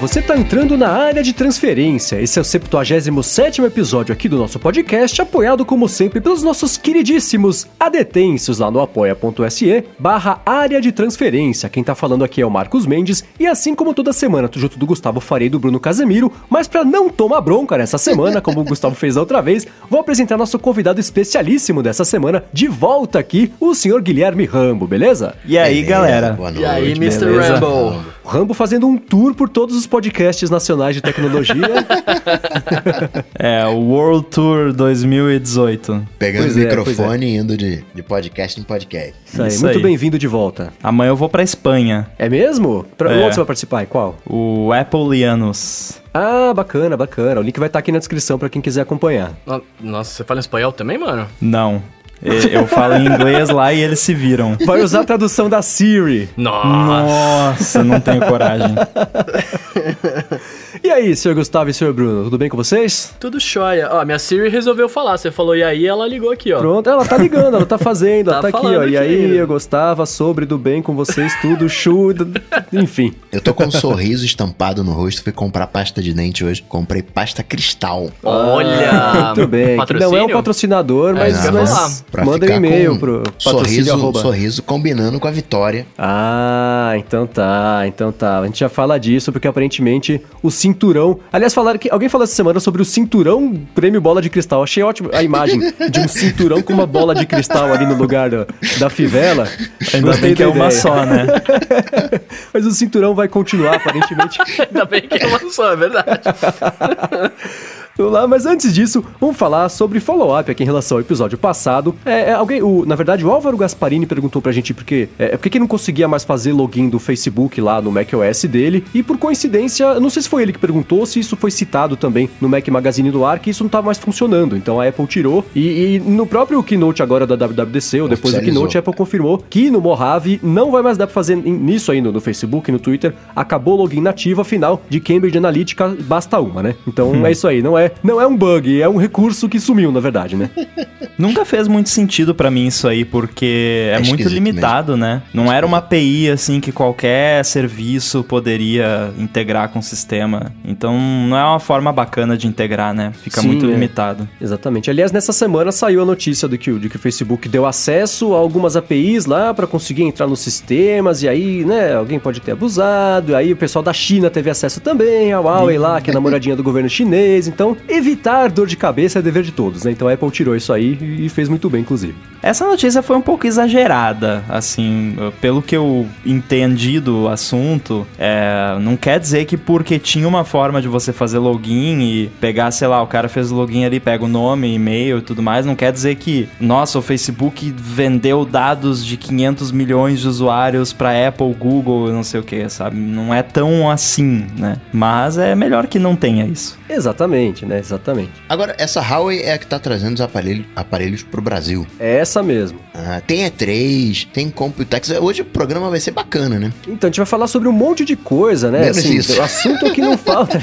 você está entrando na área de transferência. Esse é o 77 episódio aqui do nosso podcast, apoiado como sempre pelos nossos queridíssimos adetensos lá no apoia.se barra área de transferência. Quem tá falando aqui é o Marcos Mendes e assim como toda semana, tô junto do Gustavo Farei e do Bruno Casemiro, mas para não tomar bronca nessa semana, como o Gustavo fez da outra vez, vou apresentar nosso convidado especialíssimo dessa semana, de volta aqui, o senhor Guilherme Rambo, beleza? E aí, Beleza, galera? Boa noite. E aí, Mr. beleza? Rambo? O Rambo fazendo um tour por todos os podcasts nacionais de tecnologia. É, o World Tour 2018. Pegando Pois o é, microfone e indo de, de podcast em podcast. Isso aí, Isso muito bem-vindo de volta. Amanhã eu vou pra Espanha. É mesmo? Pra, É. Onde você vai participar? Em qual? O Appleianos. Ah, bacana, bacana. O link vai estar aqui na descrição pra quem quiser acompanhar. No- Nossa, você fala espanhol também, mano? Não. E- Eu falo em inglês lá e eles se viram. Vai usar a tradução da Siri. Nossa. Nossa, não tenho coragem. E aí, senhor Gustavo e senhor Bruno, tudo bem com vocês? Tudo jóia. Ó, minha Siri resolveu falar. Você falou e aí, ela ligou aqui, ó. Pronto, ela tá ligando, ela tá fazendo, ela Tá tá aqui, ó. falando E aí, ainda. eu gostava sobre do bem com vocês, tudo, chu, d- enfim. Eu tô com um sorriso estampado no rosto, fui comprar pasta de dente hoje. Comprei pasta cristal. Olha. Ah, Muito bem. que Não é um Patrocínio? patrocinador, mas, eu mas manda um e-mail pro patrocínio sorriso, arroba. sorriso combinando com a vitória. Ah, então tá, então tá. A gente já fala disso porque aparentemente o cinturão. Aliás, falaram que alguém falou essa semana sobre o cinturão prêmio bola de cristal. Achei ótimo a imagem de um cinturão com uma bola de cristal ali no lugar da, da fivela. Ainda Gostei bem que é uma ideia. só, né? Mas o cinturão vai continuar, aparentemente. Ainda bem que é uma só, é verdade. Vamos lá, mas antes disso, vamos falar sobre follow-up aqui em relação ao episódio passado. É, é, alguém, o, na verdade, o Álvaro Gasparini perguntou pra gente porque, é, é, por que não conseguia mais fazer login do Facebook lá no macOS dele. E por coincidência, não sei se foi ele que perguntou, ou se isso foi citado também no Mac Magazine do Ar, que isso não tava mais funcionando. Então a Apple tirou. E, e no próprio Keynote agora da WWDC, ou depois do. Keynote, a Apple confirmou que no Mojave não vai mais dar pra fazer nisso aí no, no Facebook, no Twitter. Acabou o login nativo, afinal, de Cambridge Analytica basta uma, né? Então é isso aí. Não é, não é um bug, é um recurso que sumiu, na verdade, né? Nunca fez muito sentido pra mim isso aí, porque é, É muito limitado, né? Não era uma API assim que qualquer serviço poderia integrar com o sistema. Então não é uma forma bacana de integrar, né? Fica Sim, muito é. limitado. Exatamente. Aliás, nessa semana saiu a notícia de que, o- de que o Facebook deu acesso a algumas APIs lá para conseguir entrar nos sistemas, e aí, né, alguém pode ter abusado, e aí o pessoal da China teve acesso também, a Huawei lá, que é namoradinha do governo chinês. Então, evitar dor de cabeça é dever de todos, né? Então a Apple tirou isso aí e fez muito bem, inclusive. Essa notícia foi um pouco exagerada, assim, pelo que eu entendi do assunto, é, não quer dizer que porque tinha uma forma de você fazer login e pegar, sei lá, o cara fez o login ali, pega o nome, e-mail e tudo mais, não quer dizer que, nossa, o Facebook vendeu dados de 500 milhões de usuários pra Apple, Google, não sei o que, sabe? Não é tão assim, né? Mas é melhor que não tenha isso. Exatamente, né? Exatamente. Agora, essa Huawei é a que tá trazendo os aparelhos, aparelhos pro Brasil. É essa mesmo. Ah, tem E3, tem Computex. Hoje o programa vai ser bacana, né? Então, a gente vai falar sobre um monte de coisa, né? Menos isso. O assunto é que não falta.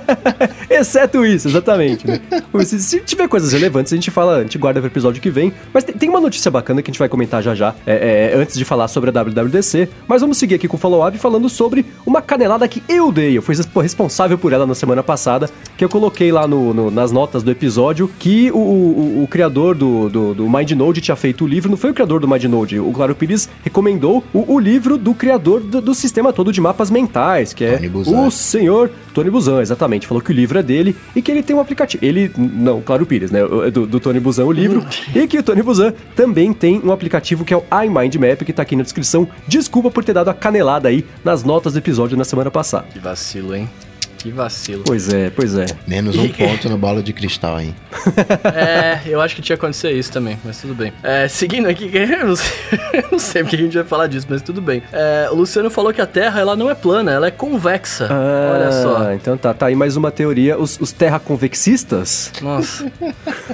Exceto isso, exatamente. Né? Se, tiver coisas relevantes, a gente fala, a gente guarda para o episódio que vem. Mas tem, uma notícia bacana que a gente vai comentar já já, é, é, antes de falar sobre a WWDC. Mas vamos seguir aqui com o follow-up falando sobre uma canelada que eu dei. Eu fui respo- responsável por ela na semana passada, que eu coloquei lá no, no- nas notas do episódio que o, o- o criador do, do, do MindNode tinha feito o livro. Não foi o criador do MindNode, o Claro Pires recomendou o, o livro do criador do, do sistema todo de mapas mentais, que é o senhor Tony Buzan, exatamente. Falou que o livro é dele e que ele tem um aplicativo. Ele, não, Claro Pires, né? o- Do, do Tony Buzan, o livro. e que o Tony Buzan também tem um aplicativo que é o iMindMap, que tá aqui na descrição. Desculpa por ter dado a canelada aí nas notas do episódio na semana passada. Que vacilo, hein? Que vacilo. Pois é, pois é. Menos um ponto no bola de cristal aí. É, eu acho que tinha acontecido isso também, mas tudo bem. É, seguindo aqui, eu não sei, eu não sei porque a gente vai falar disso, mas tudo bem. É, o Luciano falou que a Terra ela não é plana, ela é convexa. Olha só. Ah, então tá, tá aí mais uma teoria. Os, os terraconvexistas? Nossa.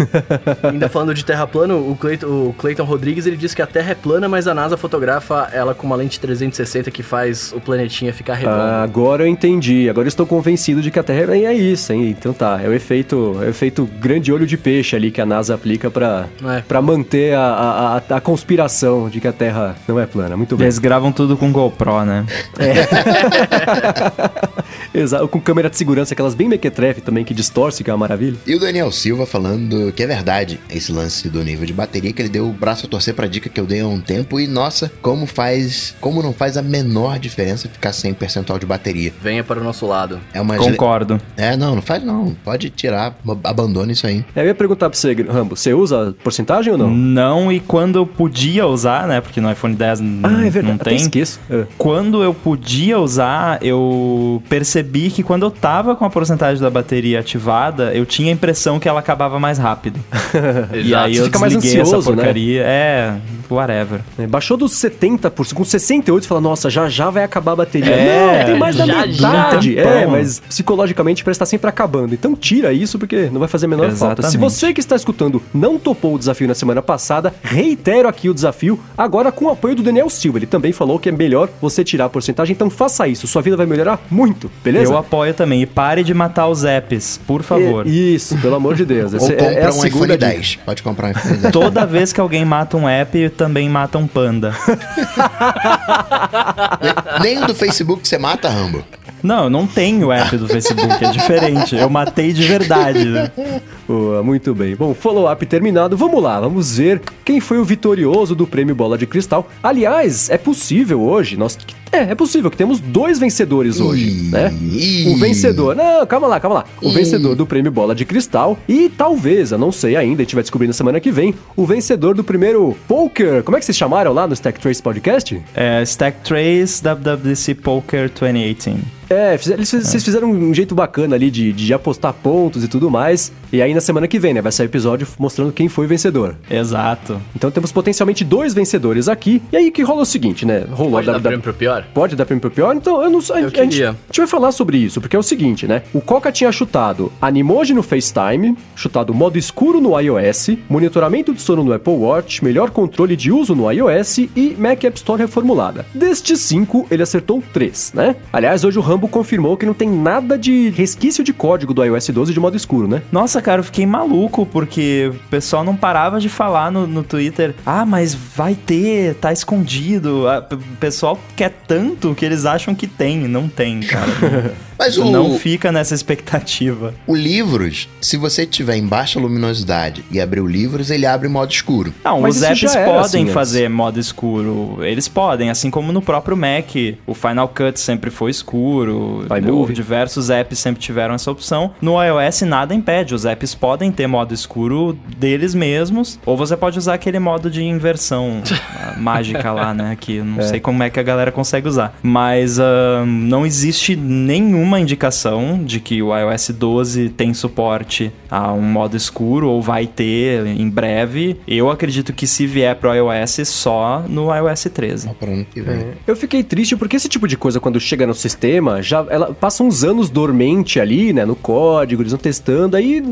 Ainda falando de terra plana, o Cleiton, o Clayton Rodrigues ele diz que a Terra é plana, mas a NASA fotografa ela com uma lente 360 que faz o planetinha ficar redondo. Ah, agora eu entendi. Agora eu estou convencido convencido de que a Terra é, é isso, hein? Então tá, é o efeito, é o efeito grande olho de peixe ali que a NASA aplica pra, É. pra manter a, a, a, a conspiração de que a Terra não é plana. Muito bem. Eles gravam tudo com GoPro, né? Exato, com câmera de segurança, aquelas bem mequetrefe também, que distorce, que é uma maravilha. E o Daniel Silva falando que é verdade esse lance do nível de bateria, que ele deu o braço a torcer pra dica que eu dei há um tempo. E nossa, como faz. Como não faz a menor diferença ficar sem percentual de bateria. Venha para o nosso lado. É uma. Concordo. É, não, não faz não. Pode tirar, abandone isso aí. Eu ia perguntar pra você, Rambo, você usa porcentagem ou não? Não, e quando eu podia usar, né? Porque no iPhone 10 n- ah, é verdade, não até tem. esqueço. É. Quando eu podia usar, eu percebi que quando eu tava com a porcentagem da bateria ativada, eu tinha a impressão que ela acabava mais rápido. e aí eu Fica mais desliguei essa ansioso, né? porcaria. É, whatever. É, Baixou dos 70%, com 68% você fala, nossa, já já vai acabar a bateria. É, não, tem mais da já, metade. já. É, Tempão. Mas psicologicamente parece estar sempre acabando. Então tira isso porque não vai fazer a menor falta. Se Exatamente. você que está escutando não topou o desafio na semana passada, reitero aqui o desafio, agora com o apoio do Daniel Silva. Ele também falou que é melhor você tirar a porcentagem, então faça isso. Sua vida vai melhorar muito, beleza? Eu apoio também. E pare de matar os apps, por favor. E- Isso, pelo amor de Deus. Ou é- compra é a um iPhone dica. 10. Pode comprar um iPhone 10. Toda vez que alguém mata um app, também mata um panda. Nem o do Facebook você mata, Rambo. Não, eu não tenho app do Facebook, é diferente. Eu matei de verdade. né? Boa, muito bem. Bom, follow-up terminado. Vamos lá, vamos ver quem foi o vitorioso do prêmio Bola de Cristal. Aliás, é possível hoje, nós. É, é possível que temos dois vencedores hoje, Ih, né? ih. O vencedor. Não, calma lá, calma lá. O vencedor do prêmio Bola de Cristal e talvez, eu não sei ainda, a gente vai descobrir na semana que vem, o vencedor do primeiro Poker. Como é que vocês chamaram lá no Stack Trace Podcast? É, Stack Trace WWDC Poker 2018. É, eles, fiz- vocês fizeram um jeito bacana ali de, de apostar pontos e tudo mais. E aí na semana que vem, né, vai sair o episódio mostrando quem foi o vencedor. Exato. Então temos potencialmente dois vencedores aqui. E aí que rola o seguinte, né? Rolou Pode a dar WW prêmio pro pior? Pode dar prêmio pro pior? Então eu não sei. Eu a, gente, a gente vai falar sobre isso, porque é o seguinte, né? O Coca tinha chutado Animoji no FaceTime, chutado modo escuro no iOS, monitoramento de sono no Apple Watch, melhor controle de uso no iOS e Mac App Store reformulada. Destes cinco, ele acertou três, né? Aliás, hoje o Rambo confirmou que não tem nada de resquício de código do iOS 12 de modo escuro, né? Nossa, cara, eu fiquei maluco porque o pessoal não parava de falar no, no Twitter. Ah, mas vai ter, tá escondido. O pessoal quer tanto que eles acham que tem. Não tem, cara. Mas o, Não fica nessa expectativa. o Livros, se você tiver em baixa luminosidade e abrir o Livros, ele abre em modo escuro. Não, Mas os apps podem assim antes. fazer modo escuro. Eles podem, assim como no próprio Mac. O Final Cut sempre foi escuro. iMovie. Diversos apps sempre tiveram essa opção. No iOS nada impede. Os apps podem ter modo escuro deles mesmos. Ou você pode usar aquele modo de inversão mágica lá, né? Que não sei como é que a galera consegue usar. Mas ah, não existe nenhuma indicação de que o iOS 12 tem suporte a um modo escuro ou vai ter em breve. Eu acredito que se vier pro iOS, só no iOS 13. Só para ano que vem. Eu fiquei triste porque esse tipo de coisa, quando chega no sistema, já ela passa uns anos dormente ali, né? No código, eles vão testando, aí,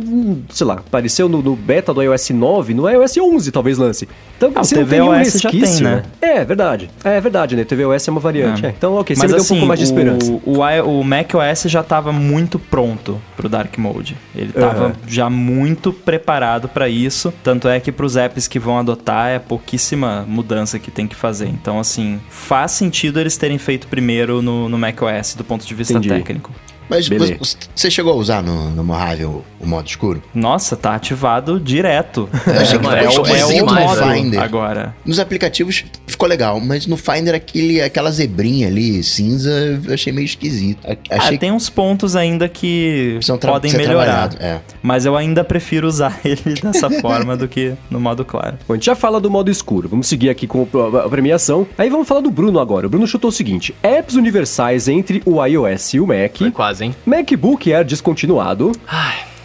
sei lá, apareceu no, no beta do iOS 9, no iOS 11 talvez lance. Então Ah, o você não tem nenhum tvOS já tem, né? né? É, verdade. É verdade, né? tvOS é uma variante. É. É. Então, ok, você Mas me deu assim, um pouco mais de esperança. o, o, o macOS já estava muito pronto pro Dark Mode. Ele estava Aham. já muito preparado para isso. Tanto é que pros apps que vão adotar é pouquíssima mudança que tem que fazer. Então, assim, faz sentido eles terem feito primeiro no, no macOS do ponto de vista Entendi. técnico. Mas Beleza. você, chegou a usar no, no Mojave o, o modo escuro? Nossa, tá ativado direto. Eu achei que É, ficou é o- é o no mais, modo Finder. agora. Nos aplicativos ficou legal, mas no Finder aquele, aquela zebrinha ali, cinza, eu achei meio esquisito. A- Achei Ah, tem uns pontos ainda que tra- podem ser melhorar. É. Mas eu ainda prefiro usar ele dessa forma do que no modo claro. Bom, a gente já fala do modo escuro. Vamos seguir aqui com a premiação. Aí vamos falar do Bruno agora. O Bruno chutou o seguinte: apps universais entre o iOS e o Mac. Foi quase, hein? MacBook Air descontinuado.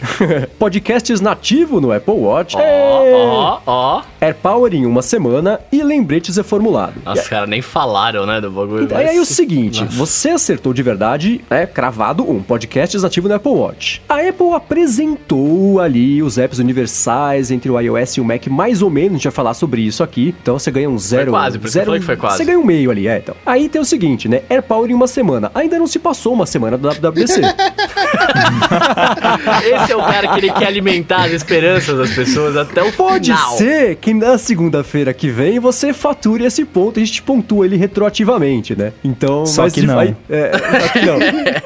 Podcasts nativo no Apple Watch. Ó, ó, ó. AirPower em uma semana e lembretes reformulado. Nossa, os caras nem falaram, né, do bagulho. Então, mas- aí é o seguinte, Nossa. você acertou de verdade, é cravado um podcast nativo no Apple Watch. A Apple apresentou ali os apps universais entre o iOS e o Mac, mais ou menos, a gente vai falar sobre isso aqui. Então você ganha um zero. quase, por que eu zero que foi quase. Você ganha um meio ali, é, então. Aí tem o seguinte, né? AirPower em uma semana. Ainda não se passou uma semana do WWDC. Esse é o cara que ele quer alimentar as esperanças das pessoas até o Pode final. ser que na segunda-feira que vem você fature esse ponto e a gente pontua ele retroativamente, né? Então, Só mas que não. aí- é, só que não.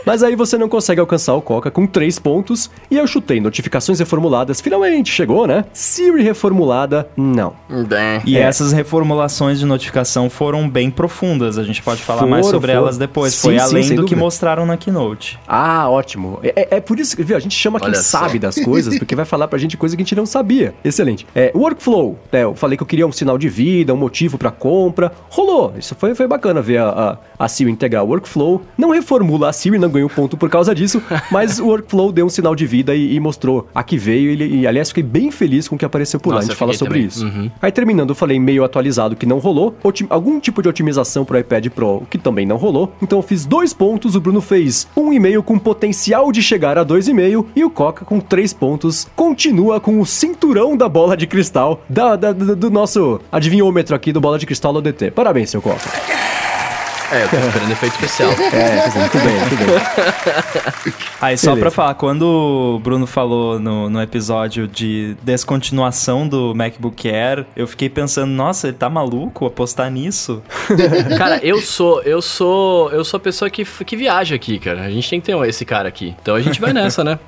mas aí você não consegue alcançar o Coca com três pontos e eu chutei notificações reformuladas. Finalmente chegou, né? Siri reformulada, não. Bem. E É. essas reformulações de notificação foram bem profundas. A gente pode falar Foram, mais sobre foram. elas depois. Sim, Foi sim, além do que dúvida. mostraram na Keynote. Ah, ótimo. É, é- por isso que viu, a gente chama Olha só. Sabe das coisas, porque vai falar pra gente coisa que a gente não sabia. Excelente. É, workflow, né, eu falei que eu queria um sinal de vida, um motivo pra compra. Rolou. Isso foi, foi bacana ver a, a, a Siri integrar o workflow. Não reformula a Siri, não ganhou ponto por causa disso, mas o workflow deu um sinal de vida e, e mostrou a que veio. E, e, aliás, fiquei bem feliz com o que apareceu por lá. Nossa, A gente fala sobre também. isso. Uhum. Aí terminando, eu falei meio atualizado que não rolou. Otim- algum tipo de otimização pro iPad Pro que também não rolou. Então eu fiz dois pontos, o Bruno fez um e-mail com potencial de chegar a dois e meio e o Coca com três pontos continua com o cinturão da bola de cristal da, da- do do nosso adivinhômetro aqui do bola de cristal ODT. Parabéns, seu Coca. É, eu tô esperando efeito especial. É, muito bem, muito bem. Aí, só Beleza. pra falar, quando o Bruno falou no, no episódio de descontinuação do MacBook Air, eu fiquei pensando, nossa, ele tá maluco apostar nisso? Cara, eu sou, eu sou, eu sou a pessoa que, que viaja aqui, cara. A gente tem que ter esse cara aqui. Então a gente vai nessa, né?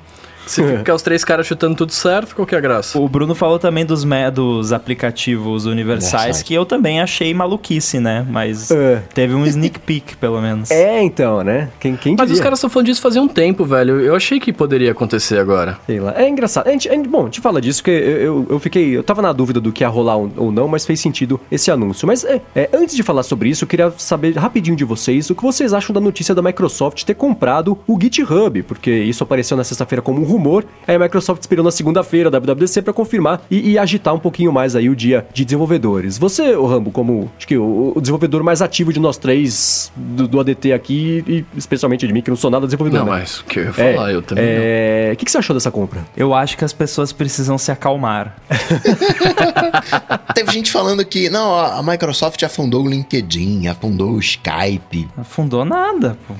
Se ficar os três caras chutando tudo certo, qual que é a graça? O Bruno falou também dos, me- dos aplicativos universais, que eu também achei maluquice, né? Mas É. teve um sneak peek, pelo menos. É, então, né? Quem, quem Mas diria? os caras estão falando disso fazia um tempo, velho. Eu achei que poderia acontecer agora. Sei lá. É engraçado. A gente, a gente- bom, a gente fala disso porque eu, eu, eu fiquei. Eu tava na dúvida do que ia rolar ou ou não, mas fez sentido esse anúncio. Mas é, é, antes de falar sobre isso, eu queria saber rapidinho de vocês o que vocês acham da notícia da Microsoft ter comprado o GitHub, porque isso apareceu na sexta-feira como um rumor. Aí a Microsoft esperou na segunda-feira da WWDC pra confirmar e, e agitar um pouquinho mais aí o dia de desenvolvedores. Você, o Rambo, como acho que o, o desenvolvedor mais ativo de nós três do, do ADT aqui, e especialmente de mim, que não sou nada desenvolvedor. Não, né? mas o que eu ia É, falar, eu também não. é... O que, que você achou dessa compra? Eu acho que as pessoas precisam se acalmar. Teve gente falando que, não, a Microsoft afundou o LinkedIn, afundou o Skype. Afundou nada, pô.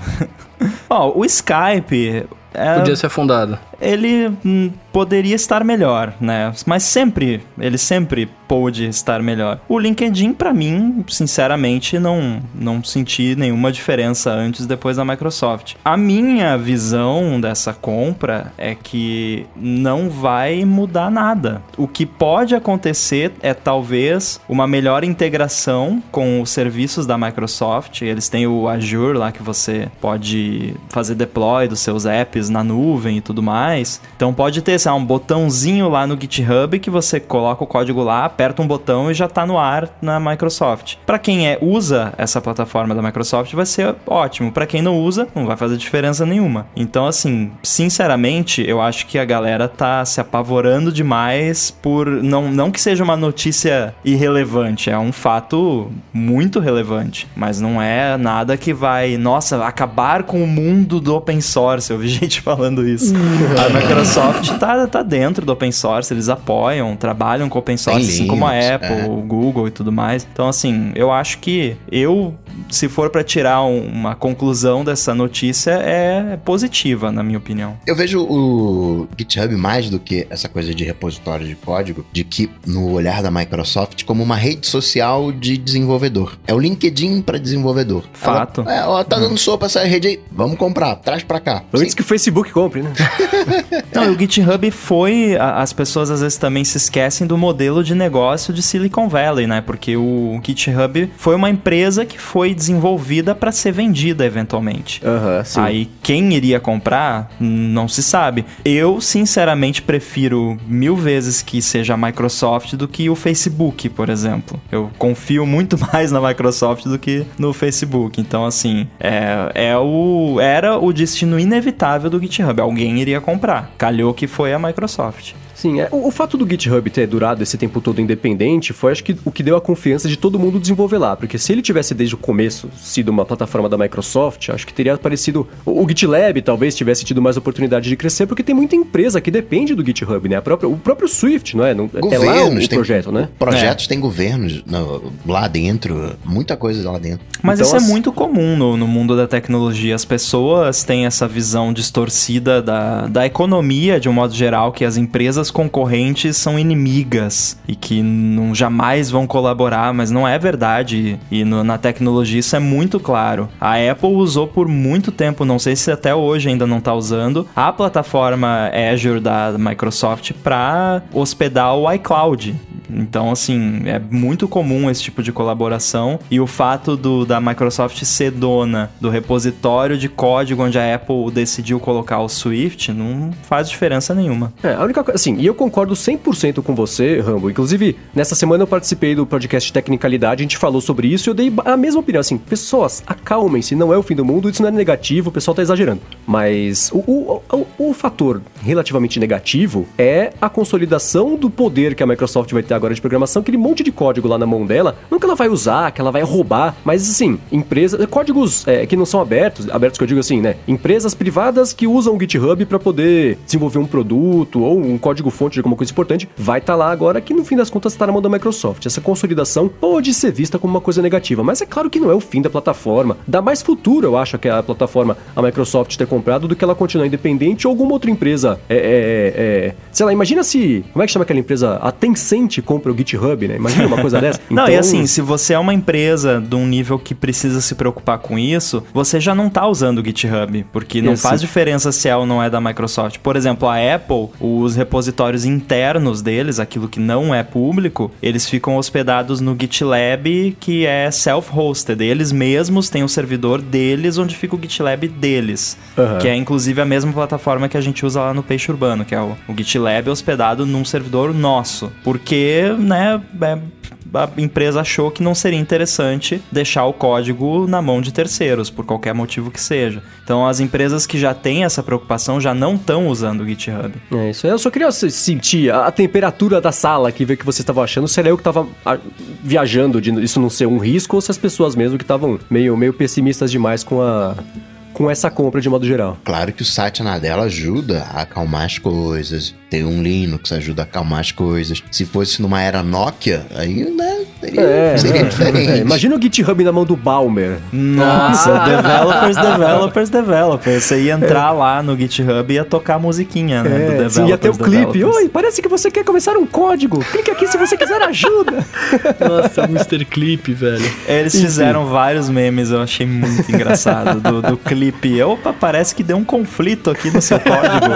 Ó, o Skype. é- Podia ser afundado. ele hum, poderia estar melhor, né? Mas sempre, ele sempre pôde estar melhor. O LinkedIn, pra mim, sinceramente, não, não senti nenhuma diferença antes e depois da Microsoft. A minha visão dessa compra é que não vai mudar nada. O que pode acontecer é talvez uma melhor integração com os serviços da Microsoft. Eles têm o Azure lá que você pode fazer deploy dos seus apps na nuvem e tudo mais. Então pode ter sei um botãozinho lá no GitHub que você coloca o código lá, aperta um botão e já tá no ar na Microsoft. Para quem é usa essa plataforma da Microsoft vai ser ótimo. Para quem não usa, não vai fazer diferença nenhuma. Então assim, sinceramente, eu acho que a galera tá se apavorando demais por não não que seja uma notícia irrelevante, é um fato muito relevante, mas não é nada que vai, nossa, acabar com o mundo do open source. Eu vi gente falando isso. A Microsoft tá, tá dentro do open source, eles apoiam, trabalham com open source, Tem assim como a Apple, é. o Google e tudo mais. Então, assim, eu acho que eu, se for pra tirar um- uma conclusão dessa notícia, é positiva, na minha opinião. Eu vejo o GitHub mais do que essa coisa de repositório de código, de que no olhar da Microsoft como uma rede social de desenvolvedor. É o LinkedIn para desenvolvedor. Fato. Ela, é, ó, tá dando sopa essa rede aí, vamos comprar, traz pra cá. Antes Sim. que o Facebook compre, né? Não, e o GitHub foi. As pessoas às vezes também se esquecem do modelo de negócio de Silicon Valley, né? Porque o GitHub foi uma empresa que foi desenvolvida para ser vendida eventualmente. Aham, sim. Aí quem iria comprar, não se sabe. Eu, sinceramente, prefiro mil vezes que seja a Microsoft do que o Facebook, por exemplo. Eu confio muito mais na Microsoft do que no Facebook. Então, assim, é, é o, era o destino inevitável do GitHub. Alguém iria comprar. Calhou que foi a Microsoft. Sim, é. O, o, fato do GitHub ter durado esse tempo todo independente foi, acho que, o que deu a confiança de todo mundo desenvolver lá. Porque se ele tivesse desde o começo sido uma plataforma da Microsoft, acho que teria aparecido. O, o GitLab talvez tivesse tido mais oportunidade de crescer, porque tem muita empresa que depende do GitHub, né? A própria, o próprio Swift, não é? Não, governos, é lá o, o projeto, né? Projetos é. tem governos no, lá dentro, muita coisa lá dentro. Mas então, isso é muito comum no, no mundo da tecnologia. As pessoas têm essa visão distorcida da, da economia, de um modo geral, que as empresas concorrentes são inimigas e que não jamais vão colaborar, mas não é verdade. E no, na tecnologia isso é muito claro. A Apple usou por muito tempo, não sei se até hoje ainda não está usando, a plataforma Azure da Microsoft para hospedar o iCloud. Então, assim, é muito comum esse tipo de colaboração e o fato do, da Microsoft ser dona do repositório de código onde a Apple decidiu colocar o Swift não faz diferença nenhuma. É, a única coisa, assim, e eu concordo 100% com você, Rambo. Inclusive, nessa semana eu participei do podcast Tecnicalidade, a gente falou sobre isso e eu dei a mesma opinião. Assim, pessoas, acalmem-se, não é o fim do mundo, isso não é negativo, o pessoal tá exagerando. Mas o, o, o, o fator relativamente negativo é a consolidação do poder que a Microsoft vai ter agora de programação, aquele monte de código lá na mão dela, não que ela vai usar, que ela vai roubar, mas assim, empresas, códigos é, que não são abertos, abertos que eu digo assim, né? Empresas privadas que usam o GitHub para poder desenvolver um produto ou um código-fonte de alguma coisa importante, vai estar tá lá agora que no fim das contas está na mão da Microsoft. Essa consolidação pode ser vista como uma coisa negativa, mas é claro que não é o fim da plataforma. Dá mais futuro, eu acho, que a plataforma, a Microsoft ter comprado do que ela continuar independente ou alguma outra empresa. É, é, é, é sei lá, imagina se. Como é que chama aquela empresa? A Tencent compra o GitHub, né? Imagina uma coisa dessa. Então... Não, e então, assim, se você é uma empresa de um nível que precisa se preocupar com isso, você já não está usando o GitHub, porque não faz diferença se é ou não é da Microsoft. Por exemplo, a Apple, os repositórios internos deles, aquilo que não é público, eles ficam hospedados no GitLab, que é self-hosted. Eles mesmos têm o servidor deles, onde fica o GitLab deles. Uhum. Que é inclusive a mesma plataforma que a gente usa lá no Peixe Urbano, que é o, o GitLab hospedado num servidor nosso. Porque, né, é a empresa achou que não seria interessante deixar o código na mão de terceiros, por qualquer motivo que seja. Então, as empresas que já têm essa preocupação já não estão usando o GitHub. É isso. Eu só queria sentir a, temperatura da sala aqui, ver o que vocês estavam achando. Se era eu que estava viajando de isso não ser um risco ou se as pessoas mesmo que estavam meio, meio pessimistas demais com a com essa compra de modo geral. Claro que o Satya Nadella ajuda a acalmar as coisas. Tem um Linux ajuda a acalmar as coisas. Se fosse numa era Nokia, aí, né, seria, é, seria é, diferente. É. Imagina o GitHub na mão do Balmer. Nossa, developers, developers, developers. Você ia entrar é. lá no GitHub e ia tocar musiquinha, né? É, do sim, ia ter o clipe. Oi, parece que você quer começar um código. Clique aqui se você quiser ajuda. Nossa, Mr. Clip, velho. Eles Enfim. fizeram vários memes, eu achei muito engraçado. Do, do clipe opa, parece que deu um conflito aqui no seu código.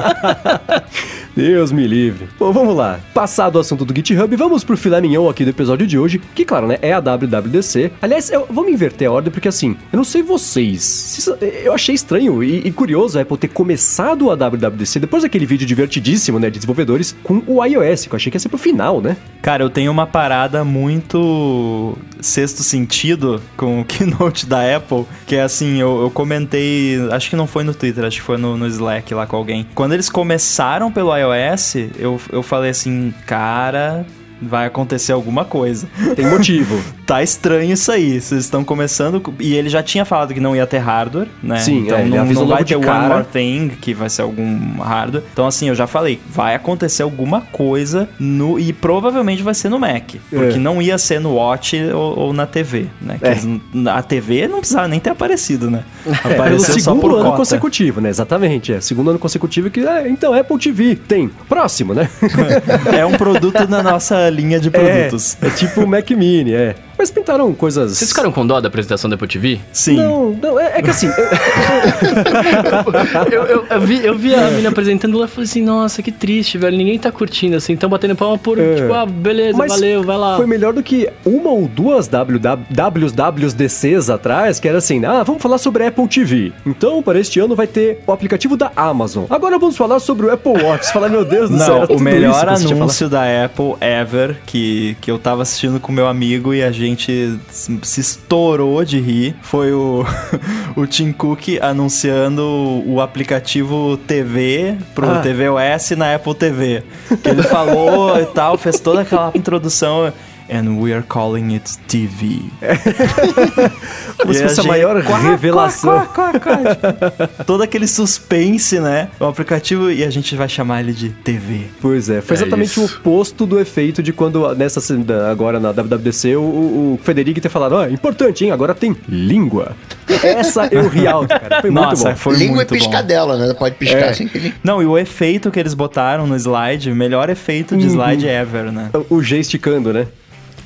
Deus me livre. Bom, vamos lá. Passado o assunto do GitHub, vamos pro filé mignon aqui do episódio de hoje, que claro, né, é a WWDC. Aliás, eu, vamos inverter a ordem, porque assim, eu não sei vocês, eu achei estranho e, e curioso a Apple ter começado a WWDC depois daquele vídeo divertidíssimo, né, de desenvolvedores, com o iOS, que eu achei que ia ser pro final, né? Cara, eu tenho uma parada muito sexto sentido com o keynote da Apple, que é assim, eu, eu comentei, acho que não foi no Twitter, acho que foi no, no Slack lá com alguém. Quando eles começaram pelo iOS, eu, eu falei assim, cara, vai acontecer alguma coisa. Tem motivo. tá estranho isso aí. Vocês estão começando. E ele já tinha falado que não ia ter hardware, né? Sim, então é, não, não vai ter cara. One More Thing, que vai ser algum hardware. Então, assim, eu já falei, vai acontecer alguma coisa no. E provavelmente vai ser no Mac. Porque é. não ia ser no Watch ou, ou na TV, né? É. Eles, a TV não precisava nem ter aparecido, né? É, Apareceu é, segundo ano cota. consecutivo, né? Exatamente. É. Segundo ano consecutivo que. É, então, Apple TV tem. Próximo, né? é um produto na nossa linha de produtos. É, é tipo o Mac Mini, é. Mas pintaram coisas. Vocês ficaram com dó da apresentação da Apple TV? Sim. Não, não, é, é que assim. eu, eu, eu, vi, eu vi a menina apresentando lá e falei assim: nossa, que triste, velho. Ninguém tá curtindo assim, tão batendo palma por, é. tipo, ah, beleza, Mas valeu, vai lá. Foi melhor do que uma ou duas WWDCs atrás, que era assim: ah, vamos falar sobre a Apple TV. Então, para este ano vai ter o aplicativo da Amazon. Agora vamos falar sobre o Apple Watch. Falar, meu Deus do não, céu. O melhor anúncio da Apple ever que, que eu tava assistindo com meu amigo e a gente gente se estourou de rir foi o, o Tim Cook anunciando o aplicativo TV pro Ah. tvOS na Apple TV. Que ele falou e tal, fez toda aquela introdução. And we are calling it TV. Como se E fosse a maior Quá, revelação. quá, quá, quá, quá, tipo, todo aquele suspense, né? O aplicativo e a gente vai chamar ele de TV. Pois é, foi É exatamente isso. o oposto do efeito de quando, nessa agora na WWDC, o, o, o Federico ter falado, ó, importante, hein, agora tem língua. Essa eu ri alto, cara, foi Nossa, muito bom. foi Língua muito bom. piscadela, né? Pode piscar É. sem que ele... Não, e o efeito que eles botaram no slide, melhor efeito de Uhum. slide ever, né? O G esticando, né?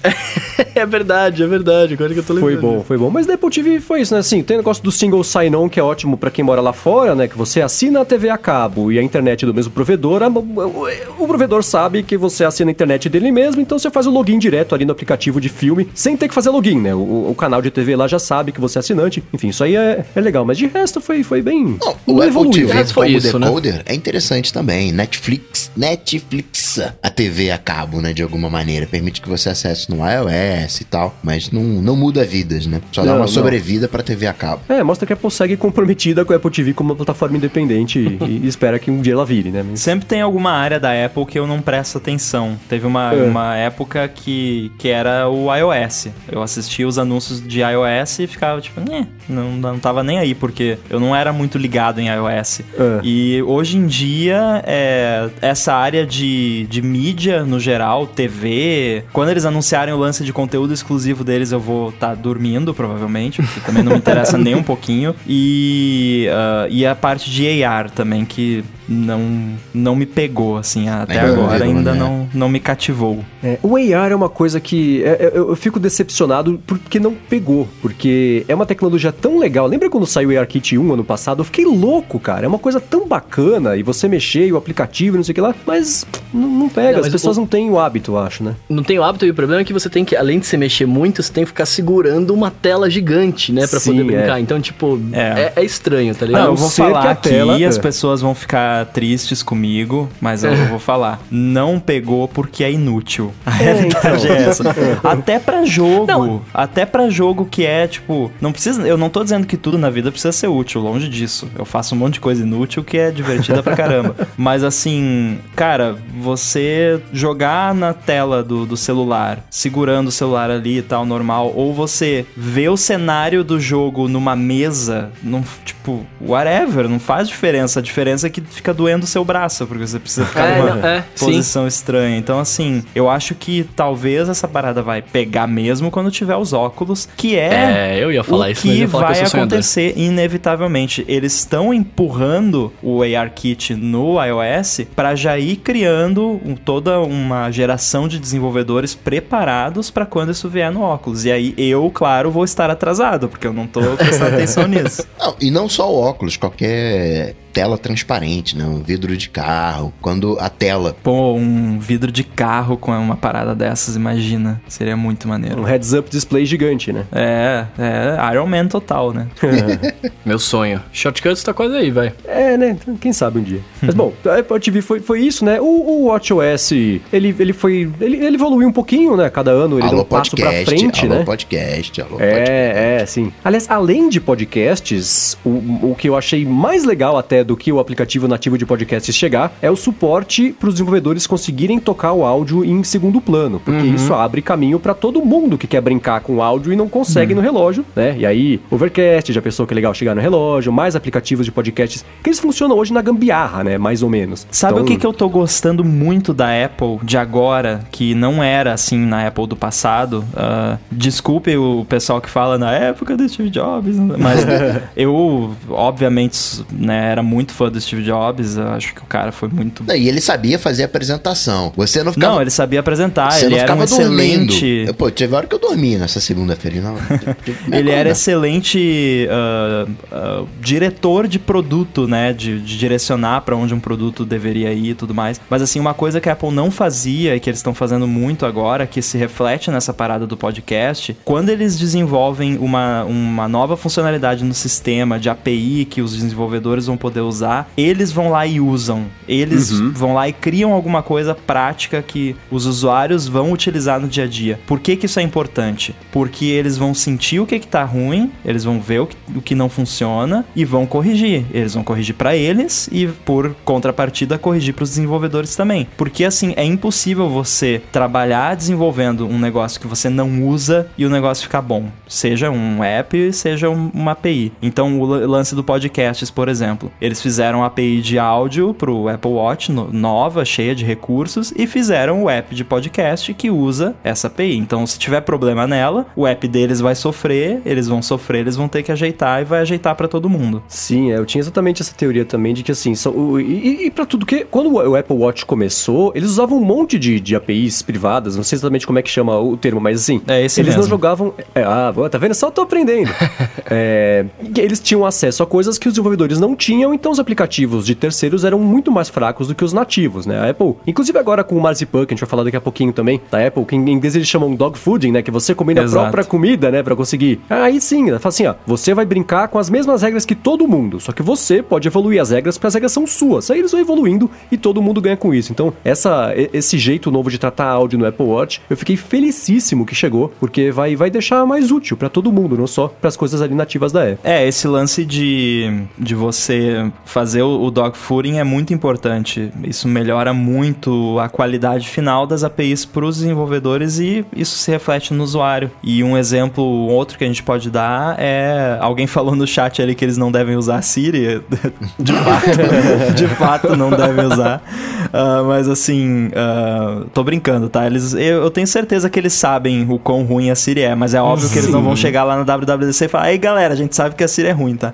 É verdade, é verdade. Agora que eu tô lembrando. Foi bom, foi bom. Mas da Apple TV foi isso, né? Assim, tem o negócio do single sign-on, que é ótimo pra quem mora lá fora, né? Que você assina a TV a cabo e a internet do mesmo provedor. a- o, o provedor sabe que você assina a internet dele mesmo, então você faz o login direto ali no aplicativo de filme, sem ter que fazer login, né? O, o canal de TV lá já sabe que você é assinante. Enfim, isso aí é, é legal. Mas de resto foi, foi bem. Não, o Apple evoluiu. TV foi como isso, né? decoder é interessante também. Netflix, Netflix, a TV a cabo, né, de alguma maneira. Permite que você acesse no iOS e tal, mas não, não muda vidas, né? Só dá Não, uma não. sobrevida pra TV a cabo. É, mostra que a Apple segue comprometida com a Apple TV como uma plataforma independente e, e espera que um dia ela vire, né? Mas- Sempre tem alguma área da Apple que eu não presto atenção. Teve uma, É. uma época que, que era o iOS. Eu assistia os anúncios de iOS e ficava tipo, "Nhê", não, não tava nem aí, porque eu não era muito ligado em iOS. É. E hoje em dia, é, essa área de, de mídia no geral, TV, quando eles anunciarem o lance de conteúdo exclusivo deles, eu vou estar dormindo, provavelmente, porque também não me interessa nem um pouquinho. E, ah, e a parte de AR também, que não, não me pegou, assim, até não agora ainda né? não, não me cativou. É, o AR é uma coisa que é, é, eu, eu fico decepcionado porque não pegou, porque é uma tecnologia tão legal. Lembra quando saiu o ARKit 1 ano passado? Eu fiquei louco, cara. É uma coisa tão bacana e você mexer e o aplicativo e não sei o que lá, mas não, não pega. Não, As pessoas o- não têm o hábito, eu acho, né? Não tem o hábito e o problema é que você tem que, além de se mexer muito, você tem que ficar segurando uma tela gigante, né? Pra Sim, poder brincar. é. Então, tipo, É. é, é estranho, tá Não, ligado? eu vou que falar a aqui tela- e as é. pessoas vão ficar tristes comigo, mas eu vou falar. Não pegou porque é inútil. A realidade então. é essa. Até pra jogo, Não. até pra jogo que é, tipo, não precisa, eu não tô dizendo que tudo na vida precisa ser útil, longe disso. Eu faço um monte de coisa inútil que é divertida pra caramba. Mas assim, cara, você jogar na tela do, do celular, segurando o celular ali e tal, normal, ou você ver o cenário do jogo numa mesa, não, tipo, whatever, não faz diferença. A diferença é que fica doendo o seu braço, porque você precisa ficar É, numa não, é, sim. posição estranha. Então, assim, eu acho que talvez essa parada vai pegar mesmo quando tiver os óculos, que é. É, eu ia falar o isso, que ia falar que vai eu sou sonhador. acontecer inevitavelmente. Eles estão empurrando o ARKit no iOS para já ir criando um- toda uma geração de desenvolvedores preparados para quando isso vier no óculos. E aí eu, claro, vou estar atrasado, porque eu não tô prestando atenção nisso. Não, e não só o óculos, qualquer tela transparente, né? Um vidro de carro. Quando a tela Pô, um vidro de carro com uma parada dessas, imagina. Seria muito maneiro. Um heads-up display gigante, né? É, é Iron Man total, né? Meu sonho. Shortcuts tá quase aí, vai. É, né? Quem sabe um dia. Mas bom, a Apple TV foi, foi isso, né? O, o WatchOS, ele, ele foi. Ele, ele evoluiu um pouquinho, né? Cada ano ele deu alô um passo pra podcast, frente, alô né? podcast, alô podcast. É, é, sim. Aliás, além de podcasts, o, o que eu achei mais legal até do que o aplicativo nativo de podcasts chegar é o suporte para os desenvolvedores conseguirem tocar o áudio em segundo plano, porque isso abre caminho para todo mundo que quer brincar com áudio e não consegue no relógio, né? E aí, Overcast, já pensou que é legal chegar no relógio, mais aplicativos de podcasts, que eles funcionam hoje na gambiarra, né? Mais ou menos. Sabe Então, o que, que eu tô gostando muito da Apple de agora, que não era assim na Apple do passado? Ah, desculpe o pessoal que fala na época do Steve Jobs, mas eu, obviamente, né, era muito fã do Steve Jobs. eu acho que o cara foi muito. E ele sabia fazer apresentação. Você não ficava Não, ele sabia apresentar, Você ele não era um ficava dormindo. excelente. Eu, pô, teve hora que eu dormi nessa segunda-feira. Não, Ele era excelente ah, ah, diretor de produto, né? De, de direcionar pra onde um produto deveria ir e tudo mais. Mas assim, uma coisa que a Apple não fazia e que eles estão fazendo muito agora, que se reflete nessa parada do podcast, quando eles desenvolvem uma, uma nova funcionalidade no sistema de API que os desenvolvedores vão poder usar, eles vão lá e usam. Eles uhum. vão lá e criam alguma coisa prática que os usuários vão utilizar no dia a dia. Por que, que isso é importante? Porque eles vão sentir o que, que tá ruim, eles vão ver o que, o que não funciona e vão corrigir. Eles vão corrigir para eles e, por contrapartida, corrigir para os desenvolvedores também. Porque assim, é impossível você trabalhar desenvolvendo um negócio que você não usa e o negócio ficar bom. Seja um app, seja uma API. Então, o lance do podcasts, por exemplo, eles fizeram a API de áudio pro Apple Watch nova, cheia de recursos, e fizeram o app de podcast que usa essa API. Então, se tiver problema nela, o app deles vai sofrer, eles vão sofrer, eles vão ter que ajeitar e vai ajeitar para todo mundo. Sim, é, eu tinha exatamente essa teoria também de que assim, são, e, e para tudo que quando o Apple Watch começou, eles usavam um monte de, de APIs privadas, não sei exatamente como é que chama o termo, mas assim, é eles mesmo. não jogavam, é, ah, tá vendo? Só tô aprendendo. é, eles tinham acesso a coisas que os desenvolvedores não tinham, então os aplicativos de terceiros eram muito mais fracos do que os nativos, né? A Apple, inclusive agora com o Marzipan, que a gente vai falar daqui a pouquinho também, da Apple, que em inglês eles chamam dog fooding, né? Que você comendo Exato. a própria comida, né? Pra conseguir. Aí sim, ela fala assim, ó, você vai brincar com as mesmas regras que todo mundo, só que você pode evoluir as regras porque as regras são suas. Aí eles vão evoluindo e todo mundo ganha com isso. Então, essa, esse jeito novo de tratar áudio no Apple Watch, eu fiquei felicíssimo que chegou, porque vai, vai deixar mais útil para todo mundo, não só para as coisas ali nativas da Apple. É, esse lance de, de você fazer o, o dog fooding é muito importante. Isso melhora muito a qualidade final das APIs para os desenvolvedores e isso se reflete no usuário. E um exemplo, outro que a gente pode dar é alguém falou no chat ali que eles não devem usar Siri. De fato, de fato não devem usar. Uh, mas assim, uh, tô brincando, tá? Eles, eu, eu, tenho certeza que eles sabem o quão ruim a Siri é, mas é óbvio Sim. que eles não vão chegar lá no WWDC e falar, ei galera, a gente sabe que a Siri é ruim, tá?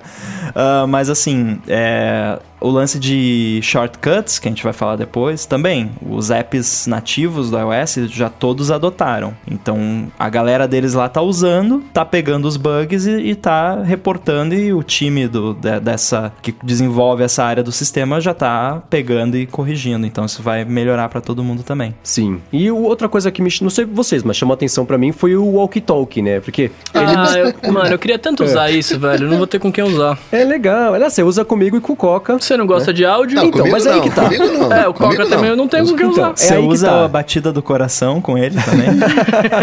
Uh, mas assim, ええ、o lance de shortcuts, que a gente vai falar depois, também. Os apps nativos do iOS já todos adotaram. Então a galera deles lá tá usando, tá pegando os bugs e, e tá reportando, e o time do, de, dessa que desenvolve essa área do sistema já tá pegando e corrigindo. Então isso vai melhorar para todo mundo também. Sim. E outra coisa que me. Não sei vocês, mas chamou atenção para mim foi o walkie talkie, né? Porque. Ah, ele... eu, mano, eu queria tanto usar é. isso, velho. Eu não vou ter com quem usar. É legal. Olha, você usa comigo e com o Coca. Você não gosta né? de áudio? Não, então, mas é aí que tá. Comigo não. É, o Coca também eu não tenho com quem usar. Então, você é usa tá. a batida do coração com ele também?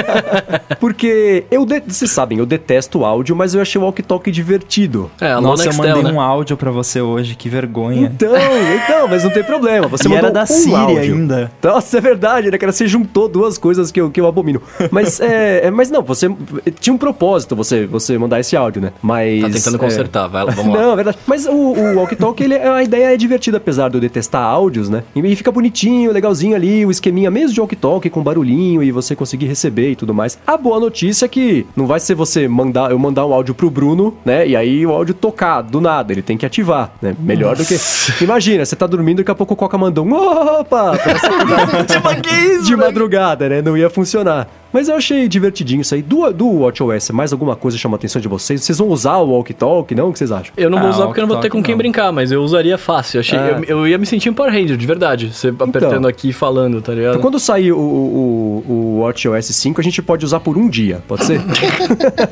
Porque eu, de... vocês sabem, eu detesto áudio, mas eu achei o walkie talkie divertido. É, a Nossa, eu mandei né? um áudio para você hoje, que vergonha. Então, então, mas não tem problema. Você e era da um Siri áudio. ainda. Nossa, é verdade, né? Que você juntou duas coisas que eu, que eu abomino. Mas, é, é, mas não, você tinha um propósito você, você mandar esse áudio, né? Mas. Tá tentando é... consertar, vai lá, vamos lá. Não, é verdade. Mas o, o walkie talkie, ele, a ideia é divertida, apesar de eu detestar áudios, né? E fica bonitinho, legalzinho ali, o esqueminha mesmo de walkie talkie com barulhinho e você conseguir receber e tudo mais. A boa notícia é que não vai ser você mandar, eu mandar um áudio pro Bruno, né? E aí o áudio tocar do nada, ele tem que ativar, né? Melhor Nossa. do que. Imagina, você tá dormindo e daqui a pouco o Coca mandou um opa! de madrugada, né? Não ia funcionar. Mas eu achei divertidinho isso aí. Do, do WatchOS, mais alguma coisa chama a atenção de vocês? Vocês vão usar o Walk Talk, não? O que vocês acham? Eu não vou ah, usar porque eu não vou ter com quem não. brincar, mas eu usaria fácil. Achei, é. eu, eu, ia me sentir um Power Ranger, de verdade. Você então, apertando aqui e falando, tá ligado? Então, quando sair o, o, o WatchOS 5, a gente pode usar por um dia, pode ser?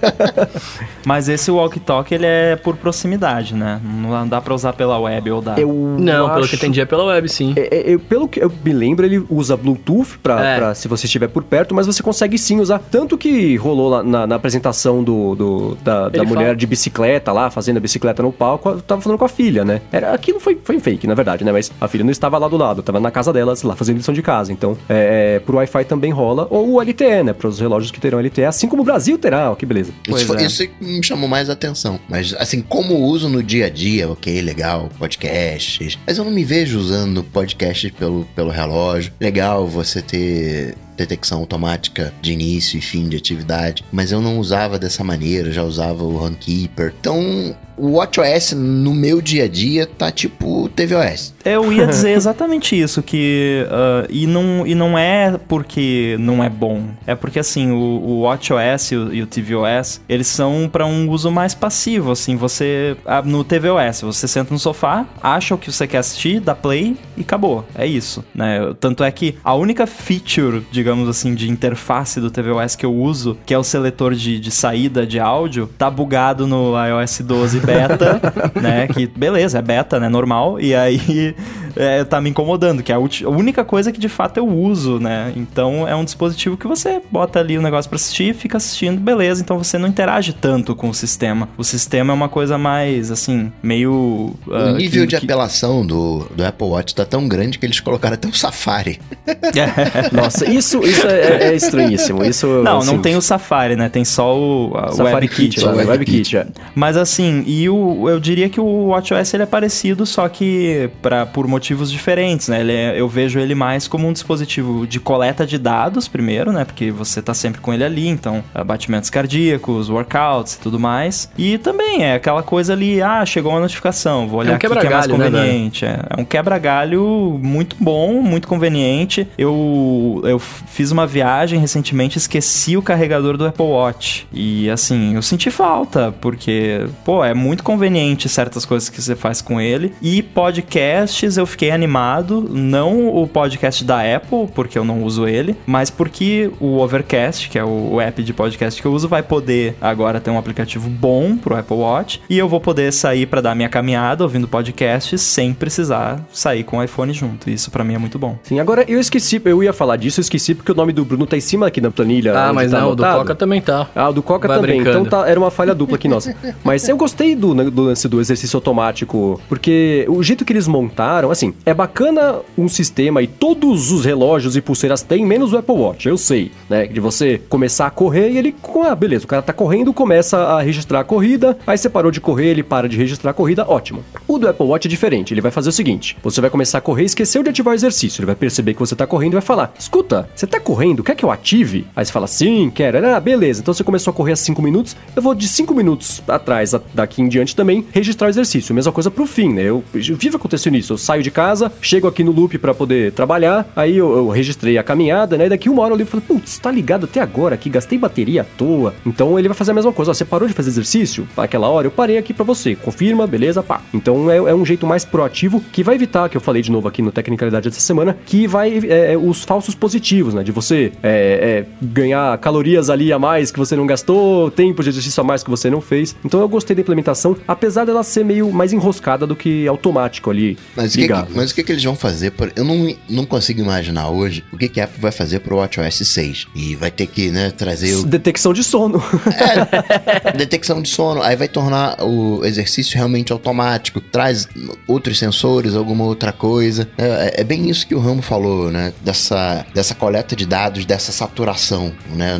mas esse Walk Talk, ele é por proximidade, né? Não dá pra usar pela web ou dá. Eu não, acho... pelo que entendi é pela web, sim. É, é, pelo que eu me lembro, ele usa Bluetooth pra, é. pra se você estiver por perto, mas você consegue sim usar tanto que rolou lá na, na apresentação do, do da, da mulher fala... de bicicleta lá, fazendo a bicicleta no palco, tava falando com a filha, né? Era, aquilo foi, foi fake, na verdade, né? Mas a filha não estava lá do lado, estava na casa dela, sei lá, fazendo lição de casa. Então, é, é, pro Wi-Fi também rola. Ou o LTE, né? Para os relógios que terão LTE, assim como o Brasil terá, ó, que beleza. Isso, é. isso me chamou mais atenção. Mas, assim, como uso no dia a dia, ok, legal, podcasts. Mas eu não me vejo usando podcast pelo, pelo relógio. Legal você ter detecção automática de início e fim de atividade, mas eu não usava dessa maneira, já usava o Runkeeper. Então, o WatchOS no meu dia a dia tá tipo tvOS. Eu ia dizer exatamente isso, que uh, e, não, e não é porque não é bom, é porque assim, o, o WatchOS e o, e o tvOS, eles são para um uso mais passivo, assim, você ah, no tvOS, você senta no sofá, acha o que você quer assistir, dá play e acabou, é isso, né? Tanto é que a única feature, digamos digamos assim, de interface do tvOS que eu uso, que é o seletor de, de saída de áudio, tá bugado no iOS 12 beta, né? Que beleza, é beta, né? Normal. E aí é, tá me incomodando, que é a, a, única coisa que de fato eu uso, né? Então é um dispositivo que você bota ali o negócio pra assistir, fica assistindo, beleza. Então você não interage tanto com o sistema. O sistema é uma coisa mais, assim, meio. Uh, o nível que, de que... apelação do, do Apple Watch tá tão grande que eles colocaram até o Safari. Nossa, isso, isso é, é, estranhíssimo. Isso, não, assim, não tem o Safari, né? Tem só o Safari WebKit. Lá, Web WebKit, é. Mas assim, e o, eu diria que o WatchOS ele é parecido, só que pra, por motivos motivos diferentes, né? Ele é, eu vejo ele mais como um dispositivo de coleta de dados, primeiro, né? Porque você tá sempre com ele ali, então, batimentos cardíacos, workouts e tudo mais. E também é aquela coisa ali, ah, chegou uma notificação, vou olhar é um aqui que é mais né, conveniente. Né, é, é um quebra-galho muito bom, muito conveniente. Eu, eu fiz uma viagem recentemente, esqueci o carregador do Apple Watch. E assim, eu senti falta, porque, pô, é muito conveniente certas coisas que você faz com ele. E podcasts eu fiquei animado, não o podcast da Apple, porque eu não uso ele, mas porque o Overcast, que é o app de podcast que eu uso, vai poder agora ter um aplicativo bom pro Apple Watch e eu vou poder sair para dar minha caminhada ouvindo podcast sem precisar sair com o iPhone junto. Isso para mim é muito bom. Sim, agora eu esqueci, eu ia falar disso, eu esqueci porque o nome do Bruno tá em cima aqui na planilha. Ah, mas tá não, anotado. o do Coca também tá. Ah, o do Coca vai também. Brincando. Então tá, era uma falha dupla aqui nossa. Mas eu gostei do, do lance do exercício automático, porque o jeito que eles montaram, assim, assim, é bacana um sistema e todos os relógios e pulseiras têm, menos o Apple Watch, eu sei, né? De você começar a correr e ele, ah, beleza, o cara tá correndo, começa a registrar a corrida, aí você parou de correr, ele para de registrar a corrida, ótimo. O do Apple Watch é diferente, ele vai fazer o seguinte: você vai começar a correr e esqueceu de ativar o exercício, ele vai perceber que você tá correndo e vai falar: escuta, você tá correndo, quer que eu ative? Aí você fala, sim, quero. Ah, beleza, então você começou a correr há 5 minutos, eu vou de 5 minutos atrás, daqui em diante também, registrar o exercício. Mesma coisa pro fim, né? Eu, eu vivo acontecendo isso, eu saio de casa, chego aqui no loop para poder trabalhar, aí eu, eu, registrei a caminhada, né? Daqui uma hora eu ligo e falei, putz, tá ligado até agora aqui, gastei bateria à toa. Então ele vai fazer a mesma coisa, ó, você parou de fazer exercício? Aquela hora eu parei aqui para você, confirma, beleza, pá. Então é, é, um jeito mais proativo que vai evitar, que eu falei de novo aqui no Tecnicalidade dessa semana, que vai é, é os falsos positivos, né? De você é, é, ganhar calorias ali a mais que você não gastou, tempo de exercício a mais que você não fez. Então eu gostei da implementação, apesar dela ser meio mais enroscada do que automático ali. Mas o que, mas o que, que eles vão fazer? Por... Eu não, não consigo imaginar hoje o que, que a Apple vai fazer pro WatchOS 6. E vai ter que, né, trazer o... Detecção de sono. É, detecção de sono. Aí vai tornar o exercício realmente automático. Traz outros sensores, alguma outra coisa. É, é bem isso que o Ramo falou, né? Dessa, dessa coleta de dados, dessa saturação, né?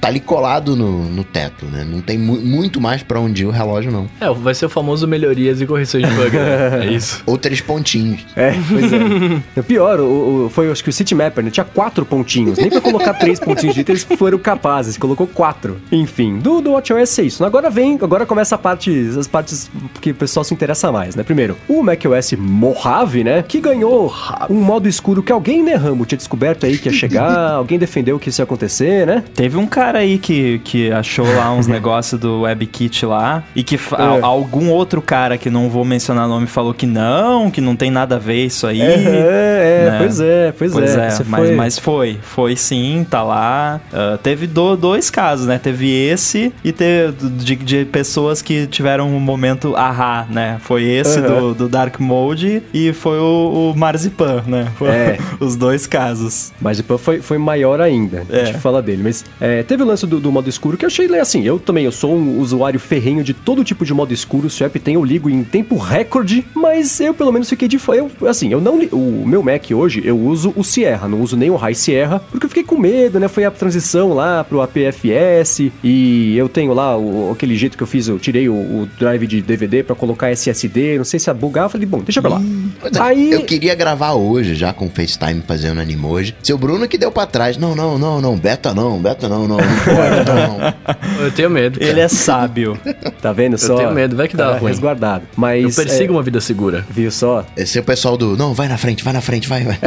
Tá ali colado no, no teto, né? Não tem mu muito mais para onde ir o relógio, não. É, vai ser o famoso melhorias e correções de bug, né? É isso. Ou três pontinhos. É, pois é. o pior, o, o, foi acho que o Citymapper, né? Tinha quatro pontinhos. Nem pra colocar três pontinhos de eles foram capazes. Colocou quatro. Enfim, do, do WatchOS é isso. Agora vem, agora começa a parte, as partes que o pessoal se interessa mais, né? Primeiro, o macOS Mojave, né? Que ganhou um modo escuro que alguém, né, Ramo, tinha descoberto aí que ia chegar, alguém defendeu que isso ia acontecer, né? Teve um cara cara aí que, que achou lá uns negócios do WebKit lá e que é. algum outro cara que não vou mencionar o nome falou que não, que não tem nada a ver isso aí. É, é né? pois é, pois, pois é. é mas, foi... mas foi, foi sim, tá lá. Uh, teve do, dois casos, né? Teve esse e teve de, de pessoas que tiveram um momento ahá, né? Foi esse uhum. do, do Dark Mode e foi o, o Marzipan, né? Foi é. os dois casos. Marzipan foi, foi maior ainda, é. a gente fala dele, mas é, teve o lance do, do, modo escuro que eu achei assim. Eu também eu sou um usuário ferrenho de todo tipo de modo escuro. Se o app tem, eu ligo em tempo recorde. Mas eu pelo menos fiquei de fora. Assim, eu não. O meu Mac hoje eu uso o Sierra, não uso nem o High Sierra, porque eu fiquei com medo, né? Foi a transição lá pro APFS e eu tenho lá o, aquele jeito que eu fiz, eu tirei o, o drive de DVD para colocar SSD. Não sei se a bugar, eu falei, bom, deixa pra lá. Hum, Aí... Eu queria gravar hoje já com o FaceTime fazendo Animoji. Seu Bruno que deu para trás. Não, não, não, não, beta não, beta não, não. Não não. Eu tenho medo. Cara. Ele é sábio. Tá vendo só? Eu tenho medo, vai que dá tá ruim. resguardado. Mas, eu persigo é... uma vida segura. Viu só? Esse é o pessoal do, não, vai na frente, vai na frente, vai, vai.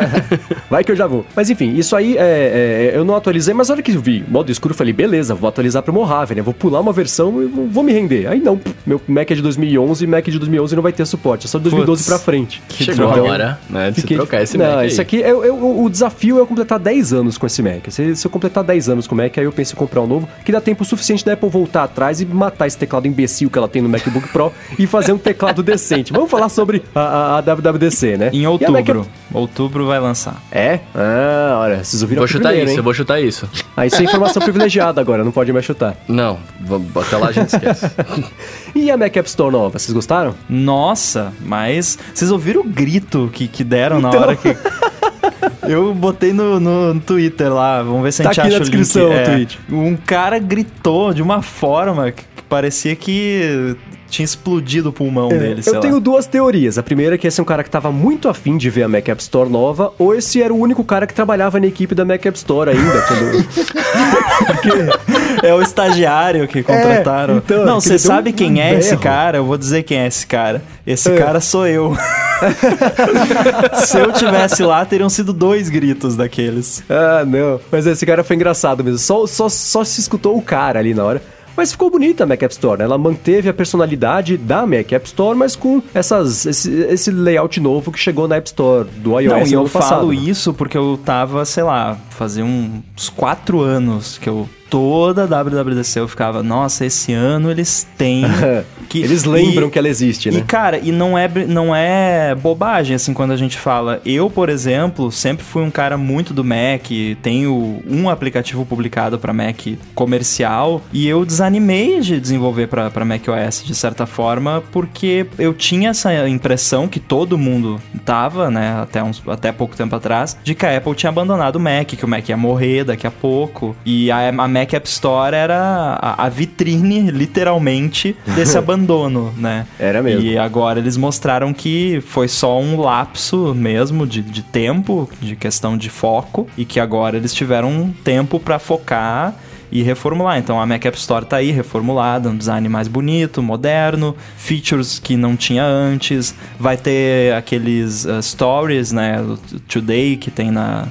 vai que eu já vou. Mas enfim, isso aí é, é, eu não atualizei, mas na hora que eu vi modo escuro, eu falei, beleza, vou atualizar pro Mojave, né? Vou pular uma versão e vou me render. Aí não, meu Mac é de 2011 e Mac de 2011 não vai ter suporte. É só de 2012 Puts. pra frente. Chegou Então, a hora, né, de fiquei- se trocar esse Não, Mac aí. esse aqui, é, é o- o desafio é eu completar 10 anos com esse Mac. Se, se eu completar 10 anos com o Mac, aí eu penso em comprar um novo, que dá tempo suficiente da Apple voltar atrás e matar esse teclado imbecil que ela tem no MacBook Pro e fazer um teclado decente. Vamos falar sobre a, a- a WWDC, né? Em a Mac- outubro. Outubro vai lançar. É? Ah, olha, vocês ouviram Vou chutar primeiro, isso, hein? eu vou chutar isso. Aí isso é informação privilegiada agora, não pode mais chutar. Não, até lá a gente esquece. E a Mac App Store nova, vocês gostaram? Nossa, mas vocês ouviram o grito que, que deram na Então. hora que. Eu botei no, no Twitter lá, vamos ver se a Tá gente aqui acha na o link. Descrição o É, tweet. Um cara gritou de uma forma que parecia que tinha explodido o pulmão dele, sei É, eu lá. tenho duas teorias. A primeira é que esse é um cara que tava muito afim de ver a Mac App Store nova, ou esse era o único cara que trabalhava na equipe da Mac App Store ainda. quando... É o estagiário que contrataram. então, Não, você sabe um quem é esse cara? Eu vou dizer quem é esse cara. Esse É. cara sou eu. Se eu tivesse lá, teriam sido dois gritos daqueles. ah, não. Mas esse cara foi engraçado mesmo. Só, só, só se escutou o cara ali na hora. Mas ficou bonita a Mac App Store, né? Ela manteve a personalidade da Mac App Store, mas com essas, esse, esse layout novo que chegou na App Store do iOS Não, e eu passado. falo isso porque eu tava, sei lá, fazia uns quatro anos que eu. Toda a WWDC eu ficava, nossa, esse ano eles têm. que Eles lembram e- que ela existe, né? E, cara, e não é, não é bobagem, assim, quando a gente fala. Eu, por exemplo, sempre fui um cara muito do Mac, tenho um aplicativo publicado para Mac comercial, e eu desanimei de desenvolver para Mac OS, de certa forma, porque eu tinha essa impressão que todo mundo tava, né, até, uns, até pouco tempo atrás, de que a Apple tinha abandonado o Mac, que o Mac ia morrer daqui a pouco, e a, a Mac App Store era a, a vitrine, literalmente, desse abandono, né? Era mesmo. E agora eles mostraram que foi só um lapso mesmo de, de tempo, de questão de foco, e que agora eles tiveram um tempo pra focar e reformular. Então a Mac App Store tá aí reformulada, um design mais bonito, moderno, features que não tinha antes, vai ter aqueles uh, stories, né, Today que tem na,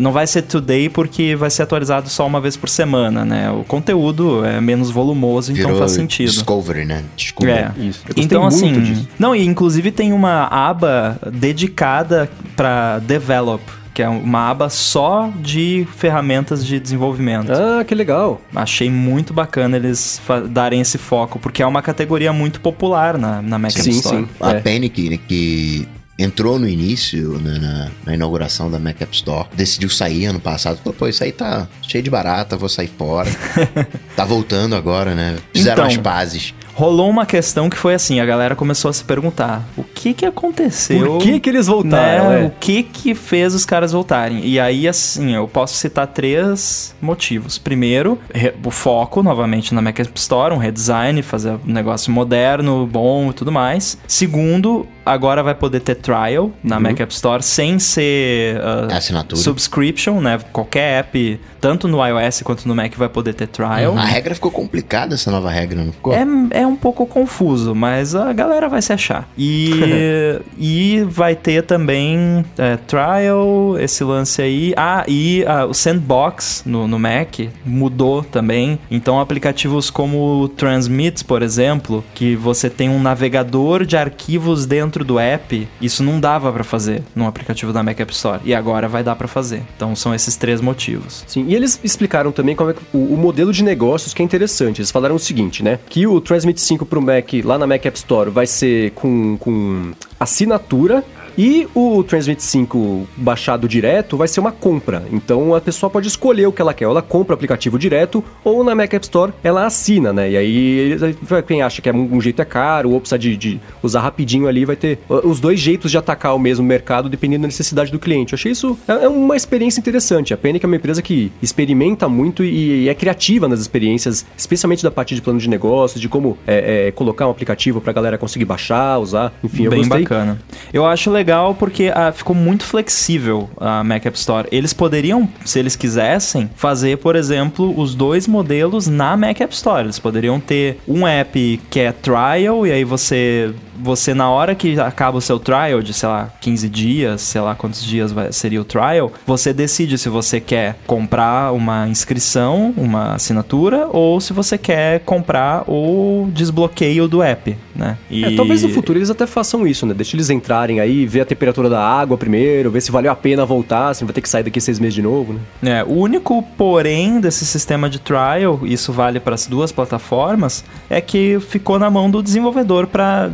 Não vai ser today porque vai ser atualizado só uma vez por semana, né? O conteúdo é menos volumoso, então Virou faz sentido. Discovery, né? Discovery. É. Isso. Então, assim. disso. Não, e inclusive tem uma aba dedicada para develop, que é uma aba só de ferramentas de desenvolvimento. Ah, que legal. Achei muito bacana eles darem esse foco, porque é uma categoria muito popular na, na Mac App Sim, Store. sim. A É. Penny que, que entrou no início, né, na, na inauguração da Mac App Store, decidiu sair ano passado. Falou, pô, isso aí tá cheio de barata, vou sair fora. tá voltando agora, né? Fizeram Então, as pazes. Rolou uma questão que foi assim, a galera começou a se perguntar, o que que aconteceu? Por que que eles voltaram, né? é? O que que fez os caras voltarem? E aí, assim, eu posso citar três motivos. Primeiro, o foco, novamente, na Mac App Store, um redesign, fazer um negócio moderno, bom e tudo mais. Segundo, agora vai poder ter trial na Mac App Store sem ser... É assinatura. Subscription, né? Qualquer app, tanto no iOS quanto no Mac, vai poder ter trial. A regra ficou complicada, essa nova regra, não ficou? É, é um pouco confuso, mas a galera vai se achar. E, e vai ter também é, trial, esse lance aí. Ah, e ah, o Sandbox no, no Mac mudou também. Então, aplicativos como o Transmit, por exemplo, que você tem um navegador de arquivos dentro do app, isso não dava pra fazer no aplicativo da Mac App Store. E agora vai dar pra fazer. Então, são esses três motivos. Sim, e eles explicaram também como é que o, o modelo de negócios que é interessante. Eles falaram o seguinte, né? Que o Transmit 5 pro Mac, lá na Mac App Store, vai ser com, com assinatura. E o Transmit 5 baixado direto vai ser uma compra. Então a pessoa pode escolher o que ela quer. Ela compra o aplicativo direto, ou na Mac App Store ela assina, né? E aí quem acha que é um, jeito é caro, ou precisa de, de usar rapidinho ali, vai ter os dois jeitos de atacar o mesmo mercado dependendo da necessidade do cliente. Eu achei isso é, é uma experiência interessante. A Panic é uma empresa que experimenta muito e, e é criativa nas experiências, especialmente da parte de plano de negócios, de como é, é, colocar um aplicativo pra galera conseguir baixar, usar. Enfim, eu Bem gostei. bacana. Eu acho legal porque ah, ficou muito flexível a Mac App Store. Eles poderiam, se eles quisessem, fazer, por exemplo, os dois modelos na Mac App Store. Eles poderiam ter um app que é trial e aí você você, na hora que acaba o seu trial, de sei lá, 15 dias, sei lá quantos dias vai, seria o trial, você decide se você quer comprar uma inscrição, uma assinatura, ou se você quer comprar o desbloqueio do app, né? E... É, talvez no futuro eles até façam isso, né? Deixa eles entrarem aí, ver a temperatura da água primeiro, ver se valeu a pena voltar, se vai ter que sair daqui seis meses de novo, né? É, o único porém desse sistema de trial, isso vale para as duas plataformas, é que ficou na mão do desenvolvedor para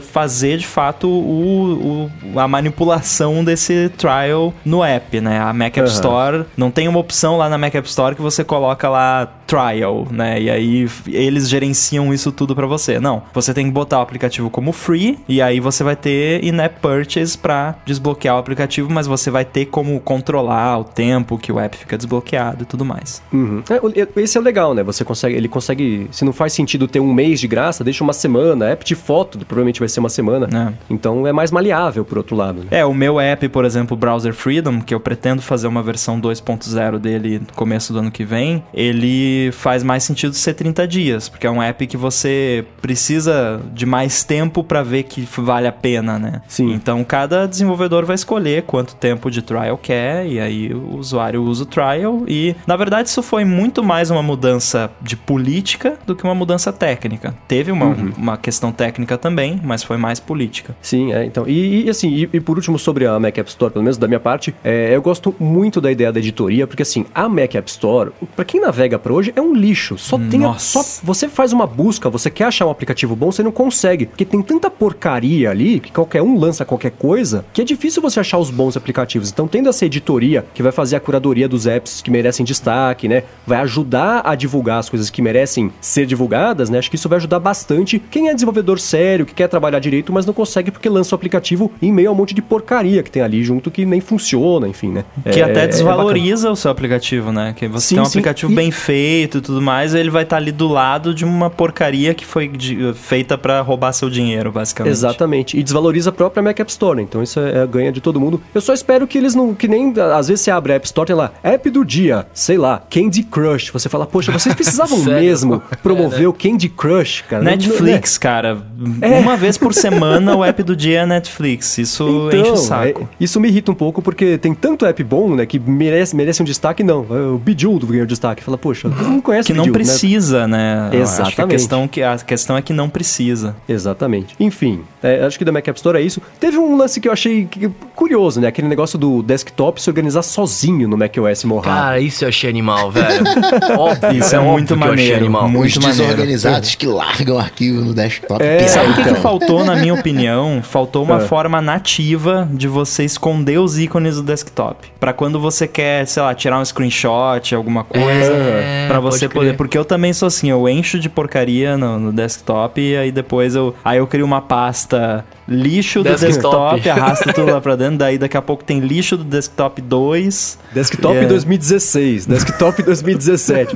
fazer de fato o, o, a manipulação desse trial no app, né? A Mac App uhum. Store não tem uma opção lá na Mac App Store que você coloca lá trial, né? E aí eles gerenciam isso tudo para você. Não, você tem que botar o aplicativo como free e aí você vai ter in-app purchase para desbloquear o aplicativo, mas você vai ter como controlar o tempo que o app fica desbloqueado e tudo mais. Uhum. É, esse é legal, né? Você consegue, ele consegue, se não faz sentido ter um mês de graça, deixa uma semana, app de foto, provavelmente provavelmente vai ser uma semana. É. Então é mais maleável por outro lado. Né? É, o meu app, por exemplo, Browser Freedom, que eu pretendo fazer uma versão 2.0 dele no começo do ano que vem, ele faz mais sentido ser 30 dias, porque é um app que você precisa de mais tempo para ver que vale a pena, né? Sim. Então cada desenvolvedor vai escolher quanto tempo de trial quer e aí o usuário usa o trial e na verdade isso foi muito mais uma mudança de política do que uma mudança técnica. Teve uma, uhum. uma questão técnica também, mas foi mais política. Sim, é, então. E, e assim, e, e, por último, sobre a Mac App Store, pelo menos da minha parte, é, eu gosto muito da ideia da editoria, porque assim, a Mac App Store, para quem navega para hoje, é um lixo. Só tem. A, só, você faz uma busca, você quer achar um aplicativo bom, você não consegue. Porque tem tanta porcaria ali, que qualquer um lança qualquer coisa, que é difícil você achar os bons aplicativos. Então, tendo essa editoria que vai fazer a curadoria dos apps que merecem destaque, né? Vai ajudar a divulgar as coisas que merecem ser divulgadas, né? Acho que isso vai ajudar bastante quem é desenvolvedor sério, que quer trabalhar direito, mas não consegue porque lança o aplicativo em meio a um monte de porcaria que tem ali junto que nem funciona, enfim, né? Que é, até desvaloriza é o seu aplicativo, né? Que você sim, tem um sim, aplicativo e... bem feito e tudo mais, ele vai estar ali do lado de uma porcaria que foi de, feita para roubar seu dinheiro, basicamente. Exatamente. E desvaloriza a própria Mac App Store, né? Então isso é, é ganha de todo mundo. Eu só espero que eles não. Que nem. Às vezes você abre a App Store, tem lá, app do dia, sei lá, Candy Crush. Você fala, poxa, vocês precisavam mesmo promover é, né? o Candy Crush, cara. Netflix, né? cara. É. Uma vez por semana o app do dia é Netflix. Isso então, enche o saco. É, isso me irrita um pouco porque tem tanto app bom, né, que merece, merece um destaque, não. O Bejeweled ganhou destaque. Fala, poxa, não conhece Que não né? precisa, né? né? Exatamente. a, questão que, a questão é que não precisa. Exatamente. Enfim, é, acho que da Mac App Store é isso. Teve um lance que eu achei curioso, né? Aquele negócio do desktop se organizar sozinho no macOS Mojave. Cara, isso eu achei animal, velho. óbvio, isso é, é muito maneiro. Animal. Muito Os desorganizados que largam arquivo no desktop. É, sabe o que, que então. Faltou, na minha opinião? Faltou uma é. forma nativa de você esconder os ícones do desktop. Para quando você quer, sei lá, tirar um screenshot, alguma coisa, é, para você poder. Porque eu também sou assim, eu encho de porcaria no, no desktop e aí depois eu. Aí eu crio uma pasta lixo do desktop, desktop arrasta tudo lá pra dentro. Daí daqui a pouco tem lixo do desktop 2. Desktop yeah. 2016, desktop 2017.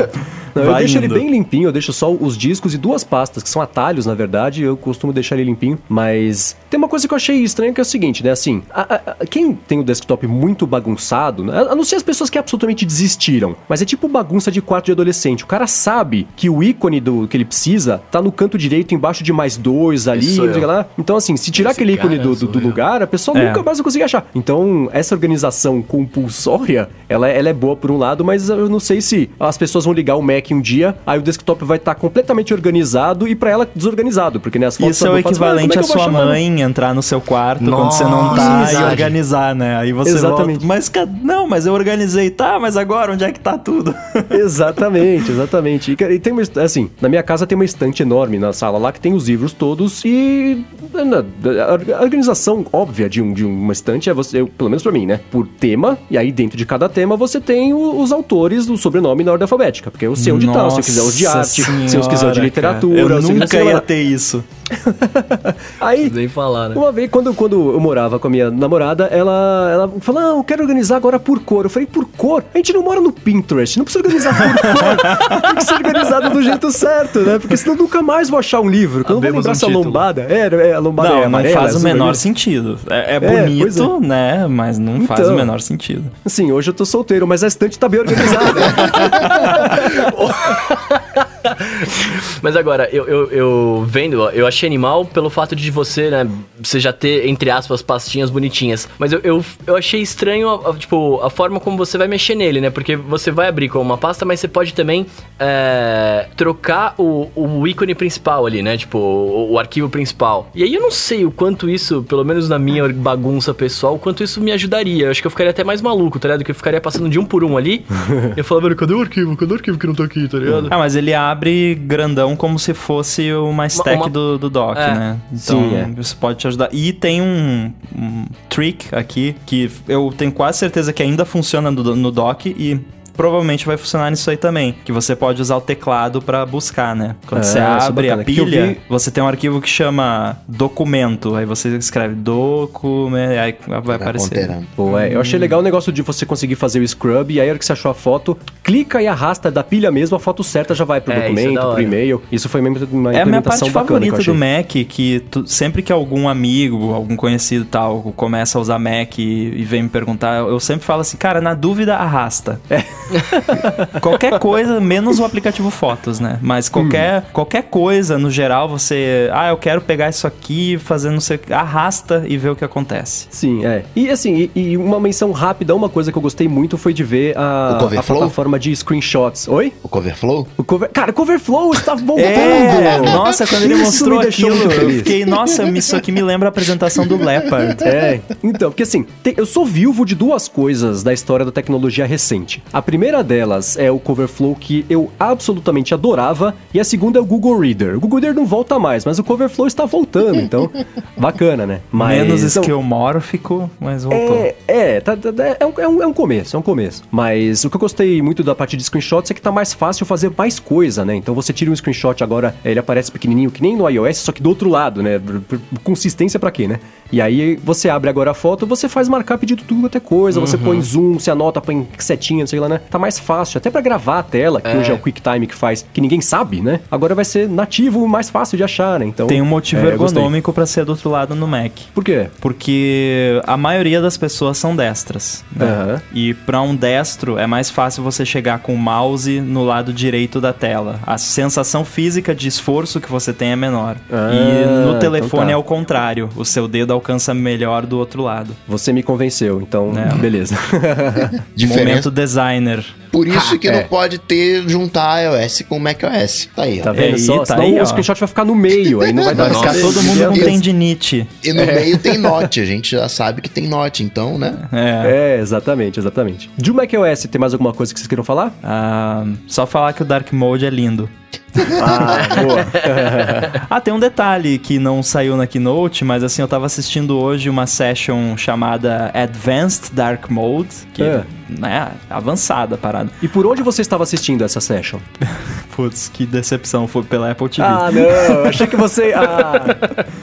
Não, eu deixo indo. ele bem limpinho, eu deixo só os discos e duas pastas, que são atalhos, na verdade, eu costumo deixar ele limpinho, mas tem uma coisa que eu achei estranha que é o seguinte, né, assim, a, a, quem tem o desktop muito bagunçado, né, a não ser as pessoas que absolutamente desistiram, mas é tipo bagunça de quarto de adolescente, o cara sabe que o ícone do que ele precisa tá no canto direito, embaixo de mais dois ali, lá. então assim, se tirar aquele ícone do, do, do lugar, a pessoa é. nunca mais vai conseguir achar. Então, essa organização compulsória, ela, ela é boa por um lado, mas eu não sei se as pessoas vão ligar o Mac um dia, aí o desktop vai estar tá completamente organizado e para ela desorganizado, porque né, as fotos Isso é o equivalente é a sua mãe entrar no seu quarto Nossa, quando você não tá e organizar, né? Aí você Exatamente. Volta, mas não, mas eu organizei, tá, mas agora onde é que tá tudo? exatamente, exatamente. E, e tem uma, assim, na minha casa tem uma estante enorme na sala lá que tem os livros todos e a organização óbvia de, um, de uma estante é você, eu, pelo menos para mim, né? Por tema, e aí dentro de cada tema você tem o, os autores do sobrenome na ordem alfabética, porque o seu onde tá, se eu quiser os de arte, senhora, se eu quiser os de literatura. Cara, eu nunca ia ter isso. Aí, Nem falar, né? uma vez, quando, quando eu morava com a minha namorada, ela, ela falou: Não, eu quero organizar agora por cor. Eu falei: Por cor? A gente não mora no Pinterest, não precisa organizar por cor. Tem que ser organizado do jeito certo, né? Porque senão nunca mais vou achar um livro. Que eu não vou lembrar um se a lombada. É, é, a lombada não, é amarela, não faz o menor sentido. É, é, é bonito, é, né? Mas não então, faz o menor sentido. Sim, hoje eu tô solteiro, mas a estante tá bem organizada. Mas agora, eu, eu, eu vendo, eu achei animal pelo fato de você, né, você já ter, entre aspas, pastinhas bonitinhas. Mas eu, eu, eu achei estranho, a- a, tipo, a forma como você vai mexer nele, né? Porque você vai abrir com uma pasta, mas você pode também é, trocar o, o ícone principal ali, né? Tipo, o, o arquivo principal. E aí eu não sei o quanto isso, pelo menos na minha bagunça pessoal, o quanto isso me ajudaria. Eu acho que eu ficaria até mais maluco, tá ligado? Que eu ficaria passando de um por um ali. e eu falava, cadê o arquivo? Cadê o arquivo que não tá aqui, tá ligado? Ah, mas ele abre grandão como se fosse uma stack uma- do, do dock, É. né? Então, Sim, é. isso pode te ajudar. E tem um, um trick aqui que eu tenho quase certeza que ainda funciona no, no dock e provavelmente vai funcionar nisso aí também. Que você pode usar o teclado pra buscar, né? Quando É, você é abre a pilha, vi- você tem um arquivo que chama documento. Aí você escreve documento, aí vai aparecer. Pô, é, eu achei legal o negócio de você conseguir fazer o scrub e aí a hora que você achou a foto, clica e arrasta da pilha mesmo, a foto certa já vai pro É, é documento, pro e-mail. Isso foi mesmo uma É a minha parte favorita do Mac, que tu- sempre que algum amigo, algum conhecido e tal, começa a usar Mac e, e vem me perguntar, eu sempre falo assim, cara, na dúvida, arrasta. É. qualquer coisa, menos o aplicativo Fotos, né? Mas qualquer, Hum. qualquer coisa, no geral, você... Ah, eu quero pegar isso aqui, fazer não sei o que... Arrasta e vê o que acontece. Sim, é. E assim, e, e uma menção rápida, uma coisa que eu gostei muito foi de ver a, a plataforma de screenshots. Oi? O Coverflow? O cover... Cara, o Coverflow está voltando! É, nossa, quando ele Isso mostrou aquilo, eu fiquei, nossa, isso aqui me lembra a apresentação do Leopard. É, então, porque assim, tem- eu sou viúvo de duas coisas da história da tecnologia recente. A primeira delas é o Coverflow que eu absolutamente adorava, e a segunda é o Google Reader. O Google Reader não volta mais, mas o Coverflow está voltando, então, bacana, né? Mas, Menos então, esquemórfico, mas voltou. É, é, tá- tá- é, um, é, um, é um começo, é um começo. Mas o que eu gostei muito da parte de screenshots é que tá mais fácil fazer mais coisa, né? Então você tira um screenshot agora, ele aparece pequenininho, que nem no iOS, só que do outro lado, né? Consistência pra quê, né? E aí você abre agora a foto, você faz marcar pedido tudo até coisa, você põe zoom, você anota, põe setinha, não sei lá, né? Tá mais fácil, até pra gravar a tela, que hoje é o QuickTime que faz, que ninguém sabe, né? Agora vai ser nativo, mais fácil de achar, né? Então Tem um motivo é, ergonômico pra ser do outro lado no Mac. Por quê? Porque a maioria das pessoas são destras. né? Aham. E pra um destro é mais fácil você chegar com o mouse no lado direito da tela. A sensação física de esforço que você tem é menor. Ah, e no então telefone tá. é o contrário. O seu dedo alcança melhor do outro lado. Você me convenceu, então É. beleza. Diferença. Momento designer. Por isso que É. não pode ter juntar iOS com macOS. Tá aí, ó. Tá vendo aí, só? tá Senão aí, o ó. screenshot vai ficar no meio, aí não vai dar Vai pra ficar ficar todo mundo com tendinite. E no meio tem Note. A gente já sabe que tem Note, então, né? É. É, exatamente, exatamente. De macOS, tem mais alguma coisa que vocês queiram falar? Ah, só falar que o Dark Mode é lindo. Ah, boa. Ah, tem um detalhe que não saiu na Keynote, mas assim, eu tava assistindo hoje uma session chamada Advanced Dark Mode, que É. né, avançada a parada. E por onde você estava assistindo essa session? Putz, que decepção, foi pela Apple TV. Ah, não, achei que você... Ah.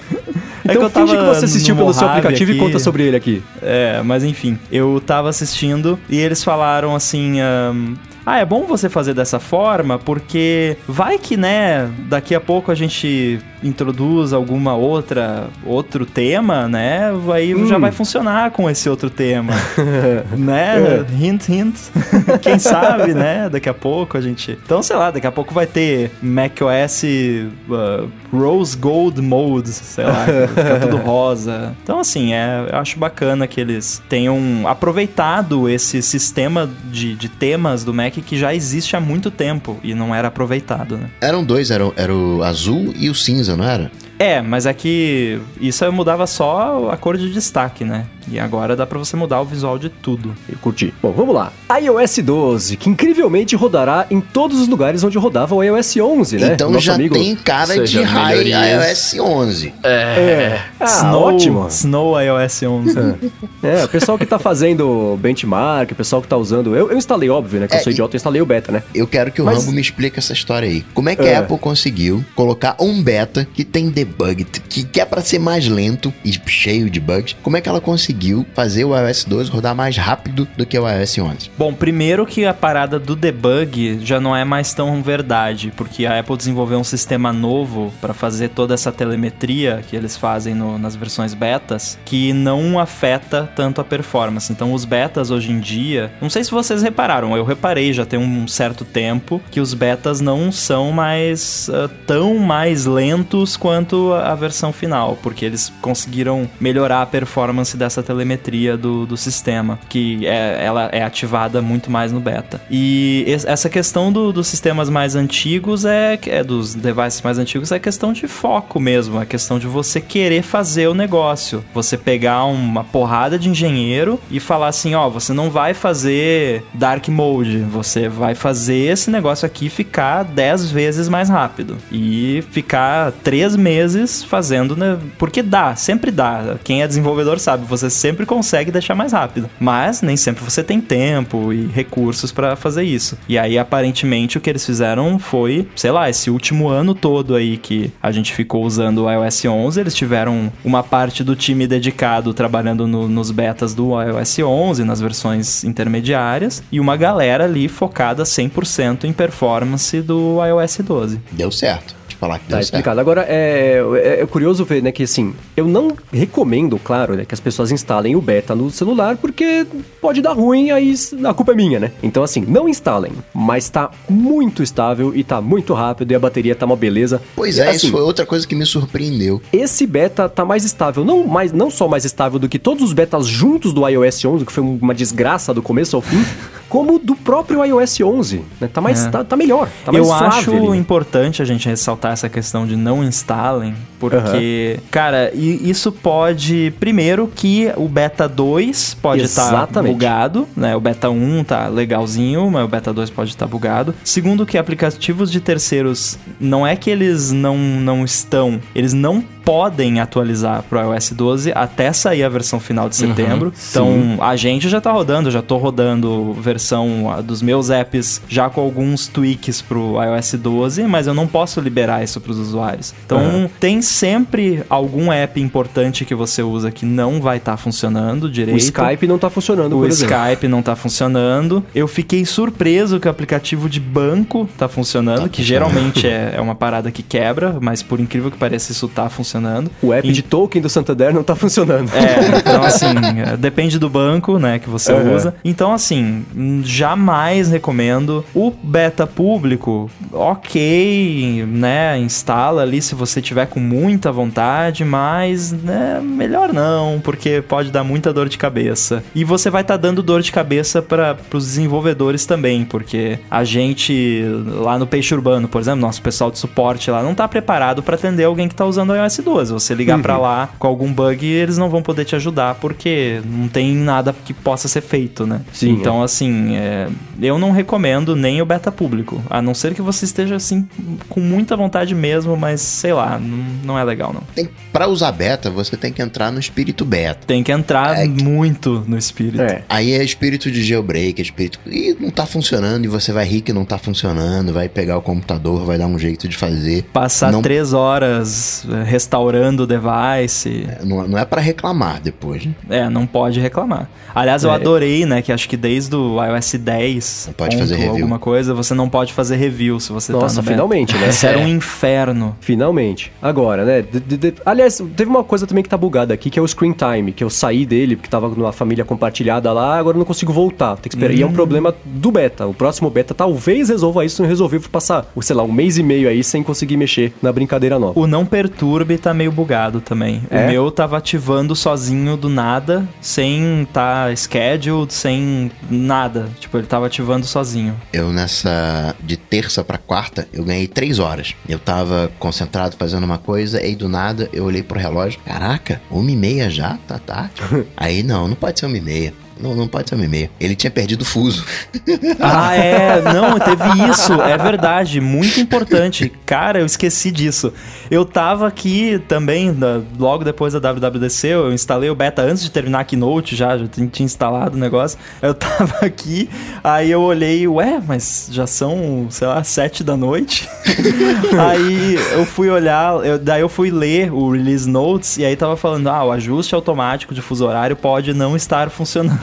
É Então que eu finge que você assistiu pelo seu aplicativo e aqui. conta sobre ele aqui. É, mas enfim, eu tava assistindo e eles falaram assim. ahn, ah, é bom você fazer dessa forma porque vai que, né, daqui a pouco a gente introduz alguma outra outro tema, né? Aí Hum. já vai funcionar com esse outro tema, né? É. Hint, hint. Quem sabe, né? Daqui a pouco a gente. Então, sei lá, daqui a pouco vai ter macOS uh, Rose Gold Mode, sei lá, fica tudo rosa. Então, assim, é, eu acho bacana que eles tenham aproveitado esse sistema de, de temas do Mac que já existe há muito tempo e não era aproveitado, né? Eram dois, era, o- era o azul e o cinza, não era? É, mas é que isso mudava só a cor de destaque, né? E agora dá pra você mudar o visual de tudo. Eu curti. Bom, vamos lá. iOS 12, que incrivelmente rodará em todos os lugares onde rodava o iOS 11, né? Então Nosso já amigo... tem cara de High iOS 11. É. Ah, Snow, ótimo. Snow iOS 11. É, o pessoal que tá fazendo benchmark, o pessoal que tá usando... Eu, eu instalei, óbvio, né? Que eu É, sou e- idiota, eu instalei o beta, né? Eu quero que o Mas- Rambo me explique essa história aí. Como é que É. a Apple conseguiu colocar um beta que tem debug, que, que é pra ser mais lento e cheio de bugs? Como é que ela conseguiu conseguiu fazer o iOS 12 rodar mais rápido do que o iOS 11? Bom, primeiro que a parada do debug já não é mais tão verdade, porque a Apple desenvolveu um sistema novo para fazer toda essa telemetria que eles fazem no, nas versões betas, que não afeta tanto a performance. Então, os betas hoje em dia, não sei se vocês repararam, eu reparei já tem um certo tempo que os betas não são mais uh, tão mais lentos quanto a versão final, porque eles conseguiram melhorar a performance dessa telemetria do, do sistema, que é, ela é ativada muito mais no beta. E essa questão do, dos sistemas mais antigos é, é dos devices mais antigos é questão de foco mesmo, é questão de você querer fazer o negócio. Você pegar uma porrada de engenheiro e falar assim, ó, oh, você não vai fazer dark mode, você vai fazer esse negócio aqui ficar 10 vezes mais rápido e ficar 3 meses fazendo, né? Porque dá, sempre dá. Quem é desenvolvedor sabe, você sempre consegue deixar mais rápido, mas nem sempre você tem tempo e recursos para fazer isso. E aí aparentemente o que eles fizeram foi, sei lá, esse último ano todo aí que a gente ficou usando o iOS 11, eles tiveram uma parte do time dedicado trabalhando no, nos betas do iOS 11, nas versões intermediárias, e uma galera ali focada 100% em performance do iOS 12. Deu certo falar que tá explicado. Agora, é, é, é, curioso ver, né, que assim, eu não recomendo, claro, né, que as pessoas instalem o beta no celular, porque pode dar ruim, aí a culpa é minha, né? Então, assim, não instalem, mas tá muito estável e tá muito rápido e a bateria tá uma beleza. Pois é, assim, isso foi outra coisa que me surpreendeu. Esse beta tá mais estável, não, mais, não só mais estável do que todos os betas juntos do iOS 11, que foi uma desgraça do começo ao fim, como do próprio iOS 11, né? Tá mais, é. tá, tá, melhor, tá mais Eu acho ali. importante a gente ressaltar essa questão de não instalem, porque, uhum. cara, isso pode. Primeiro, que o beta 2 pode estar tá bugado, né? O beta 1 tá legalzinho, mas o beta 2 pode estar tá bugado. Segundo, que aplicativos de terceiros não é que eles não, não estão, eles não podem atualizar pro iOS 12 até sair a versão final de setembro. Uhum, então, sim. a gente já tá rodando, já tô rodando versão dos meus apps já com alguns tweaks pro iOS 12, mas eu não posso liberar isso pros usuários. Então, uhum. tem sempre algum app importante que você usa que não vai estar tá funcionando direito. O Skype não tá funcionando, O Skype não tá funcionando. Eu fiquei surpreso que o aplicativo de banco tá funcionando, tá que geralmente é, é uma parada que quebra, mas por incrível que pareça, isso tá funcionando funcionando. O app e... de token do Santander não tá funcionando. É, então assim, depende do banco, né, que você uhum. usa. Então assim, jamais recomendo. O beta público, ok, né, instala ali se você tiver com muita vontade, mas né, melhor não, porque pode dar muita dor de cabeça. E você vai estar tá dando dor de cabeça para os desenvolvedores também, porque a gente lá no Peixe Urbano, por exemplo, nosso pessoal de suporte lá não tá preparado para atender alguém que tá usando o iOS 12. Você ligar uhum. para lá com algum bug, eles não vão poder te ajudar porque não tem nada que possa ser feito, né? Sim, então, é. assim, é, eu não recomendo nem o beta público, a não ser que você esteja assim com muita vontade mesmo, mas sei lá, não, não é legal não. Tem, pra usar beta, você tem que entrar no espírito beta. Tem que entrar é, muito no espírito. É. Aí é espírito de jailbreak, é espírito. E não tá funcionando, e você vai rir que não tá funcionando, vai pegar o computador, vai dar um jeito de fazer. Passar não... três horas restaurando restaurando o device. É, não, não é para reclamar depois, né? É, não pode reclamar. Aliás, eu é. adorei, né, que acho que desde o iOS 10 não pode fazer review. alguma coisa, você não pode fazer review se você Nossa, tá no finalmente, né? Isso era um é. inferno. Finalmente. Agora, né, de, de, de, aliás, teve uma coisa também que tá bugada aqui, que é o screen time, que eu saí dele porque tava numa família compartilhada lá, agora eu não consigo voltar, tem que esperar. Hum. E é um hum. problema do beta. O próximo beta talvez resolva isso, não resolveu, vou passar, sei lá, um mês e meio aí sem conseguir mexer na brincadeira nova. O não perturbe tá meio bugado também. É? O meu tava ativando sozinho do nada, sem tá scheduled, sem nada. Tipo, ele tava ativando sozinho. Eu nessa de terça para quarta, eu ganhei três horas. Eu tava concentrado fazendo uma coisa, e do nada eu olhei pro relógio. Caraca, uma e meia já? Tá tarde. Aí não, não pode ser uma e meia. Não, não pode ser uma e meia. Ele tinha perdido o fuso. Ah, é. Não, teve isso. É verdade. Muito importante. Cara, eu esqueci disso. Eu tava aqui também, logo depois da WWDC, eu instalei o beta antes de terminar a Keynote já, já tinha instalado o negócio. Eu tava aqui, aí eu olhei, ué, mas já são, sei lá, sete da noite. aí eu fui olhar, eu- daí eu fui ler o release notes e aí tava falando, ah, o ajuste automático de fuso horário pode não estar funcionando.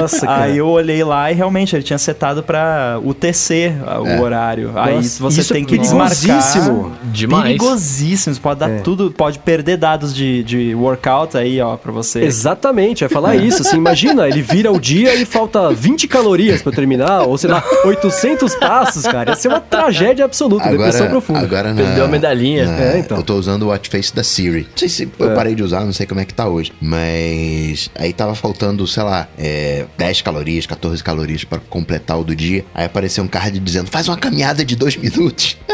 Nossa, cara. Aí eu olhei lá e realmente ele tinha setado pra UTC o É. horário. aí Nossa, você isso é tem que desmarcar. perigosíssimo. Demais. Perigosíssimo. Isso pode dar É. tudo, pode perder dados de, de workout aí, ó, pra você. Exatamente, vai falar isso. Assim, imagina, ele vira o dia e falta 20 calorias pra terminar, ou sei lá, 800 passos, cara. Ia ser uma tragédia absoluta, depressão profunda. agora na, Perdeu a medalhinha. na- É, então. Eu tô usando o watch face da Siri. Não sei se eu parei de usar, não sei como é que tá hoje. Mas aí tava faltando, sei lá, é, 10 calorias, 14 calorias pra completar o do dia. Aí apareceu um card dizendo, faz uma caminhada de dois minutos.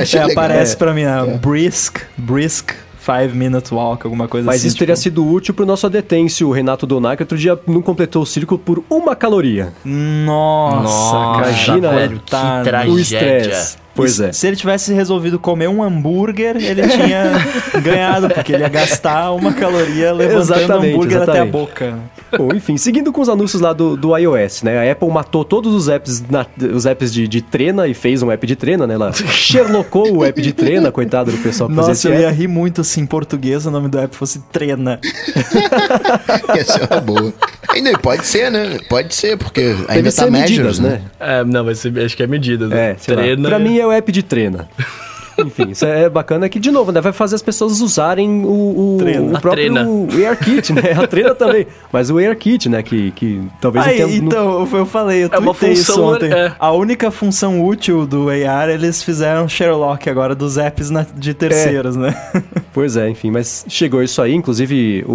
Achei É, legal. aparece É. pra mim, ah, brisk, brisk, five minute walk, alguma coisa Mas assim. isso teria tipo, sido útil pro nosso adetêncio, o Renato Donai, que outro dia não completou o círculo por uma caloria. Nossa, Nossa, cara. imagina, velho, que tá- O tragédia. estresse. Pois E é. Se ele tivesse resolvido comer um hambúrguer, ele tinha ganhado, porque ele ia gastar uma caloria levantando o Exatamente, hambúrguer até a exatamente. boca. Bom, enfim, seguindo com os anúncios lá do, do iOS, né? A Apple matou todos os apps, na- os apps de, de trena e fez um app de trena, né? Ela Sherlockou o app de trena, coitado do pessoal que Nossa, eu ia app. rir muito se em português o nome do app fosse Trena. Ia ser uma boa. Ainda pode ser, né? Pode ser, porque Deve ainda ser tá medidas, measures, né? né? É, não, mas acho que é medida. né? É, sei lá. Treina. Pra mim é o app de trena. Enfim, isso é bacana que, de novo, né, vai fazer as pessoas usarem o, o, Trena. o A próprio. AirKit, né? A trena também. Mas o AirKit, né, que, que talvez Aí, não tenha... então, eu falei, eu É uma tuitei isso função, ontem. é. A única função útil do AR, eles fizeram Sherlock agora dos apps na- de terceiros, né? Pois é, enfim, mas chegou isso aí, inclusive o,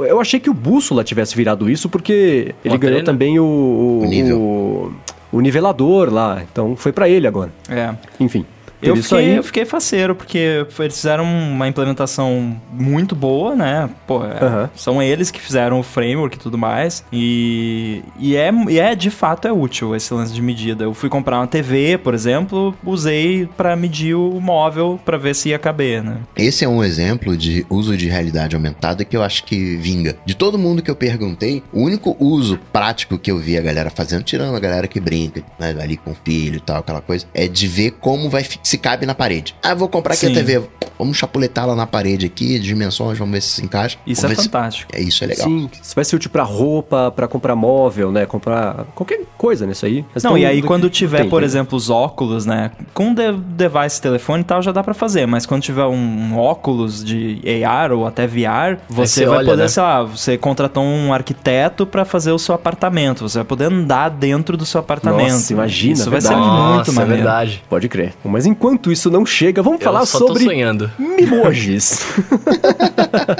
o- eu achei que o Bússola tivesse virado isso porque ele Uma ganhou também o, o, O nível. o- o nivelador lá, então foi pra ele agora. É. Enfim, Eu fiquei, aí. eu fiquei faceiro, porque eles fizeram uma implementação muito boa, né? Pô, é, são eles que fizeram o framework e tudo mais. E, e, é, e é, de fato, é útil esse lance de medida. Eu fui comprar uma TV, por exemplo, usei pra medir o móvel pra ver se ia caber, né? Esse é um exemplo de uso de realidade aumentada que eu acho que vinga. De todo mundo que eu perguntei, o único uso prático que eu vi a galera fazendo, tirando a galera que brinca, né, ali com o filho e tal, aquela coisa, é de ver como vai fi- se cabe na parede. Ah, vou comprar aqui Sim. a TV, vamos chapuletar lá na parede aqui, dimensões, vamos ver se se encaixa. Isso é Vamos se- fantástico. É isso, é legal. Sim, isso vai ser útil pra roupa, pra comprar móvel, né? Comprar qualquer coisa nisso aí. Mas Não, e aí do- quando tiver, tem, por tem. exemplo, os óculos, né? Com de device telefone e tal já dá pra fazer, mas quando tiver um óculos de AR ou até VR, você você vai olha, poder, né? sei lá, você contratou um arquiteto pra fazer o seu apartamento, você vai poder andar dentro do seu apartamento. Nossa, imagina, Isso vai ser verdade. muito Nossa, é maneiro. verdade. Pode crer. Mas enquanto isso não chega, vamos Eu falar sobre sonhando. mimojis.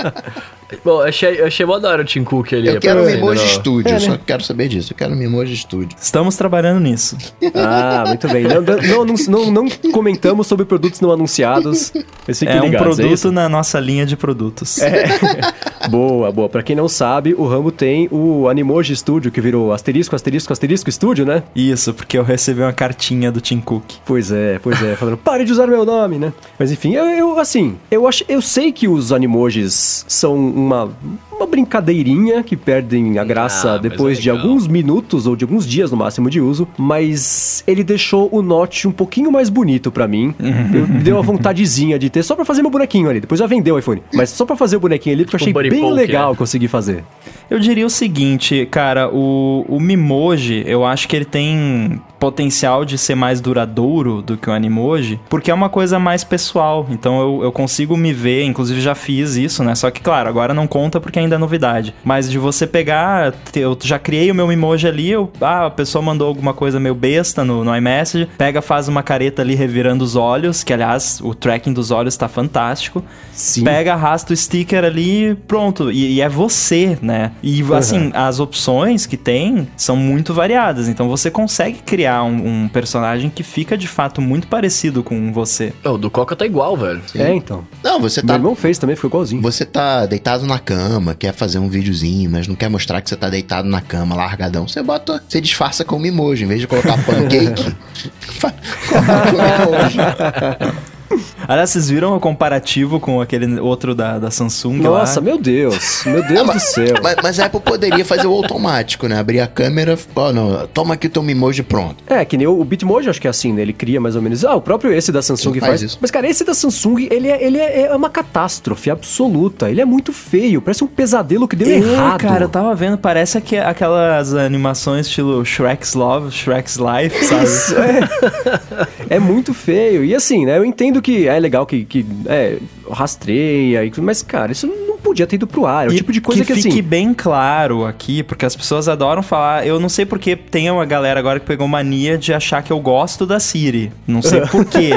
Bom, eu achei, achei mó da hora o Tim Cook ali. Eu quero um no- Studio, É, né? só quero saber disso. Eu quero um Mimoji Studio. Estamos trabalhando nisso. ah, muito bem. Não, não, não, não- comentamos sobre produtos não anunciados. É um ligados, produto isso? na nossa linha de produtos. Boa, boa. Pra quem não sabe, o Rambo tem o Animoji Studio, que virou asterisco, asterisco, asterisco Studio, né? Isso, porque eu recebi uma cartinha do Tim Cook. Pois é, pois é, falando, pare de usar meu nome, né? Mas enfim, eu, eu, assim, eu acho, eu sei que os animojis são uma, uma brincadeirinha que perdem a graça Ah, depois é de alguns minutos ou de alguns dias no máximo de uso, mas ele deixou o Note um pouquinho mais bonito pra mim. deu uma vontadezinha de ter só pra fazer meu bonequinho ali. Depois já vendeu o iPhone, mas só pra fazer o bonequinho ali porque Tipo eu achei bem poke, legal né? conseguir fazer. Eu diria o seguinte, cara, o, o Mimoji, eu acho que ele tem potencial de ser mais duradouro do que o Animoji, porque é uma coisa mais pessoal. Então eu, eu consigo me ver, inclusive já fiz isso, né? Só que, claro, agora não conta porque ainda é novidade. Mas de você pegar, eu já criei o meu Mimoji ali, eu, ah, a pessoa mandou alguma coisa meio besta no, no iMessage, pega, faz uma careta ali revirando os olhos, que aliás, o tracking dos olhos tá fantástico. Sim. Pega, arrasta o sticker ali, pronto. E, e é você, né? E assim, as opções que tem são muito variadas. Então você consegue criar um, um personagem que fica de fato muito parecido com você. O do Coca tá igual, velho. É, então. Não, você Meu tá irmão fez também, ficou igualzinho. Você tá deitado na cama, quer fazer um videozinho, mas não quer mostrar que você tá deitado na cama, largadão. Você bota, você disfarça com emoji, em vez de colocar pancake. coloca com emoji. Aliás, vocês viram o comparativo com aquele outro da, da Samsung Nossa, lá? meu Deus. Meu Deus do céu. Mas, mas a Apple poderia fazer o automático, né? Abrir a câmera, ó, não, toma aqui o teu Mimoji pronto. É, que nem o, o Bitmoji, acho que é assim, né? Ele cria mais ou menos. Ah, o próprio esse da Samsung faz, faz isso. Mas, cara, esse da Samsung, ele, é, ele é, é uma catástrofe absoluta. Ele é muito feio. Parece um pesadelo que deu É, errado. cara, eu tava vendo, parece que aquelas animações estilo Shrek's Love, Shrek's Life, sabe? Isso, é. É muito feio. E assim, né? Eu entendo que é legal que, que é, rastreia, mas, cara, isso não podia ter ido pro ar. É o E tipo de coisa que, fique assim. bem claro aqui, porque as pessoas adoram falar. Eu não sei porque tem uma galera agora que pegou mania de achar que eu gosto da Siri. Não sei por quê.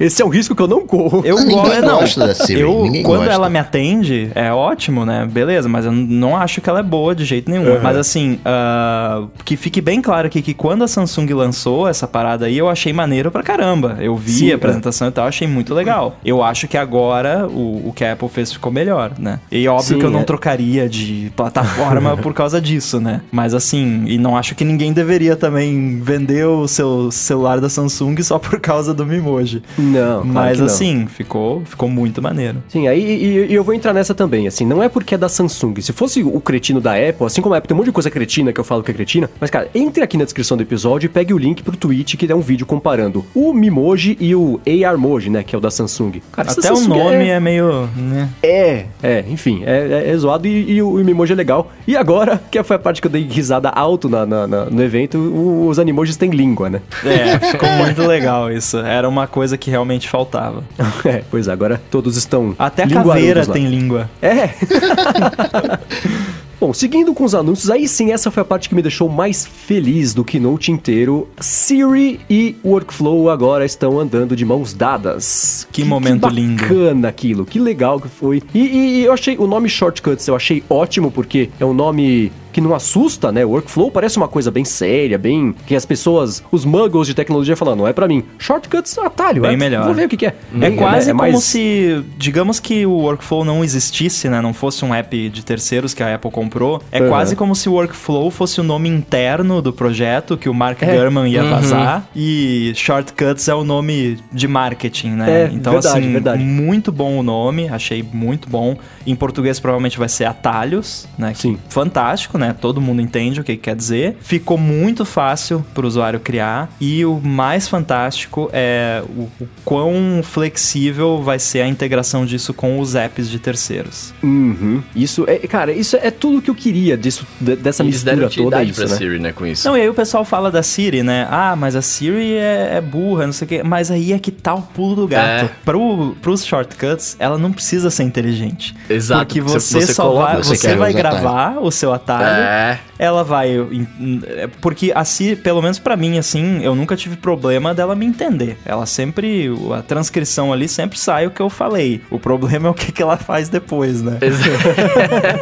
Esse é um risco que eu não corro. Eu gosto. Não, gosta da Siri, eu, ninguém quando gosta. ela me atende, é ótimo, né? Beleza, mas eu não acho que ela é boa de jeito nenhum. Mas assim, ah, que fique bem claro aqui que quando a Samsung lançou essa parada aí, eu achei maneiro pra caramba. Eu vi Sim, a apresentação e tal, achei muito legal. Eu acho que agora o, o que a Apple fez ficou melhor, né? E óbvio Sim, que eu não é. trocaria de plataforma por causa disso, né? Mas assim, e não acho que ninguém deveria também vender o seu celular da Samsung só por causa do Mimoji. Não, claro Mas não. assim, ficou, ficou muito maneiro. Sim, aí e, e eu vou entrar nessa também, assim, não é porque é da Samsung. Se fosse o cretino da Apple, assim como a Apple tem um monte de coisa cretina que eu falo que é cretina, mas cara, entre aqui na descrição do episódio e pegue o link pro tweet que é um vídeo comparando o Mimoji e o ARMoji, né, que é o da Samsung. Cara, Até o Samsung nome é... é, meio. Né? É, é, enfim, é, é- é zoado e, e o, o Mimoji é legal. E agora, que foi a parte que eu dei risada alto na, na- na- no evento, o- os animojis têm língua, né? É, ficou muito legal isso. Era uma coisa que realmente faltava. É, pois é, agora todos estão Até a caveira lá. tem língua. É. Bom, seguindo com os anúncios, aí sim, essa foi a parte que me deixou mais feliz do Keynote inteiro. Siri e Workflow agora estão andando de mãos dadas. Que momento que lindo. bacana aquilo, que legal que foi. E, e- e eu achei o nome Shortcuts, eu achei ótimo porque é um nome que não assusta, né? Workflow parece uma coisa bem séria, bem que as pessoas, os muggles de tecnologia falam, não é pra mim. Shortcuts, atalho, Bem é, melhor. Vou ver o que, que é. É quase é como mais- se, digamos que o Workflow não existisse, né? Não fosse um app de terceiros que a Apple comprou. É Uhum. quase como se o Workflow fosse o nome interno do projeto que o Mark É. Gurman ia vazar. E Shortcuts é o nome de marketing, né? É, então, verdade, assim, verdade. muito bom o nome. Achei muito bom. Em português, provavelmente vai ser atalhos, né? Sim. fantástico, né? Todo mundo entende o que que quer dizer. Ficou muito fácil para o usuário criar. E o mais fantástico é o, o quão flexível vai ser a integração disso com os apps de terceiros. Uhum. Isso é, cara, isso é tudo que eu queria disso, de- dessa Eles mistura toda. Isso, pra né? Siri, né, com isso. Não, e aí o pessoal fala da Siri, né? Ah, mas a Siri é, é burra, não sei o quê. Mas aí é que tá o pulo do gato. É. Pro, pros shortcuts, ela não precisa ser inteligente. Exato, Porque você- você, você só coloca- vai, você vai gravar o seu atalho. É. ela vai. é, Porque a Siri, pelo menos pra mim, assim, eu nunca tive problema dela me entender. Ela sempre. A transcrição ali sempre sai o que eu falei. O problema é o que, que ela faz depois, né?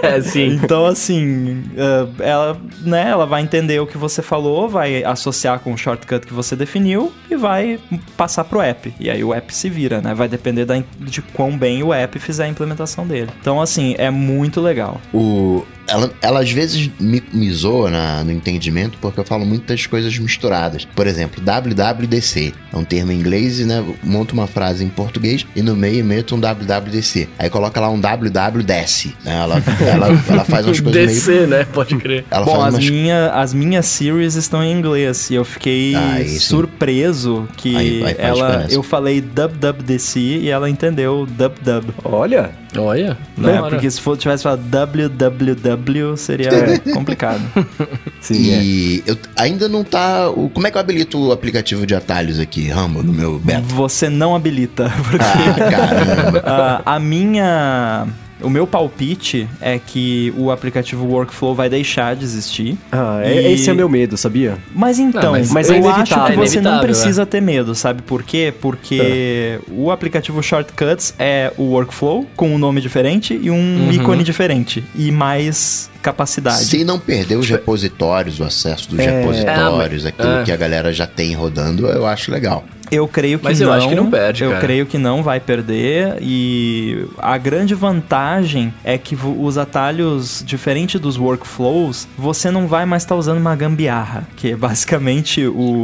É, sim. Então, assim, eh, ela, né, ela vai entender o que você falou, vai associar com o shortcut que você definiu e vai passar pro app. E aí o app se vira, né? Vai depender da, de quão bem o app fizer a implementação dele. Então, assim, é muito legal. O, ela, ela às vezes me, me na- no entendimento porque eu falo muitas coisas misturadas. Por exemplo, WWDC é um termo em inglês e né, monta uma frase em português e no meio meto um WWDC. Aí coloca lá um WWDC. Né? Ela, ela, ela faz umas coisas meio. DC, né? Pode crer. Ela Bom, faz as, umas minha, as minhas series estão em inglês e eu fiquei Ah, surpreso que Aí- aí ela, eu falei WWDC e ela entendeu dub-dub. Olha, Olha, Né? da hora. Porque se for, tivesse falado www seria complicado. sim, é. E eu ainda não tá. o- como é que eu habilito o aplicativo de atalhos aqui, Rambo, no meu beta? Você não habilita, porque Ah, caramba. ah, a minha. O meu palpite é que o aplicativo Workflow vai deixar de existir. Ah, é- E- esse é o meu medo, sabia? Mas então, Não, mas- mas eu é acho que É você não inevitável, precisa ter medo, sabe por quê? Porque o aplicativo Shortcuts é o Workflow com um nome diferente e um Uhum. ícone diferente. E mais capacidade. Se não perder os repositórios, o acesso dos É. repositórios, aquilo é. que a galera já tem rodando, eu acho legal. Eu creio que Mas não. eu acho que não perde, Eu cara. creio que não vai perder. E a grande vantagem é que os atalhos, diferente dos workflows, você não vai mais estar usando uma gambiarra. Que é basicamente o,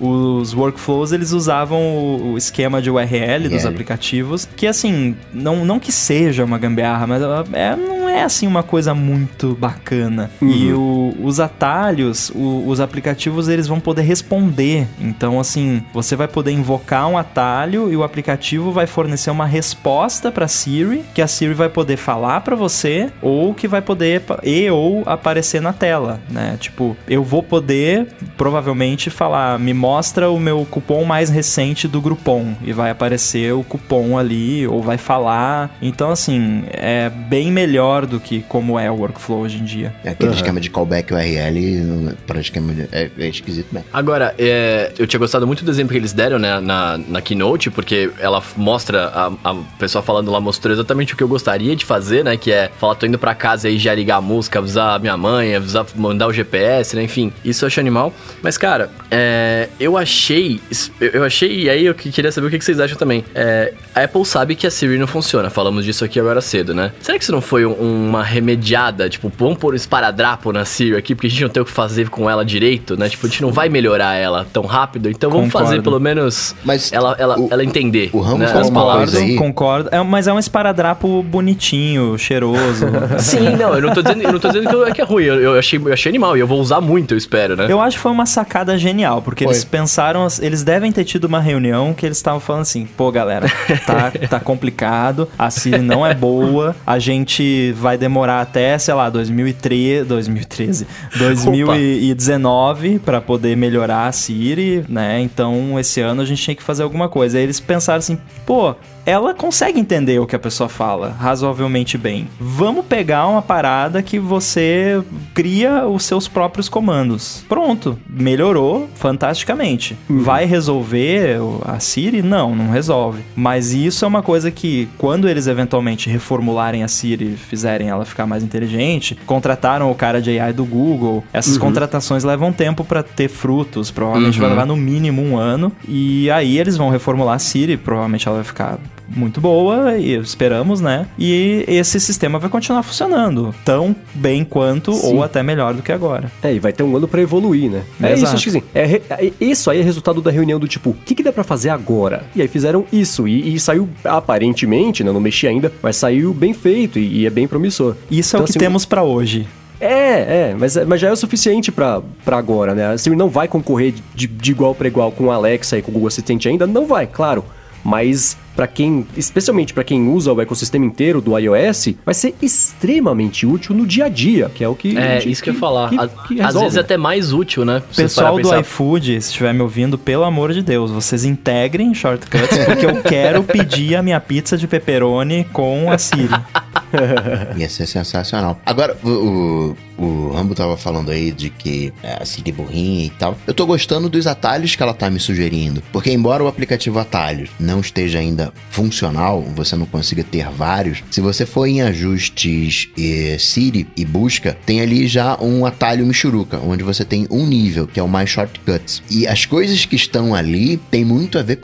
os workflows eles usavam o, o esquema de URL dos URL. aplicativos. Que assim, não, não que seja uma gambiarra, mas é, não é assim uma coisa muito bacana. E o- os atalhos, o- os aplicativos, eles vão poder responder. Então, assim, você vai poder invocar um atalho e o aplicativo vai fornecer uma resposta para Siri, que a Siri vai poder falar para você ou que vai poder e ou aparecer na tela, né? Tipo, eu vou poder provavelmente falar, me mostra o meu cupom mais recente do Groupon e vai aparecer o cupom ali ou vai falar. Então, assim, é bem melhor do que como é o workflow hoje em dia. É Aquele Aham. esquema de callback URL, não- praticamente é, é esquisito mesmo. Agora, é, eu tinha gostado muito do exemplo que eles deram né, na, na Keynote, porque ela mostra, a, a pessoa falando lá mostrou exatamente o que eu gostaria de fazer, né? Que é falar, tô indo pra casa e já ligar a música, avisar a minha mãe, avisar, mandar o GPS, né? Enfim, isso eu acho animal. Mas, cara, é, eu achei. Eu achei, e aí eu que- queria saber o que que vocês acham também. É, a Apple sabe que a Siri não funciona, falamos disso aqui agora cedo, né? Será que isso não foi um- uma remediada? Tipo, vamos pôr um esparadrapo na Siri aqui, porque a gente não tem o que fazer com ela direito, né? Tipo, a gente não vai melhorar ela tão rápido, então vamos Concordo. fazer pelo menos Mas ela, ela, o- ela entender. o Ramos né, falou as uma palavras. coisa aí. Concordo, é, mas é um esparadrapo bonitinho, cheiroso. Sim, não, eu não tô dizendo, eu não tô dizendo que, eu- que é ruim, eu, eu achei, eu achei animal e eu vou usar muito, eu espero, né? Eu acho que foi uma sacada genial, porque Foi. eles pensaram, eles devem ter tido uma reunião que eles estavam falando assim, pô galera, tá, tá complicado, a Siri não é boa, a gente vai demorar até, sei lá, 2013, 2013, 2019 pra poder melhorar a Siri, né? Então esse ano a gente tinha que fazer alguma coisa. Aí eles pensaram assim, pô, ela consegue entender o que a pessoa fala razoavelmente bem. Vamos pegar uma parada que você cria os seus próprios comandos. Pronto, melhorou fantasticamente. Vai resolver a Siri? Não, não resolve. Mas isso é uma coisa que, quando eles eventualmente reformularem a Siri, fizerem ela ficar mais inteligente, contrataram o cara de AI do Google. Essas contratações levam tempo pra ter frutos. Provavelmente vai levar no mínimo um ano. E aí eles vão reformular a Siri. Provavelmente ela vai ficar muito boa, e esperamos, né? E esse sistema vai continuar funcionando tão bem quanto Sim. ou até melhor do que agora. É, e vai ter um ano pra evoluir, né? É isso, Exato. acho que sim. É, re- é- isso aí é resultado da reunião do tipo, o que, que dá pra fazer agora? E aí fizeram isso, e, e saiu aparentemente, né? Não mexi ainda, mas saiu bem feito e, e é bem promissor. Isso é Então, o que assim, temos pra hoje. É, é, mas, mas já é o suficiente pra, pra agora, né? A Siri não vai concorrer de, de igual pra igual com o Alexa e com o Google Assistente ainda, não vai, claro. Mas pra quem, especialmente pra quem usa o ecossistema inteiro do iOS, vai ser extremamente útil no dia a dia, que é o que É, isso que eu ia falar. que- A- que Às vezes né? até mais útil, né? Pessoal do iFood, se estiver me ouvindo, pelo amor de Deus, vocês integrem shortcuts, porque eu quero pedir a minha pizza de pepperoni com a Siri. Ia ser sensacional. Agora, o, o, o Rambo tava falando aí de que é, a Siri burrinha e tal. Eu tô gostando dos atalhos que ela tá me sugerindo. Porque embora o aplicativo Atalhos não esteja ainda funcional, você não consiga ter vários, se você for em ajustes eh, Siri e busca, tem ali já um atalho Michuruca, onde você tem um nível, que é o mais shortcuts. E as coisas que estão ali tem muito a ver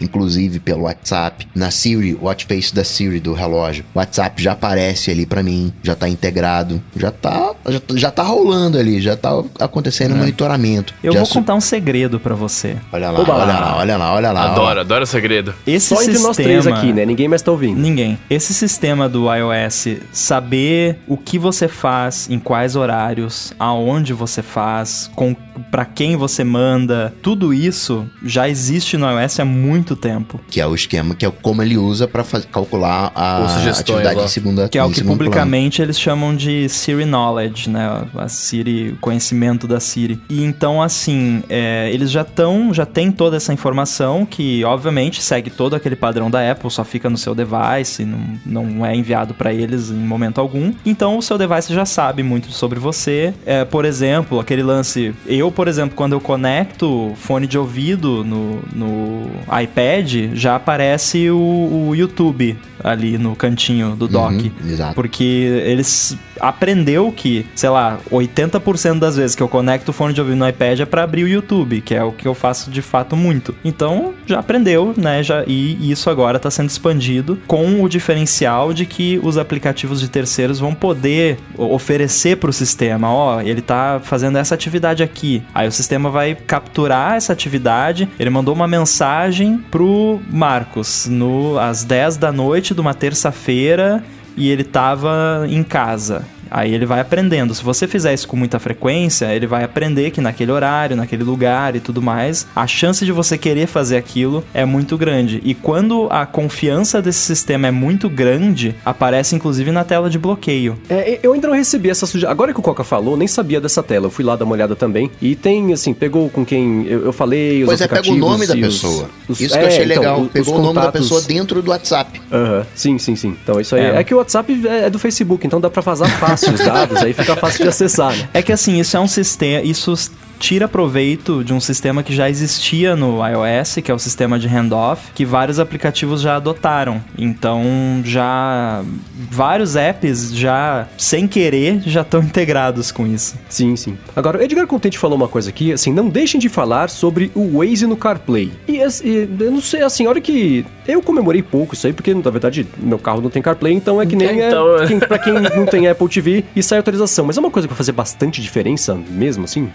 inclusive pelo WhatsApp. Na Siri, o watch face da Siri do relógio, o WhatsApp já aparece ali pra mim, já tá integrado, já tá, já, já tá rolando ali, já tá acontecendo o monitoramento. Eu Já vou su- contar um segredo pra você. Olha lá, Oba! olha lá, olha lá, olha lá. Adoro, adoro o segredo. Esse Só entre sistema... nós três aqui, né? Ninguém mais tá ouvindo. Ninguém. Esse sistema do iOS, saber o que você faz, em quais horários, aonde você faz, com para quem você manda, tudo isso já existe no iOS há muito tempo. Que é o esquema, que é como ele usa pra faz- calcular a atividade lá. em segunda Que é o que segundo plano. publicamente eles chamam de Siri Knowledge, né? A Siri, o conhecimento da Siri. E então, assim, é, eles já estão, já tem toda essa informação que, obviamente, segue todo aquele padrão da Apple, só fica no seu device, não, não é enviado para eles em momento algum. Então, o seu device já sabe muito sobre você. É, por exemplo, aquele lance. Eu, por exemplo, quando eu conecto fone de ouvido no, no iPad, já aparece o, o YouTube ali no cantinho do dock. Uhum, exato. Porque eles aprendeu que, sei lá, 80% das vezes que eu conecto o fone de ouvido no iPad é para abrir o YouTube, que é o que eu faço de fato muito. Então, já aprendeu, né? Já, e isso agora está sendo expandido com o diferencial de que os aplicativos de terceiros vão poder oferecer para o sistema, ó, oh, ele tá fazendo essa atividade aqui. Aí o sistema vai capturar essa atividade. Ele mandou uma mensagem pro Marcos no às 10 da noite de uma terça-feira e ele tava em casa. Aí ele vai aprendendo. Se você fizer isso com muita frequência, ele vai aprender que naquele horário, naquele lugar e tudo mais, a chance de você querer fazer aquilo é muito grande. E quando a confiança desse sistema é muito grande, aparece inclusive na tela de bloqueio. É, eu ainda não recebi essa sugestão. Agora que o Coca falou, nem sabia dessa tela. Eu fui lá dar uma olhada também. E tem, assim, pegou com quem eu, eu falei, os Pois é, pega o nome da pessoa. Os, isso é, que eu achei então, legal. Pegou o nome da pessoa dentro do WhatsApp. Aham, uhum. sim, sim, sim. Então isso aí. É. é que o WhatsApp é do Facebook, então dá pra vazar fácil fácil os dados, aí fica fácil de acessar, né? É que assim, isso é um sistema. Isso tira proveito de um sistema que já existia no iOS, que é o sistema de handoff, que vários aplicativos já adotaram. Então, já vários apps já sem querer já estão integrados com isso. Sim, sim. Agora, o Edgar Contente falou uma coisa aqui, assim, não deixem de falar sobre o Waze no CarPlay. E, e eu não sei, assim, a hora que eu comemorei pouco isso aí, porque na verdade meu carro não tem CarPlay, então é que nem então... é, quem, pra quem não tem Apple TV e sai atualização. Mas é uma coisa que vai fazer bastante diferença mesmo, assim?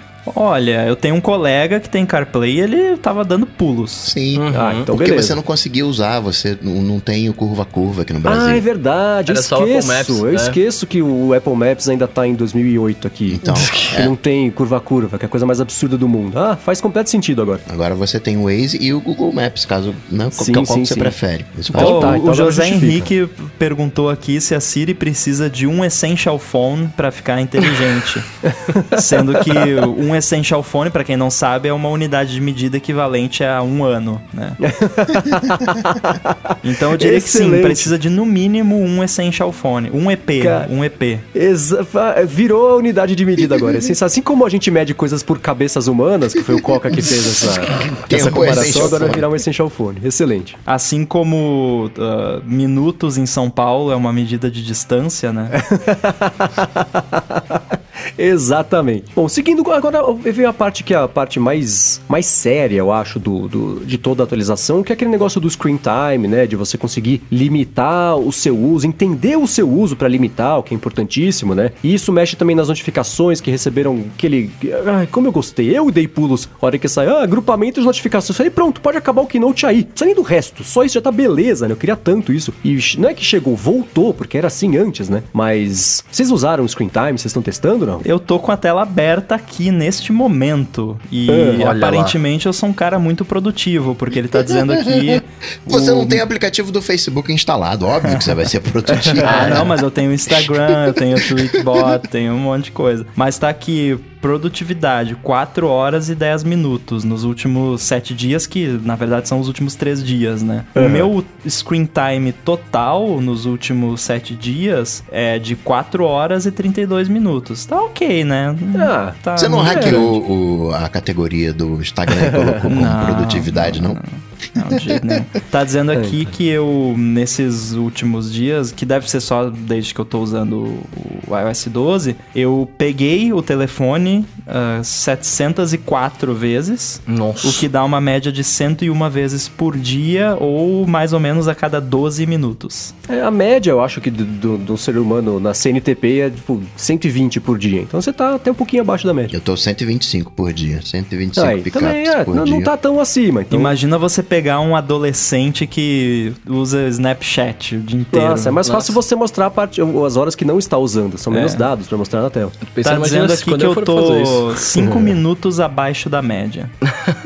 Olha, eu tenho um colega que tem CarPlay e ele tava dando pulos. Sim. Uhum. Ah, então Porque beleza. você não conseguia usar, você não tem o curva-curva aqui no Brasil. Ah, é verdade. eu esqueço. Maps, eu né? esqueço que o Apple Maps ainda tá em 2008 aqui. Então. que é. não tem curva-curva, que é a coisa mais absurda do mundo. Ah, faz completo sentido agora. Agora você tem o Waze e o Google Maps, caso não, sim, qual, sim, você sim. prefere. Isso então, tá, então o José Henrique perguntou aqui se a Siri precisa de um Essential Phone para ficar inteligente. Sendo que um Essential Phone para quem não sabe, é uma unidade de medida equivalente a um ano, né? então eu diria Excelente. que sim, precisa de no mínimo um Essential Phone, um EP, Cara, um EP. Virou a unidade de medida agora. Assim, assim como a gente mede coisas por cabeças humanas, que foi o Coca que fez essa, essa comparação, agora vai virar um Essential Phone. Excelente. Assim como uh, minutos em São Paulo é uma medida de distância, né? Exatamente. Bom, seguindo agora, veio a parte que é a parte mais, mais séria, eu acho, do, do, de toda a atualização, que é aquele negócio do screen time, né? De você conseguir limitar o seu uso, entender o seu uso para limitar, o que é importantíssimo, né? E isso mexe também nas notificações que receberam aquele. Ai, como eu gostei. Eu dei pulos a hora que sai. Ah, agrupamento de notificações. Falei, pronto, pode acabar o Keynote aí. Não nem do resto. Só isso já tá beleza, né? Eu queria tanto isso. E não é que chegou, voltou, porque era assim antes, né? Mas vocês usaram o screen time? Vocês estão testando, Eu tô com a tela aberta aqui neste momento. E uh, aparentemente eu sou um cara muito produtivo, porque ele tá dizendo aqui. você o... não tem aplicativo do Facebook instalado, óbvio que você vai ser produtivo. ah, não, mas eu tenho Instagram, eu tenho Tweetbot, tenho um monte de coisa. Mas tá aqui produtividade, 4 horas e 10 minutos nos últimos 7 dias, que na verdade são os últimos 3 dias, né? Uhum. O meu screen time total nos últimos 7 dias é de 4 horas e 32 minutos. Tá ok, né? Ah, tá você não hackeou o, a categoria do Instagram e colocou como não, produtividade, não? não? Não, de jeito nenhum. Tá dizendo aqui que eu, nesses últimos dias, que deve ser só desde que eu tô usando o iOS 12, eu peguei o telefone uh, ah, 704 vezes. Nossa. O que dá uma média de 101 vezes por dia, ou mais ou menos a cada 12 minutos. É, a média, eu acho que do, do, do ser humano na CNTP é tipo 120 por dia. Então você tá até um pouquinho abaixo da média. Eu tô 125 por dia. 125 Aí, picapes é, por não, dia. Não tá tão acima. Então... Imagina você pegar um adolescente que usa Snapchat o dia inteiro. Nossa, é mais Nossa. fácil você mostrar parte, as horas que não está usando. São menos é. dados para mostrar na tela. Tá dizendo aqui que eu tô 5 minutos abaixo da média.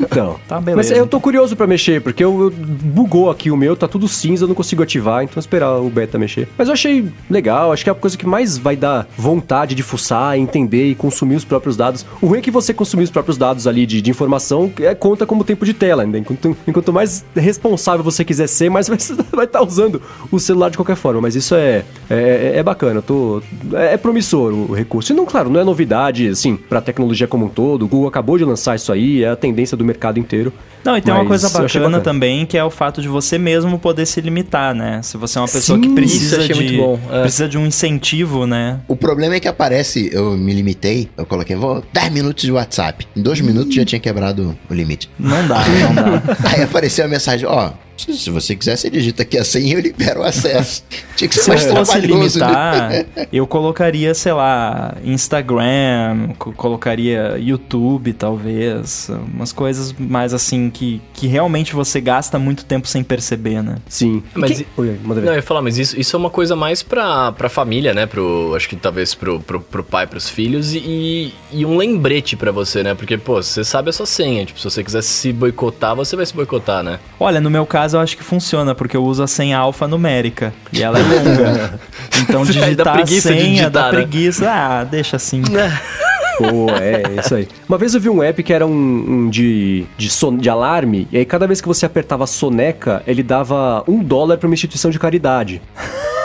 Então, tá beleza. Mas eu tô curioso para mexer, porque eu, eu, bugou aqui o meu, tá tudo cinza, eu não consigo ativar, então esperar o beta mexer. Mas eu achei legal, acho que é a coisa que mais vai dar vontade de fuçar, entender e consumir os próprios dados. O ruim é que você consumir os próprios dados ali de, de informação é, conta como tempo de tela ainda. Enquanto, enquanto mais responsável você quiser ser, mais você vai estar tá usando o celular de qualquer forma. Mas isso é, é, é bacana, tô, é, é promissor o recurso. E não, claro, não é novidade, assim, pra tecnologia como um todo. O Google acabou de lançar isso aí, é a tendência do mercado inteiro. Não, e tem uma coisa eu bacana, bacana. também, que é o fato de você mesmo poder se limitar, né? Se você é uma pessoa Sim, que precisa eu de muito bom, é. precisa de um incentivo, né? O problema é que aparece, eu me limitei, eu coloquei, vou 10 minutos de WhatsApp. Em dois minutos já tinha quebrado o limite. Não dá, não dá. Aí apareceu a mensagem, ó, se, se você quiser, você digita aqui a senha e eu libero o acesso. Tinha que ser Se eu mais fosse trabalhoso, né? limitar, eu colocaria, sei lá, Instagram, co- colocaria YouTube, talvez, umas coisas mais assim que, que realmente você gasta muito tempo sem perceber, né? Sim. Mas quem- e- Oi, manda ver. Não, eu ia falar, mas isso, isso é uma coisa mais pra, pra família, né? Pro, acho que talvez pro, pro, pro pai, pros filhos e, e um lembrete pra você, né? Porque, pô, você sabe a sua senha. Tipo, se você quiser se boicotar, você vai se boicotar, né? Olha, no meu caso eu acho que funciona, porque eu uso a senha alfanumérica e ela é longa. Então Dá digitar a senha digitar, dá né? preguiça. Ah, deixa assim. Pô, é, isso aí. Uma vez eu vi um app que era um, um de, de, son, de alarme, e aí cada vez que você apertava a soneca, ele dava um dólar pra uma instituição de caridade.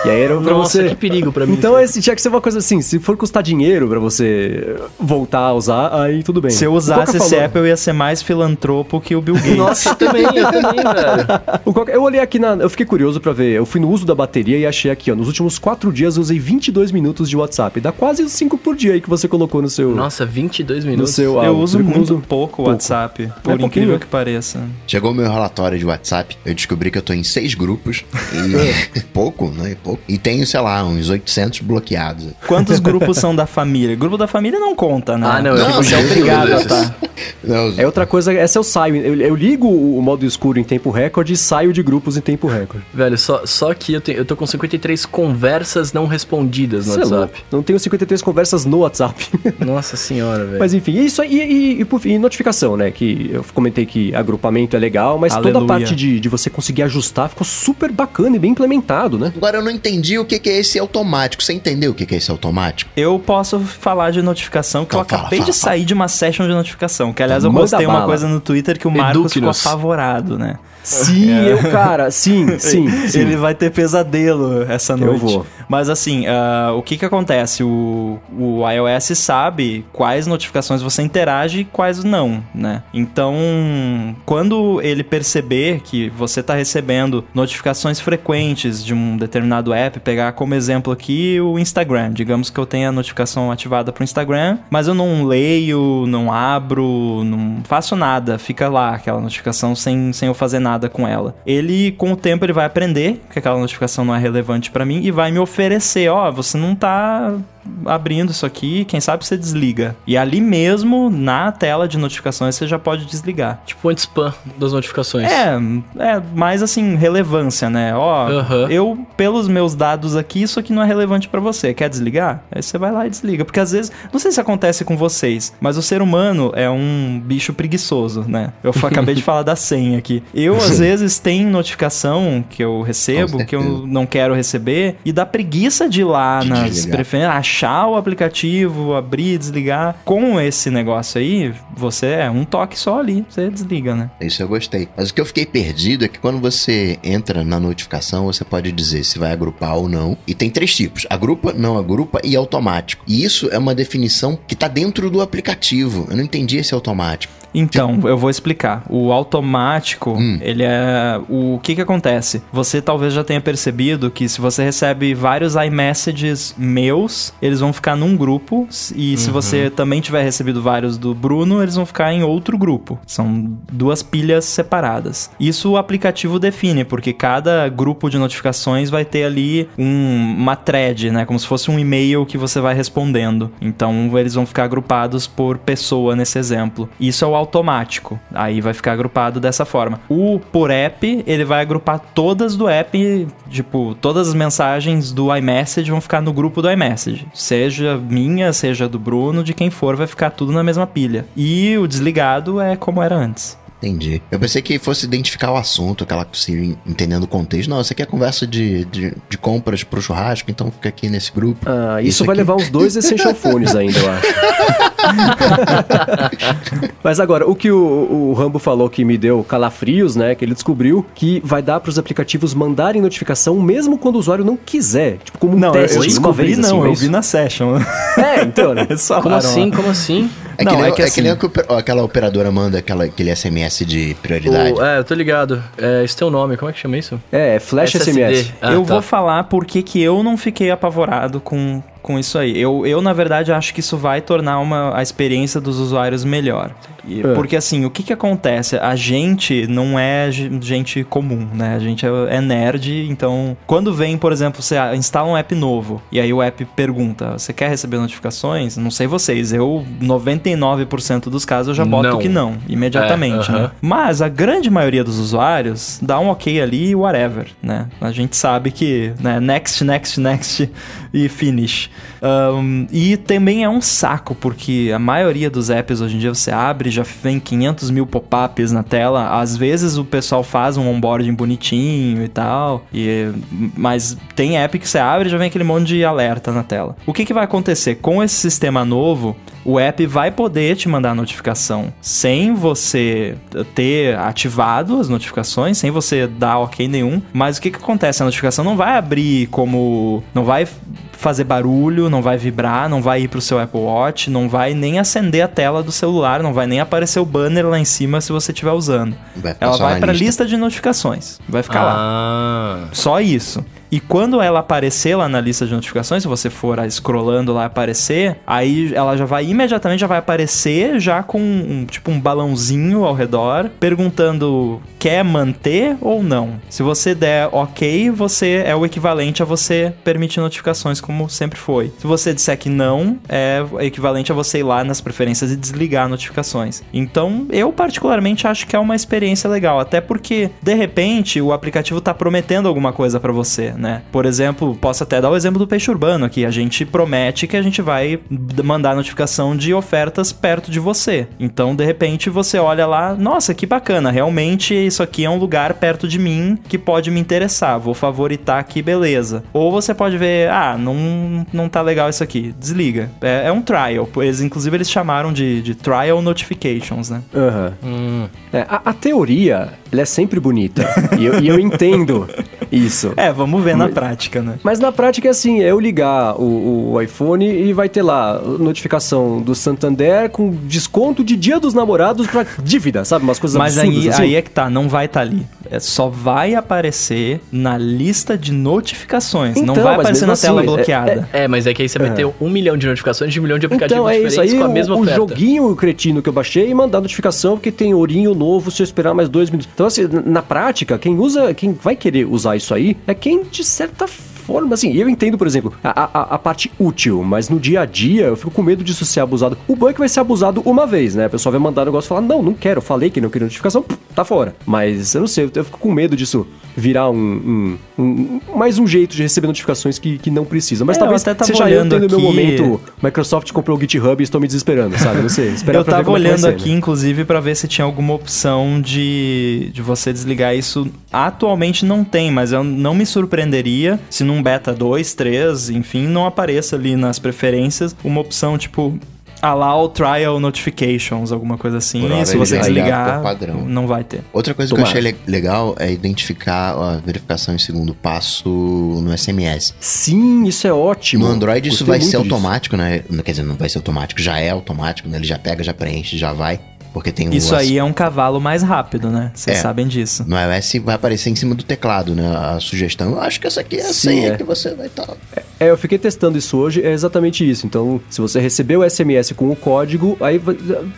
E aí era pra Nossa, você. que perigo pra mim. Então esse tinha que ser uma coisa assim, se for custar dinheiro pra você voltar a usar, aí tudo bem. Se eu O usasse esse falou- app, eu ia ser mais filantropo que o Bill Gates. Nossa, eu também, eu também, velho. O Coca- Eu olhei aqui na. Eu fiquei curioso pra ver. Eu fui no uso da bateria e achei aqui, ó. Nos últimos quatro dias eu usei 22 minutos de WhatsApp. Dá quase os 5 por dia aí que você colocou no seu. Nossa, 22 no minutos. seu eu áudio. uso muito eu uso pouco o WhatsApp, por pouquinho, incrível né? que pareça. Chegou o meu relatório de WhatsApp, eu descobri que eu tô em seis grupos, e pouco, né? Pouco. E tenho, sei lá, uns 800 bloqueados. Quantos grupos são da família? Grupo da família não conta, né? Ah, não, eu Não, fico sim, já obrigado tá. Não, É outra coisa, essa eu saio. Eu, eu ligo o modo escuro em tempo recorde e saio de grupos em tempo recorde. Velho, só, só que eu, tenho, eu tô com 53 conversas não respondidas no Cê é. WhatsApp. Não tenho 53 conversas no WhatsApp. Nossa senhora, velho. mas enfim, isso aí. E, e, e, por fim, e notificação, né? Que eu comentei que agrupamento é legal, mas toda a Aleluia. parte de, de você conseguir ajustar ficou super bacana e bem implementado, né? Agora eu não entendi o que que é esse automático. Você entendeu o que que é esse automático? Eu posso falar de notificação, que eu Então, fala, acabei fala, de sair de uma session de notificação. Que aliás eu Manda postei uma coisa no Twitter que o Marcos ficou apavorado, né? Sim, eu, cara, sim, sim, sim. Ele vai ter pesadelo essa noite. vou. Mas assim, ah, o que que acontece? O, o iOS sabe quais notificações você interage e quais não, né? Então, quando ele perceber que você está recebendo notificações frequentes de um determinado app, pegar como exemplo aqui o Instagram. Digamos que eu tenha a notificação ativada para o Instagram, mas eu não leio, não abro, não faço nada. Fica lá aquela notificação sem, sem eu fazer nada com ela. Ele, com o tempo, ele vai aprender que aquela notificação não é relevante para mim e vai me oferecer, ó, você não tá abrindo isso aqui, quem sabe você desliga. E ali mesmo, na tela de notificações, você já pode desligar. Tipo anti-spam das notificações. É, é mais assim, relevância, né? Ó, eu, pelos meus dados aqui, isso aqui não é relevante pra você. Quer desligar? Aí você vai lá e desliga. Porque às vezes, não sei se acontece com vocês, mas o ser humano é um bicho preguiçoso, né? Eu acabei de falar da senha aqui. Eu, às vezes, tem notificação que eu recebo, que eu não quero receber, e dá preguiça de ir lá De nas preferências, achar o aplicativo, abrir, desligar. Com esse negócio aí, você é um toque só ali, você desliga, né? Isso eu gostei. Mas o que eu fiquei perdido é que quando você entra na notificação, você pode dizer se vai agrupar ou não. E tem três tipos: agrupa, não agrupa e automático. E isso é uma definição que tá dentro do aplicativo. Eu não entendi esse automático. Então, eu vou explicar. O automático, Hum. ele é. O que que acontece? Você talvez já tenha percebido que se você recebe vários iMessages meus, eles vão ficar num grupo. E se você também tiver recebido vários do Bruno, eles vão ficar em outro grupo. São duas pilhas separadas. Isso o aplicativo define, porque cada grupo de notificações vai ter ali um- uma thread, né? Como se fosse um e-mail que você vai respondendo. Então eles vão ficar agrupados por pessoa nesse exemplo. Isso é o automático. Aí vai ficar agrupado dessa forma. O por app, ele vai agrupar todas do app, tipo, todas as mensagens do iMessage vão ficar no grupo do iMessage. Seja minha, seja do Bruno, de quem for, vai ficar tudo na mesma pilha. E o desligado é como era antes. Entendi. Eu pensei que fosse identificar o assunto, aquela se entendendo o contexto. Não, isso aqui é conversa de, de, de compras pro churrasco, então fica aqui nesse grupo. Ah, isso, Isso vai aqui- levar uns dois Essential Phones ainda, eu acho. Mas agora, o que o, o Rambo falou que me deu calafrios, né? Que ele descobriu que vai dar para os aplicativos mandarem notificação mesmo quando o usuário não quiser. Tipo, como um Não, eu, teste eu uma descobri vez, não, assim, eu vi na session. É, então, né? Como assim? Como assim? É Não, que nem, é que é que nem assim- o que o- aquela operadora manda aquela, aquele SMS de prioridade. O- é, eu tô ligado. É, isso tem um nome, como é que chama isso? É, é Flash SSD. SMS. Ah, eu tá. vou falar porque que eu não fiquei apavorado com, com isso aí. Eu, eu, na verdade, acho que isso vai tornar uma, a experiência dos usuários melhor. E- É. Porque, assim, o que que acontece? A gente não é ge- gente comum, né? A gente é, é nerd, então... Quando vem, por exemplo, você instala um app novo, e aí o app pergunta, você quer receber notificações? Não sei vocês, eu, 99% dos casos, eu já boto Não. que não, imediatamente, É, né? aham. Mas a grande maioria dos usuários dá um ok ali e whatever, né? A gente sabe que, né, next, next, next e finish. Ahn, e também é um saco, porque a maioria dos apps hoje em dia você abre, já vem 500 mil pop-ups na tela. Às vezes o pessoal faz um onboarding bonitinho e tal, e, mas tem app que você abre e já vem aquele monte de alerta na tela. O que, que vai acontecer? Com esse sistema novo, o app vai poder te mandar notificação sem você ter ativado as notificações, sem você dar ok nenhum. Mas o que, que acontece? A notificação não vai abrir como. Não vai fazer barulho, não vai vibrar, não vai ir pro seu Apple Watch, não vai nem acender a tela do celular, não vai nem aparecer o banner lá em cima se você estiver usando. Vai Ela vai na pra lista. lista de notificações. Vai ficar lá. Ah. Só isso. E quando ela aparecer lá na lista de notificações, se você for scrollando lá aparecer, aí ela já vai imediatamente já vai aparecer já com um, tipo um balãozinho ao redor perguntando quer manter ou não. Se você der OK, você é o equivalente a você permitir notificações como sempre foi. Se você disser que não, é equivalente a você ir lá nas preferências e desligar notificações. Então, eu particularmente acho que é uma experiência legal, até porque de repente o aplicativo tá prometendo alguma coisa pra você, né? Por exemplo, posso até dar o exemplo do peixe urbano aqui, a gente promete que a gente vai mandar notificação de ofertas perto de você. Então, de repente você olha lá, nossa, que bacana, realmente isso aqui é um lugar perto de mim que pode me interessar, vou favoritar aqui, beleza. Ou você pode ver, ah, não, não tá legal isso aqui, desliga. É, é um trial, pois inclusive eles chamaram de, de trial notifications, né? Aham. Hum. É, a, a teoria, ela é sempre bonita. e, eu, e eu entendo isso. É, vamos ver na prática, né? Mas na prática é assim, é eu ligar o, o iPhone e vai ter lá notificação do Santander com desconto de dia dos namorados pra dívida, sabe? Umas coisas Mas absurdas aí, assim. aí é que tá, não vai estar ali. É, só vai aparecer na lista de notificações. não Então, vai mas aparecer na tela assim, é- bloqueada. É, mas é que aí você vai ter um milhão de notificações de um milhão de aplicativos Então é isso diferentes aí, com a mesma o, o oferta. joguinho cretino que eu baixei e mandar notificação porque tem ourinho novo se eu esperar mais dois minutos. Então assim, na prática, quem usa, quem vai querer usar isso aí é quem de certa forma, assim, eu entendo, por exemplo, a, a, a parte útil, mas no dia a dia eu fico com medo disso ser abusado. O bom é vai ser abusado uma vez, né? A pessoa vai mandar um negócio e falar, não, não quero, falei que não queria notificação, tá fora. Mas eu não sei, eu, eu fico com medo disso virar um, um- um- mais um jeito de receber notificações que, que não precisa. Mas É, talvez eu até tava seja eu olhando tendo meu aqui- momento Microsoft comprou o GitHub e estou me desesperando, sabe? Não sei. Esperar Eu tava é olhando aqui, né? inclusive, pra ver se tinha alguma opção de, de você desligar isso. Atualmente não tem, mas eu não me surpreenderia se num beta 2, 3, enfim, não apareça ali nas preferências uma opção tipo allow trial notifications, alguma coisa assim. Por hora E se você vai desligar, não vai ter. Outra coisa Tomara. que eu achei le- legal é identificar a verificação em segundo passo no SMS. Sim, isso é ótimo. No Android isso Gostei vai muito ser disso. automático, né? Quer dizer, não vai ser automático, já é automático, né? Ele já pega, já preenche, já vai. Porque tem Isso as- aí é um cavalo mais rápido, né? Vocês É. sabem disso. No iOS vai aparecer em cima do teclado, né? A sugestão. Eu acho que essa aqui é a Sim, senha é. que você vai estar. É, eu fiquei testando isso hoje, é exatamente isso. Então, se você receber o SMS com o código, aí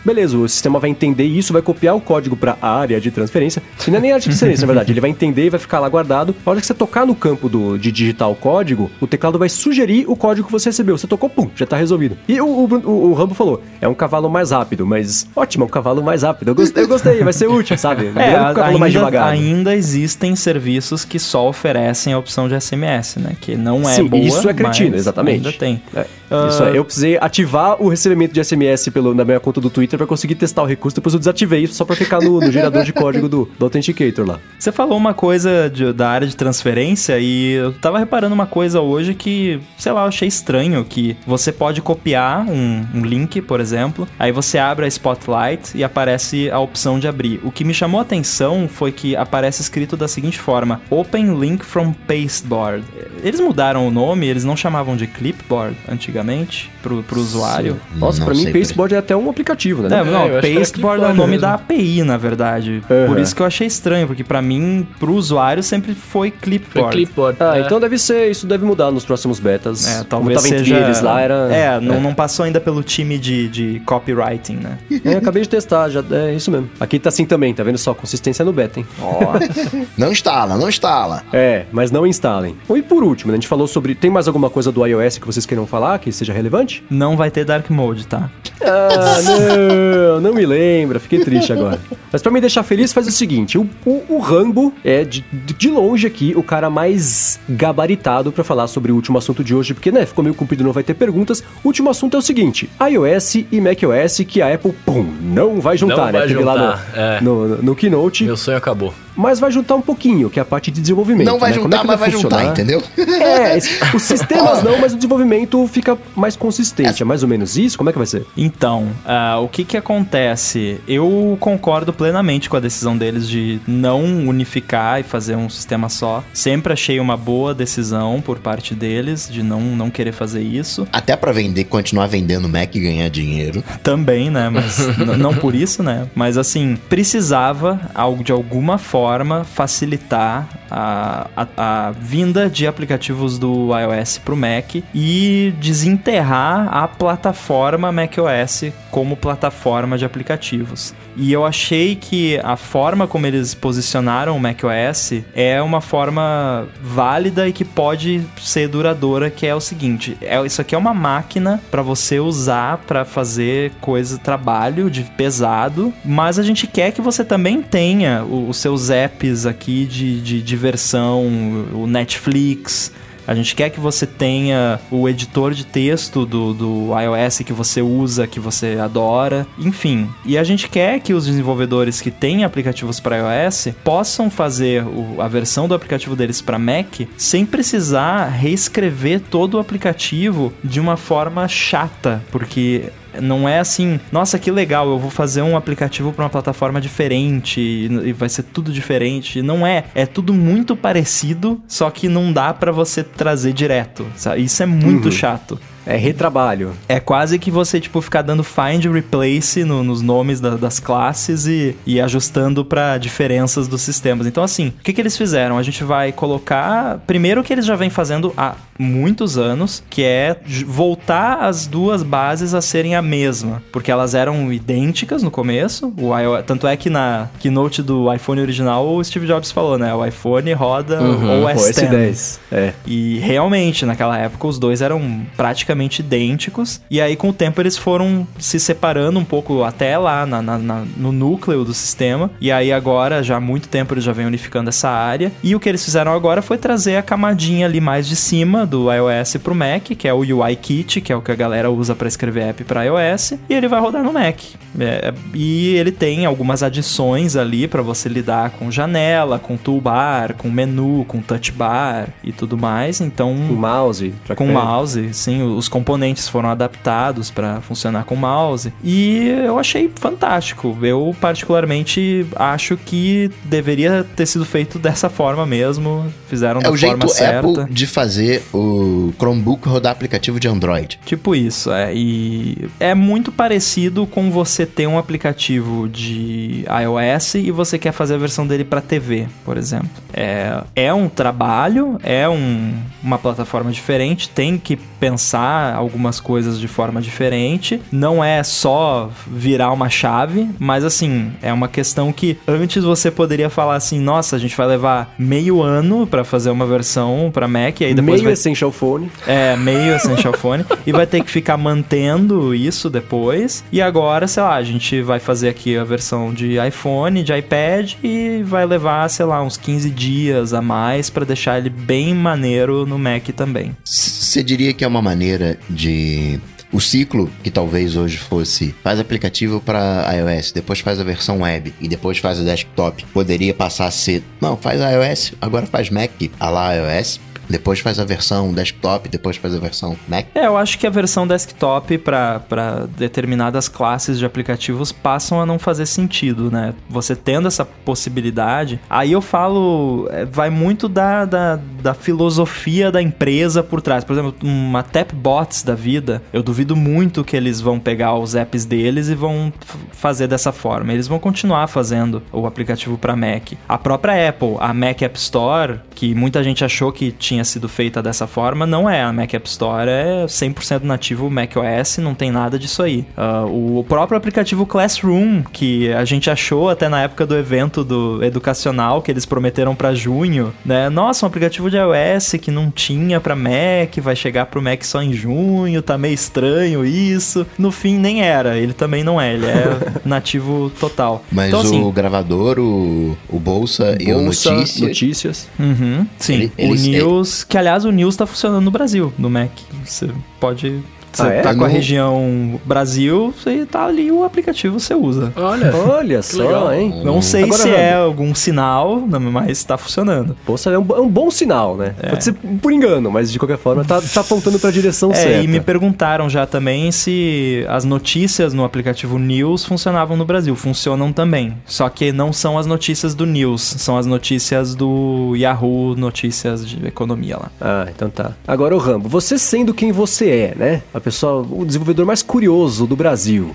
beleza, o sistema vai entender isso, vai copiar o código para a área de transferência. E não é nem área de transferência, na verdade. Ele vai entender e vai ficar lá guardado. A hora que você tocar no campo do, de digitar o código, o teclado vai sugerir o código que você recebeu. Você tocou, pum, já tá resolvido. E o, o, o, o Rambo falou, é um cavalo mais rápido, mas ótimo, é um cavalo mais rápido. Eu gostei, eu gostei vai ser útil, sabe? É, um cavalo mais ainda, devagar. ainda existem serviços que só oferecem a opção de SMS, né? Que não é Sim, boa, isso é cretino, exatamente. Ainda tem. É, Isso é, eu precisei ativar o recebimento de SMS pelo, na minha conta do Twitter pra conseguir testar o recurso, depois eu desativei isso só pra ficar no, no gerador de código do, do Authenticator lá. Você falou uma coisa de- da área de transferência e eu tava reparando uma coisa hoje que, sei lá, eu achei estranho que você pode copiar um, um link, por exemplo, aí você abre a Spotlight e aparece a opção de abrir. O que me chamou a atenção foi que aparece escrito da seguinte forma: Open Link from Pasteboard. Eles mudaram o nome, eles não chamavam de Clipboard antigamente. Antigamente pro, pro usuário. Nossa, Não pra mim, Pasteboard é até um aplicativo, né? É, não, que era Pasteboard é o clipboard nome mesmo. da API, na verdade. Uhum. Por isso que eu achei estranho, porque pra mim, pro usuário, sempre foi Foi Clipboard. clipboard. Ah, é. então deve ser, isso deve mudar nos próximos betas. É, talvez tava seja... entre eles lá, era... É, não, não passou ainda pelo time de, de copywriting, né? É, acabei de testar, já é isso mesmo. Aqui tá assim também, tá vendo só? Consistência no beta, hein? Ó, Não instala, não instala. É, mas não instalem. E por último, né, a gente falou sobre. Tem mais alguma coisa do iOS que vocês queiram falar que seja relevante? não vai ter Dark Mode, tá? Ah, não, não me lembra, fiquei triste agora. Mas pra me deixar feliz, faz o seguinte: o, o, o Rambo é de, de longe aqui o cara mais gabaritado pra falar sobre o último assunto de hoje, porque né, ficou meio comprido, não vai ter perguntas. O último assunto é o seguinte: iOS e macOS que a Apple, pum, não vai juntar, Não né? vai Teve lá juntar, no, é. no, no Keynote, Meu sonho acabou. mas vai juntar um pouquinho, que é a parte de desenvolvimento. Não vai né? Como é juntar, que mas vai juntar, funcionar? entendeu? É, os sistemas não, mas o desenvolvimento fica mais consistente. É mais ou menos isso? Como é que vai ser? Então, ah, o que que acontece? Eu concordo plenamente com a decisão deles de não unificar e fazer um sistema só. Sempre achei uma boa decisão por parte deles de não, não querer fazer isso. Até pra vender, continuar vendendo Mac e ganhar dinheiro. Também, né? Mas não por isso, né? Mas assim, precisava algo de alguma forma facilitar a, a, a vinda de aplicativos do iOS pro Mac e desenterrar a plataforma macOS como plataforma de aplicativos. E eu achei que a forma como eles posicionaram o macOS é uma forma válida e que pode ser duradoura, que é o seguinte, é, isso aqui é uma máquina para você usar para fazer coisa, trabalho de pesado, mas a gente quer que você também tenha os seus apps aqui de, de diversão, o Netflix, a gente quer que você tenha o editor de texto do, do iOS que você usa, que você adora, enfim. E a gente quer que os desenvolvedores que têm aplicativos para iOS possam fazer o- a versão do aplicativo deles para Mac sem precisar reescrever todo o aplicativo de uma forma chata, porque não é assim, nossa, que legal, eu vou fazer um aplicativo para uma plataforma diferente e vai ser tudo diferente. Não é, é tudo muito parecido, só que não dá para você trazer direto. sabe? Isso é muito chato. É retrabalho. É quase que você, tipo, ficar dando find e replace no- nos nomes da- das classes e, e ajustando para diferenças dos sistemas. Então, assim, o que, que eles fizeram? A gente vai colocar. Primeiro, o que eles já vêm fazendo há muitos anos, que é voltar as duas bases a serem a mesma. Porque elas eram idênticas no começo. O iOS, tanto é que na keynote do iPhone original, o Steve Jobs falou, né? O iPhone roda Uhum, OS, OS 10. 10. É. E realmente, naquela época, os dois eram praticamente idênticos. E aí, com o tempo, eles foram se separando um pouco até lá na- na- na- no núcleo do sistema. E aí, agora, já há muito tempo, eles já vêm unificando essa área. E o que eles fizeram agora foi trazer a camadinha ali mais de cima do iOS pro Mac, que é o UI Kit, que é o que a galera usa para escrever app para iOS. E ele vai rodar no Mac. É, e ele tem algumas adições ali para você lidar com janela, com toolbar, com menu, com touch bar e tudo mais. Então, Com mouse. com mouse, sim, os componentes foram adaptados para funcionar com mouse. E eu achei fantástico. Eu particularmente acho que deveria ter sido feito dessa forma mesmo. Fizeram É da o forma jeito certa. Apple de fazer o Chromebook rodar aplicativo de Android. Tipo isso, é. E é muito parecido com você ter um aplicativo de iOS e você quer fazer a versão dele para TV, por exemplo. É, é um trabalho, é um- uma plataforma diferente, tem que pensar algumas coisas de forma diferente. Não é só virar uma chave, mas assim, é uma questão que antes você poderia falar assim: nossa, a gente vai levar meio ano para fazer uma versão para Mac, e aí depois Meio vai Essential Phone. é, meio Essential Phone. e vai ter que ficar mantendo isso depois. E agora, sei lá, a gente vai fazer aqui a versão de iPhone, de iPad e vai levar, sei lá, uns 15 dias a mais pra deixar ele bem maneiro no Mac também. Você diria que é uma maneira de. O ciclo, que talvez hoje fosse faz aplicativo para iOS, depois faz a versão web e depois faz a desktop, poderia passar a ser não, faz iOS, agora faz Mac, a lá iOS. Depois faz a versão desktop, depois faz a versão Mac. É, eu acho que a versão desktop para determinadas classes de aplicativos passam a não fazer sentido, né? Você tendo essa possibilidade, aí eu falo, é, vai muito da, da, da filosofia da empresa por trás. Por exemplo, uma Tapbots da vida, eu duvido muito que eles vão pegar os apps deles e vão fazer dessa forma. Eles vão continuar fazendo o aplicativo para Mac. A própria Apple, a Mac App Store, que muita gente achou que tinha sido feita dessa forma, não é. A Mac App Store é 100% nativo macOS, não tem nada disso aí. Uh, o próprio aplicativo Classroom, que a gente achou até na época do evento do educacional, que eles prometeram para junho, né? Nossa, um aplicativo de iOS que não tinha para Mac, vai chegar pro Mac só em junho, tá meio estranho isso. No fim, nem era. Ele também não é, ele é nativo total. Mas então, o assim, gravador, o, o Bolsa, e o Bolsa, Notícias... notícias. Uhum, sim. Ele- o ele- News, que aliás o News tá funcionando no Brasil, no Mac. Você pode. Você Ah, é? tá com a região Brasil, você tá ali o aplicativo você usa. Olha. Olha só, legal. hein? Não sei Agora, se Rambo, é algum sinal, não, mas tá funcionando. Bolsa é um, é um bom sinal, né? Pode ser por engano, mas de qualquer forma tá, tá apontando pra direção É, certa. e me perguntaram já também se as notícias no aplicativo News funcionavam no Brasil. Funcionam também. Só que não são as notícias do News, são as notícias do Yahoo Notícias de Economia lá. Ah, então tá. Agora, o Rambo, você sendo quem você é, né? A pessoa, o desenvolvedor mais curioso do Brasil.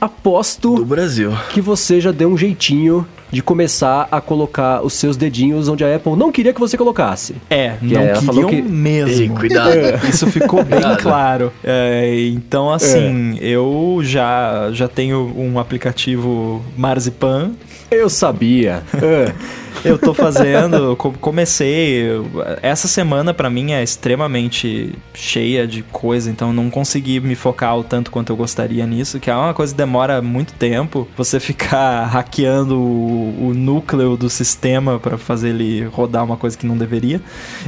Aposto Do Brasil. que você já deu um jeitinho de começar a colocar os seus dedinhos onde a Apple não queria que você colocasse. É, Que não ela falou queriam que- mesmo. Ei, cuidado. Isso ficou bem Cuidado. claro. É, então, assim, eu já, já tenho um aplicativo Marzipan. Eu sabia. Eu tô fazendo, co- comecei. Essa semana pra mim é extremamente cheia de coisa, então não consegui me focar o tanto quanto eu gostaria nisso, que é uma coisa que demora muito tempo. Você ficar hackeando o, o núcleo do sistema pra fazer ele rodar uma coisa que não deveria.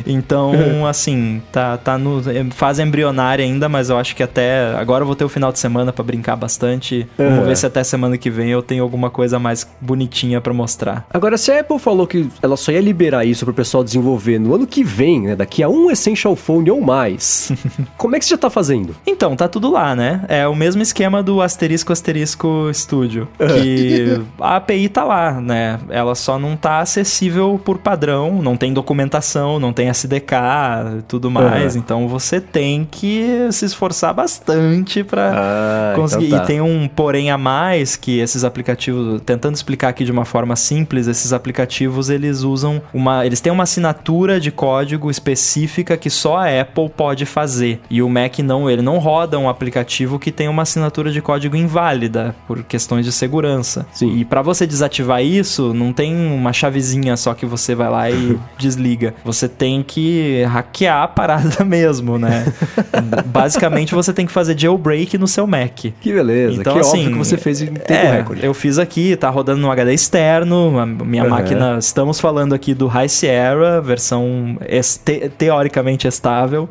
Então, assim, tá, tá no é, fase embrionária ainda, mas eu acho que até agora eu vou ter o final de semana pra brincar bastante. Vamos Uhum. ver se até semana que vem eu tenho alguma coisa mais bonitinha pra mostrar. Agora, se a Apple falou que ela só ia liberar isso pro pessoal desenvolver no ano que vem, né? Daqui a um Essential Phone ou mais, como é que você já tá fazendo? Então, tá tudo lá, né? É o mesmo esquema do asterisco asterisco Studio, que a API tá lá, né? Ela só não tá acessível por padrão, não tem documentação, não tem SDK tudo mais, então você tem que se esforçar bastante pra Ah, conseguir. então tá. E tem um porém a mais que esses aplicativos, tentando explicar aqui de uma forma simples, esses aplicativos eles usam uma, eles têm uma assinatura de código específica que só a Apple pode fazer. E o Mac não, ele não roda um aplicativo que tem uma assinatura de código inválida por questões de segurança. Sim. E para você desativar isso, não tem uma chavezinha só que você vai lá e desliga. Você tem que hackear a parada mesmo, né? Basicamente você tem que fazer jailbreak no seu Mac. Que beleza, Então, que assim, óbvio que você fez em tempo É, recorde. eu fiz aqui, tá rodando no HD externo, minha Aham. máquina, estamos falando aqui do High Sierra, versão es- te- teoricamente estável.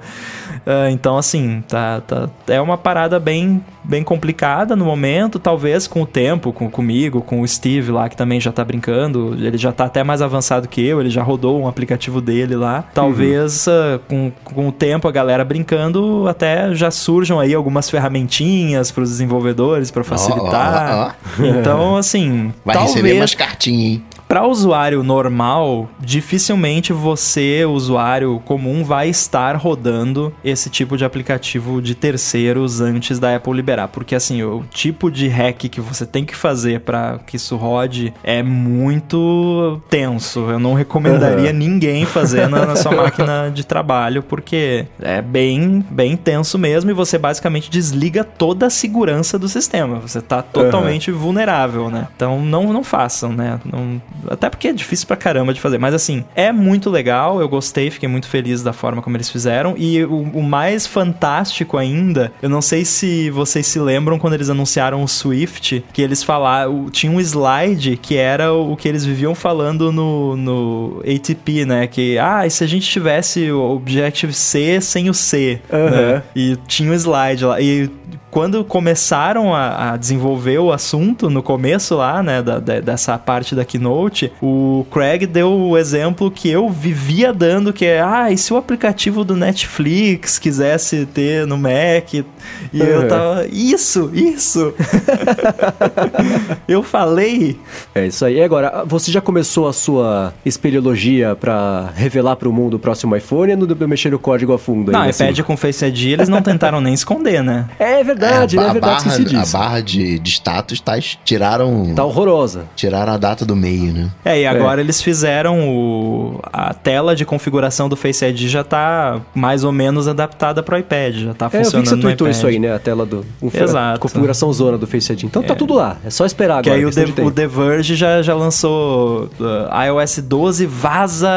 Ah, então, assim, tá, tá, é uma parada bem, bem complicada no momento, talvez com o tempo, com, comigo, com o Steve lá, que também já tá brincando, ele já tá até mais avançado que eu, ele já rodou um aplicativo dele lá. Talvez ah, com, com o tempo a galera brincando, até já surjam aí algumas ferramentinhas para os desenvolvedores para facilitar. ó, Então, assim, Vai talvez receber umas cartinhas, hein? Para usuário normal, dificilmente você, usuário comum, vai estar rodando esse tipo de aplicativo de terceiros antes da Apple liberar, porque assim, o tipo de hack que você tem que fazer para que isso rode é muito tenso. Eu não recomendaria ninguém fazer na, na sua máquina de trabalho, porque é bem, bem tenso mesmo e você basicamente desliga toda a segurança do sistema. Você tá totalmente vulnerável, né? Então não, não façam, né? Não, até porque é difícil pra caramba de fazer. Mas assim, é muito legal. Eu gostei, fiquei muito feliz da forma como eles fizeram. E o, o mais fantástico ainda, eu não sei se vocês se lembram quando eles anunciaram o Swift, que eles falaram. Tinha um slide que era o que eles viviam falando no, no ATP, né? Que, ah, e se a gente tivesse o Objective-C sem o C? Aham. né? E tinha um slide lá. E quando começaram a, a desenvolver o assunto no começo lá, né, da, da- dessa parte da keynote, o Craig deu o exemplo que eu vivia dando, que é, ah, e se o aplicativo do Netflix quisesse ter no Mac? E eu Uhum. tava, isso, isso! eu falei, É isso aí. E agora, você já começou a sua espeleologia pra revelar pro mundo o próximo iPhone ou não deu mexer o código a fundo? não, iPad assim? com Face ID eles não tentaram nem esconder, né? É verdade, a, né? É a verdade, barra, esqueci a barra de, de status tá, tiraram, Tá horrorosa. tiraram a data do meio, né? É, e agora eles fizeram o... a tela de configuração do Face ID já tá mais ou menos adaptada pro iPad, já tá É, eu vi funcionando que você no tweetou iPad. isso aí, né? A tela do... Um, Exato. A configuração zona do Face ID. Então tá tudo lá. É só esperar Que agora. aí o The, o The Verge já, já lançou uh, iOS 12 vaza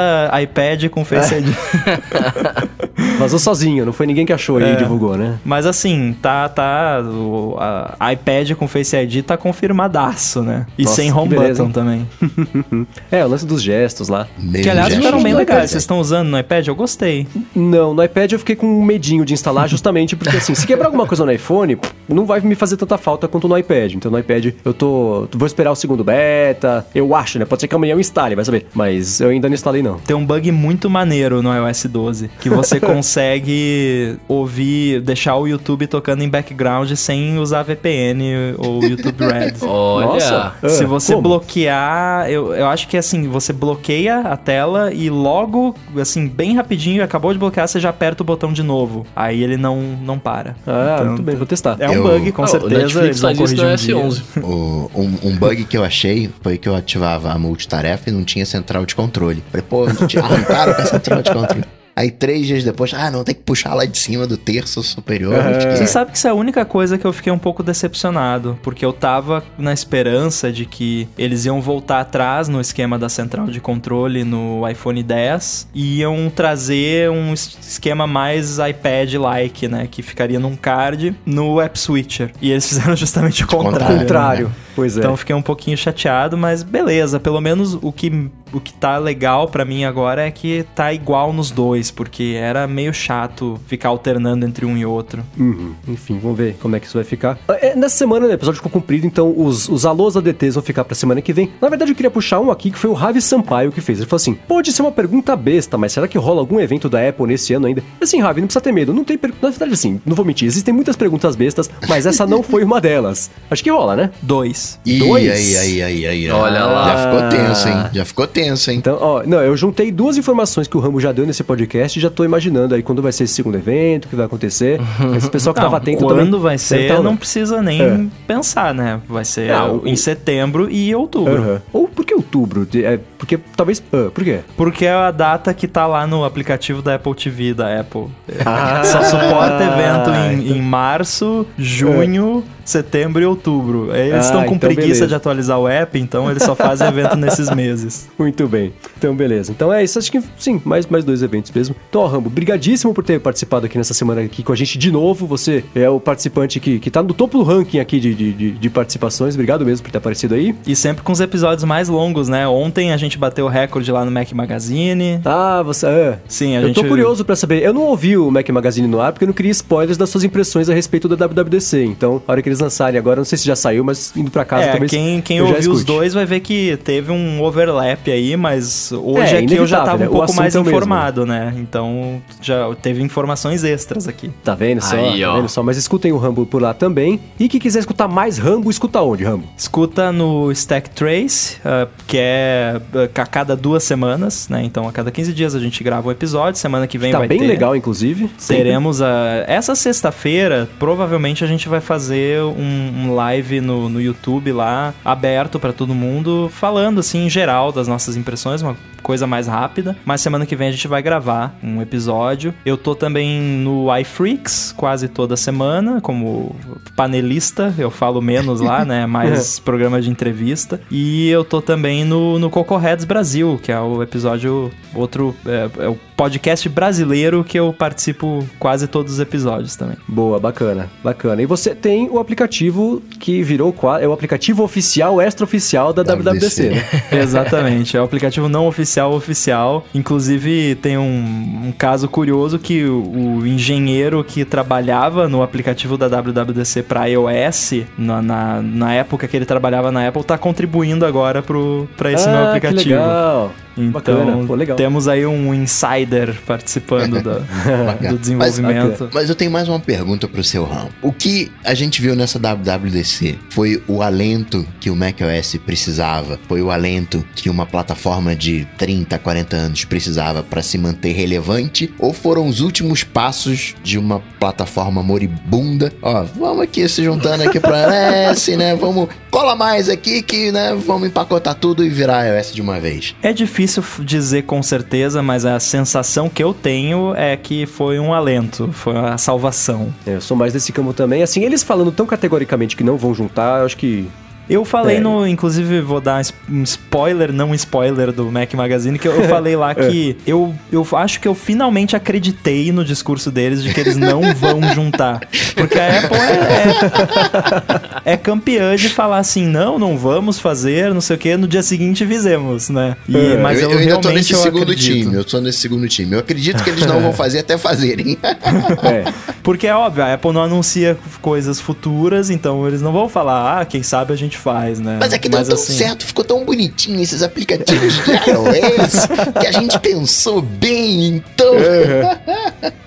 iPad com Face ID. Vazou sozinho, não foi ninguém que achou É. e divulgou, né? Mas assim, tá, tá, o a iPad com Face ID tá confirmadaço, né? E Nossa, sem home beleza, button hein? também. É, o lance dos gestos lá. Que aliás ficaram bem legais. Vocês estão usando no iPad? Eu gostei. Não, no iPad eu fiquei com medinho de instalar justamente porque assim, se quebrar alguma coisa no iPhone, não vai me fazer tanta falta quanto no iPad. Então no iPad eu tô. Vou esperar o segundo beta. Eu acho, né? Pode ser que amanhã eu instale, vai saber. Mas eu ainda não instalei, não. Tem um bug muito maneiro no iOS 12, que você consegue ouvir, deixar o YouTube tocando em background sem usar VPN ou YouTube Red. Olha. Nossa. Se Ah, você como? bloquear, eu, eu acho que assim, você bloqueia a tela e logo, assim, bem rapidinho, acabou de bloquear, você já aperta o botão de novo. Aí ele não, não para. Ah, Então, muito bem, vou testar. É um Eu- bug, com Ah, o certeza. Netflix eles vão faz isso no corrigir um dia. S11. O- um, um bug que eu achei foi que eu ativava a multitarefa e não tinha central de controle. Falei, pô, arrancaram com a central de controle. Aí três dias depois, ah, não, tem que puxar lá de cima do terço superior. É. Você sabe que isso é a única coisa que eu fiquei um pouco decepcionado, porque eu tava na esperança de que eles iam voltar atrás no esquema da central de controle no iPhone 10 e iam trazer um es- esquema mais iPad-like, né, que ficaria num card no App Switcher. E eles fizeram justamente o contrário. contrário. né? Pois é. Então fiquei um pouquinho chateado, mas beleza, pelo menos o que, o que tá legal pra mim agora é que tá igual nos dois, porque era meio chato ficar alternando entre um e outro. Uhum. Enfim, vamos ver como é que isso vai ficar. É, nessa semana, né, o episódio ficou comprido, então os, os alôs ADTs vão ficar pra semana que vem. Na verdade, eu queria puxar um aqui que foi o Ravi Sampaio que fez. Ele falou assim: pode ser uma pergunta besta, mas será que rola algum evento da Apple nesse ano ainda? Assim, Ravi, não precisa ter medo. Não tem per... Na verdade, assim, não vou mentir, existem muitas perguntas bestas, mas essa não foi uma delas. Acho que rola, né? Dois. Dois? aí, aí, aí, aí. Olha lá. Já ficou tenso, hein? Já ficou tenso, hein? Então, ó, não, eu juntei duas informações que o Rambo já deu nesse podcast e já tô imaginando aí quando vai ser esse segundo evento, o que vai acontecer. Esse pessoal que Não, tava atento quando também. vai ser, Então, não precisa nem É. pensar, né? Vai ser Não, o- em setembro e outubro. Ou por que outubro? É, porque talvez. ah, por quê? Porque é a data que tá lá no aplicativo da Apple TV, da Apple. Ah, Só suporta evento em, então- em março, junho, setembro e outubro. Eles Ah, estão com então preguiça beleza. de atualizar o app, então eles só fazem evento nesses meses. Muito bem. Então, beleza. Então é isso. Acho que sim, mais, mais dois eventos mesmo. Então, ó, Rambo, brigadíssimo por ter participado aqui nessa semana aqui com a gente de novo. Você é o participante que, que tá no topo do ranking aqui de, de, de- participações. Obrigado mesmo por ter aparecido aí. E sempre com os episódios mais longos, né? Ontem a gente bateu o recorde lá no Mac Magazine. Ah, você. É. Sim, a eu gente. tô curioso pra saber. Eu não ouvi o Mac Magazine no ar porque eu não queria spoilers das suas impressões a respeito da WWDC. Então, a hora que eles lançarem agora, não sei se já saiu, mas indo pra casa É, talvez. quem, quem ouviu os dois vai ver que teve um overlap aí, mas hoje É, aqui eu já tava né? um pouco mais é mesmo. informado, né? Então já teve informações extras aqui. Tá vendo só? Aí, tá vendo só? Mas escutem o Rambo por lá também. E quem quiser escutar mais Rambo, escuta onde, Rambo? Escuta no Stack Trace, ah, que é ah, a cada duas semanas, né? Então a cada 15 dias a gente grava um episódio, semana que vem tá vai bem ter. legal, inclusive. Teremos a. Essa sexta-feira, provavelmente a gente vai fazer um, um live no, no YouTube lá, aberto pra todo mundo, falando assim em geral das nossas impressões, uma coisa mais rápida. Mas semana que vem a gente vai gravar um episódio. Eu tô também no iFreaks quase toda semana, como panelista. Eu falo menos lá, né? Mais programa de entrevista. E eu tô também no, no Coco Heads Brasil, que é o episódio, outro. É, é o podcast brasileiro que eu participo quase todos os episódios também. Boa, bacana, bacana. E você tem o aplicativo que virou é o aplicativo oficial, extra-oficial da WWDC, WWDC. né? Exatamente. É o aplicativo não oficial oficial, oficial. Inclusive, tem um, um caso curioso que o, o, engenheiro que trabalhava no aplicativo da WWDC para iOS, na, na, na, época que ele trabalhava na Apple, tá contribuindo agora para esse ah, meu aplicativo. Que legal. Então, Bacana. Pô, legal. temos aí um insider participando do, do desenvolvimento. Mas, mas, eu tenho mais uma pergunta pro seu ramo. O que a gente viu nessa WWDC foi o alento que o macOS precisava, foi o alento que uma plataforma de 30, 40 anos precisava para se manter relevante, ou foram os últimos passos de uma plataforma moribunda? Ó, vamos aqui se juntando aqui pra iOS, né? Vamos, cola mais aqui que, né, vamos empacotar tudo e virar iOS de uma vez. É difícil difícil dizer com certeza, mas a sensação que eu tenho é que foi um alento, foi a salvação. É, eu sou mais desse campo também. Assim, eles falando tão categoricamente que não vão juntar, eu acho que eu falei é. no. Inclusive, vou dar um spoiler, não um spoiler do Mac Magazine, que eu, eu falei lá que é. eu, eu acho que eu finalmente acreditei no discurso deles de que eles não vão juntar. Porque a Apple é, é, é, campeã de falar assim: não, não vamos fazer, não sei o que, no dia seguinte fizemos, né? E, é. mas eu, eu, eu ainda tô nesse segundo acredito. time, eu tô nesse segundo time. Eu acredito que eles não vão fazer até fazerem. é. Porque é óbvio, a Apple não anuncia coisas futuras, então eles não vão falar, ah, quem sabe a gente gente faz, né? Mas é que deu Mas, tão assim... certo, ficou tão bonitinho esses aplicativos de iOS que a gente pensou bem, então.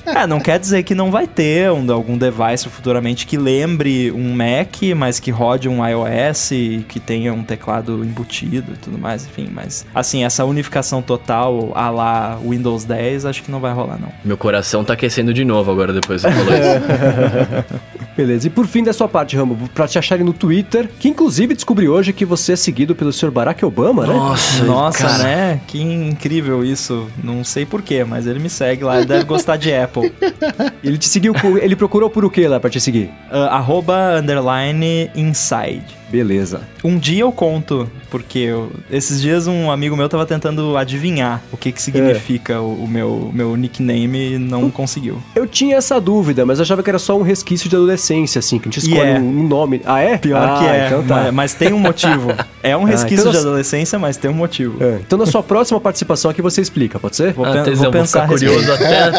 É, não quer dizer que não vai ter um, algum device futuramente que lembre um Mac, mas que rode um iOS e que tenha um teclado embutido e tudo mais, enfim. Mas, assim, essa unificação total a lá Windows 10, acho que não vai rolar, não. Meu coração tá aquecendo de novo agora depois que você falou isso. Beleza, e por fim da sua parte, Rambo, pra te acharem no Twitter, que inclusive descobri hoje que você é seguido pelo Sr. Barack Obama, né? Nossa, Nossa, cara. né? Que incrível isso. Não sei porquê, mas ele me segue lá, ele deve gostar de Apple. Ele te seguiu, ele procurou por o que lá pra te seguir? Uh, arroba underline inside. Beleza. Um dia eu conto, porque eu, esses dias um amigo meu tava tentando adivinhar o que que significa é. o, o, meu, meu nickname e não eu, conseguiu. Eu tinha essa dúvida, mas eu achava que era só um resquício de adolescência, assim, que a gente escolhe yeah. É. um, um, nome. Ah, é? Pior ah, que é, então tá. mas, mas, tem um motivo. É um ah, resquício ah, então de adolescência, mas tem um motivo. É. Então na sua próxima participação aqui você explica, pode ser? Vou, ah, pe vou pensar vou curioso até...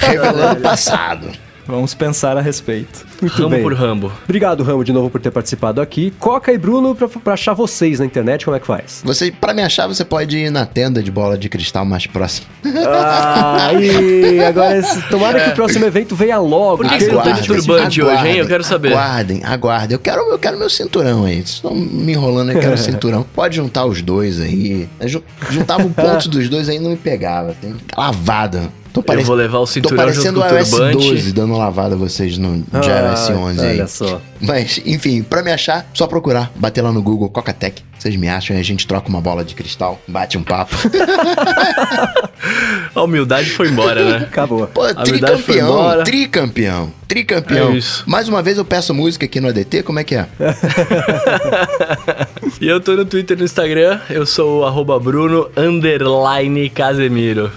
Revelando passado. Vamos pensar a respeito. Muito Rambo bem. por Rambo. Obrigado, Rambo, de novo por ter participado aqui. Coca e Bruno, pra, pra achar vocês na internet, como é que faz? Você, pra me achar, você pode ir na tenda de bola de cristal mais próxima. Ah, e agora, tomara que o próximo evento venha logo. Por que, que você não tá de turbante hoje, hein? Eu quero saber. Aguardem, aguardem. Eu quero, eu quero meu cinturão aí. Vocês estão me enrolando, eu quero o cinturão. Pode juntar os dois aí. Juntava um ponto dos dois aí não me pegava. Tem lavada. Tô parec... Eu vou levar o cinturão Tô parecendo o iOS 12 dando lavada vocês no ah, iOS 11 aí. Olha só. Mas, enfim, pra me achar, só procurar, bater lá no Google Coca-Tech. Vocês me acham e a gente troca uma bola de cristal, bate um papo. a humildade foi embora, né? Acabou. Pô, a tricampeão, tricampeão, tricampeão. É Mais uma vez eu peço música aqui no ADT, como é que é? e eu tô no Twitter e no Instagram, eu sou o Bruno Casemiro.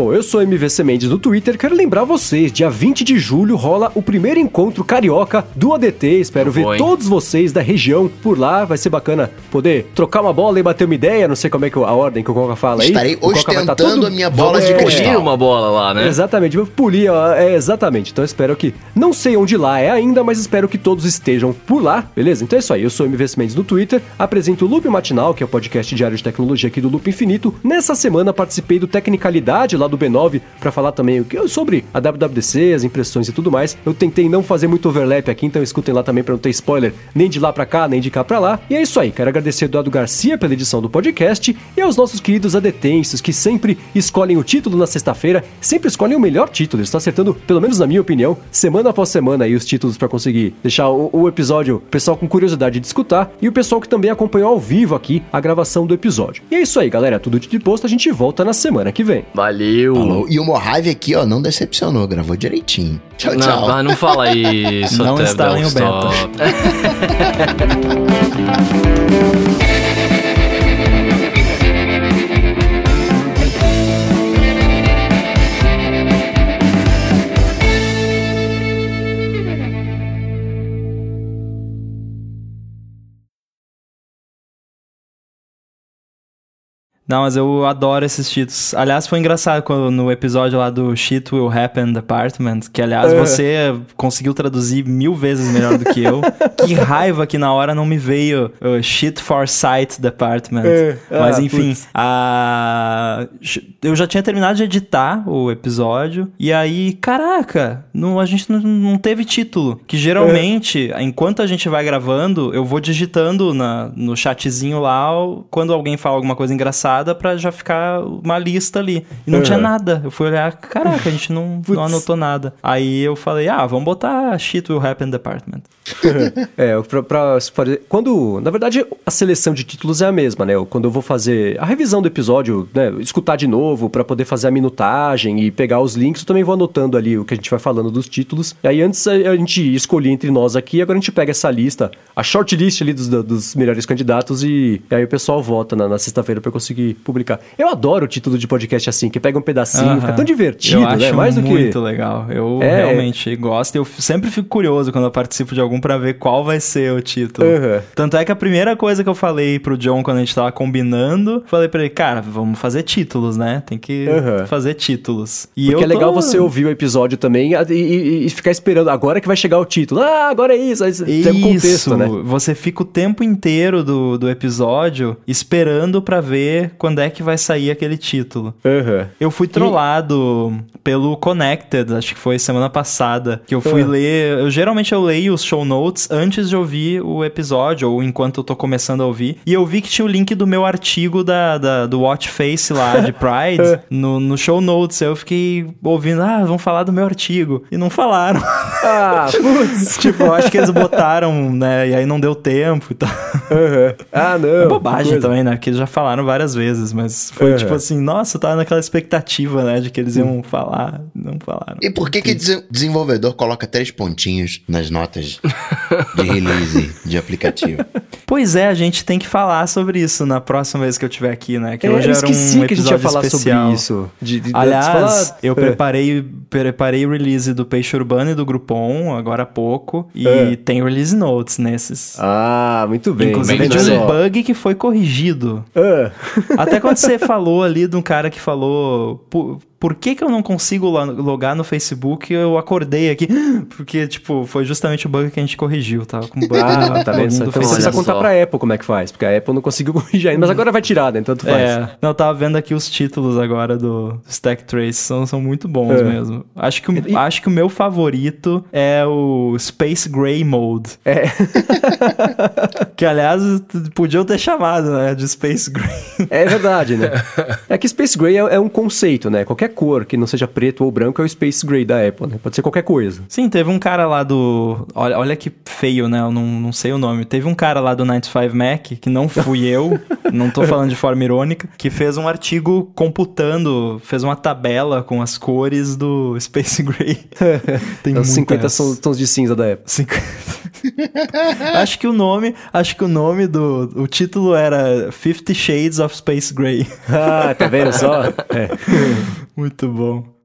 Bom, eu sou MVC Mendes no Twitter. Quero lembrar vocês, dia 20 de julho rola o primeiro encontro carioca do ADT. Espero ver todos vocês da região por lá. Vai ser bacana poder trocar uma bola e bater uma ideia. Não sei como é que a ordem que o Coca fala aí. Estarei ostentando todo... a minha bola de cristal. uma bola lá, né? Exatamente, vou polir, é, exatamente. Então espero que, não sei onde lá é ainda, mas espero que todos estejam por lá, beleza? Então é isso aí, eu sou MVC Mendes no Twitter, apresento o Loop Matinal, que é o podcast diário de tecnologia aqui do Loop Infinito. Nessa semana participei do Tecnicalidade lá do B9 para falar também sobre a WWDC, as impressões e tudo mais. Eu tentei não fazer muito overlap aqui, então escutem lá também para não ter spoiler nem de lá para cá, nem de cá para lá. E é isso aí, quero agradecer Eduardo Garcia pela edição do podcast e aos nossos queridos adetensos que sempre escolhem o título na sexta-feira, sempre escolhem o melhor título. Estão acertando, pelo menos na minha opinião, semana após semana aí os títulos para conseguir deixar o, o episódio, o pessoal com curiosidade de escutar e o pessoal que também acompanhou ao vivo aqui a gravação do episódio. E é isso aí, galera, tudo de posto, a gente volta na semana que vem. Valeu! Falou. E o Mojave aqui, ó, não decepcionou, gravou direitinho. Tchau, não, tchau. Não, não fala isso. não está em o beta. Não, mas eu adoro esses títulos. Aliás, foi engraçado quando, no episódio lá do Shit Will Happen Department, que aliás É. você conseguiu traduzir mil vezes melhor do que eu. que raiva que na hora não me veio uh, Shit for Sight Department. É. Mas Ah, enfim, a... eu já tinha terminado de editar o episódio e aí, caraca, não, a gente não, não teve título. Que geralmente, enquanto a gente vai gravando, eu vou digitando na, no chatzinho lá quando alguém fala alguma coisa engraçada pra já ficar uma lista ali. E não Uhum. tinha nada. Eu fui olhar, caraca, a gente não, não anotou nada. Aí eu falei, ah, vamos botar Shit Will Happen Department. É, pra, pra quando, na verdade, a seleção de títulos é a mesma, né? Quando eu vou fazer a revisão do episódio, né, escutar de novo pra poder fazer a minutagem e pegar os links, eu também vou anotando ali o que a gente vai falando dos títulos. E aí antes a, gente escolhia entre nós aqui, agora a gente pega essa lista, a shortlist ali dos, dos melhores candidatos e, e aí o pessoal vota na, na sexta-feira pra eu publicar. Eu adoro o título de podcast assim, que pega um pedacinho, Aham. fica tão divertido, eu acho né? Mais do que muito legal. Eu É. realmente gosto. Eu sempre fico curioso quando eu participo de algum pra ver qual vai ser o título. Tanto é que a primeira coisa que eu falei pro John quando a gente tava combinando, falei pra ele, cara, vamos fazer títulos, né? Tem que fazer títulos. E Porque eu é legal tô- você ouvir o episódio também e, e- e ficar esperando. Agora que vai chegar o título. Ah, agora é isso. Aí tem um contexto, né? você fica o tempo inteiro do, do episódio esperando pra ver quando é que vai sair aquele título. Aham. Eu fui trollado pelo Connected, acho que foi semana passada, que eu fui Ah. ler. Eu geralmente eu leio os show notes antes de ouvir o episódio, ou enquanto eu tô começando a ouvir. E eu vi que tinha o link do meu artigo da, da- do Watch Face lá de Pride no, no show notes. Eu fiquei ouvindo, ah, vão falar do meu artigo. E não falaram. Ah, putz. tipo, eu acho que eles botaram, né? E aí não deu tempo e tal. Aham. Ah, não. É bobagem Coisa. também, né? Porque eles já falaram várias vezes, mas foi Uhum. tipo assim, nossa, eu tava naquela expectativa, né? De que eles iam falar, não falaram. E por que que desen- desenvolvedor coloca três pontinhos nas notas de release de aplicativo? Pois é, a gente tem que falar sobre isso na próxima vez que eu estiver aqui, né? Que É, hoje eu era esqueci um que a gente ia episódio falar especial. sobre isso. De, de- Aliás, de falar- eu É. preparei, preparei o release do Peixe Urbano e do Groupon agora há pouco. E É. tem release notes nesses. Ah, muito bem. Inclusive Bem de um bug que foi corrigido. Ah. Até quando você falou ali de um cara que falou. Por, que, que eu não consigo lo- logar no Facebook? Eu acordei aqui. Porque, tipo, foi justamente o bug que a gente corrigiu. Tava com bug Ah, tá vendo? do Então você precisa contar só. pra Apple como é que faz, porque a Apple não conseguiu corrigir ainda, mas agora vai tirar, né? Tanto faz. É, não, eu tava vendo aqui os títulos agora do Stack Trace, são, são muito bons É. mesmo. Acho que, o- E- acho que o meu favorito é o Space Gray Mode. É. Que, aliás, podiam ter chamado, né, de Space Gray. É verdade, né? É que Space Gray é, é um conceito, né? Qualquer cor que não seja preto ou branco é o Space Gray da Apple, né? Pode ser qualquer coisa. Sim, teve um cara lá do. Olha, olha que feio, né? Eu não, não sei o nome. Teve um cara lá do 95 Mac, que não fui eu, não tô falando de forma irônica, que fez um artigo computando, fez uma tabela com as cores do Space Gray. Tem Os 50 muitas. são tons de cinza da Apple. 50. acho que o nome, acho que o nome do, o título era Fifty Shades of Space Gray. Ah, tá vendo só? É. Muito bom.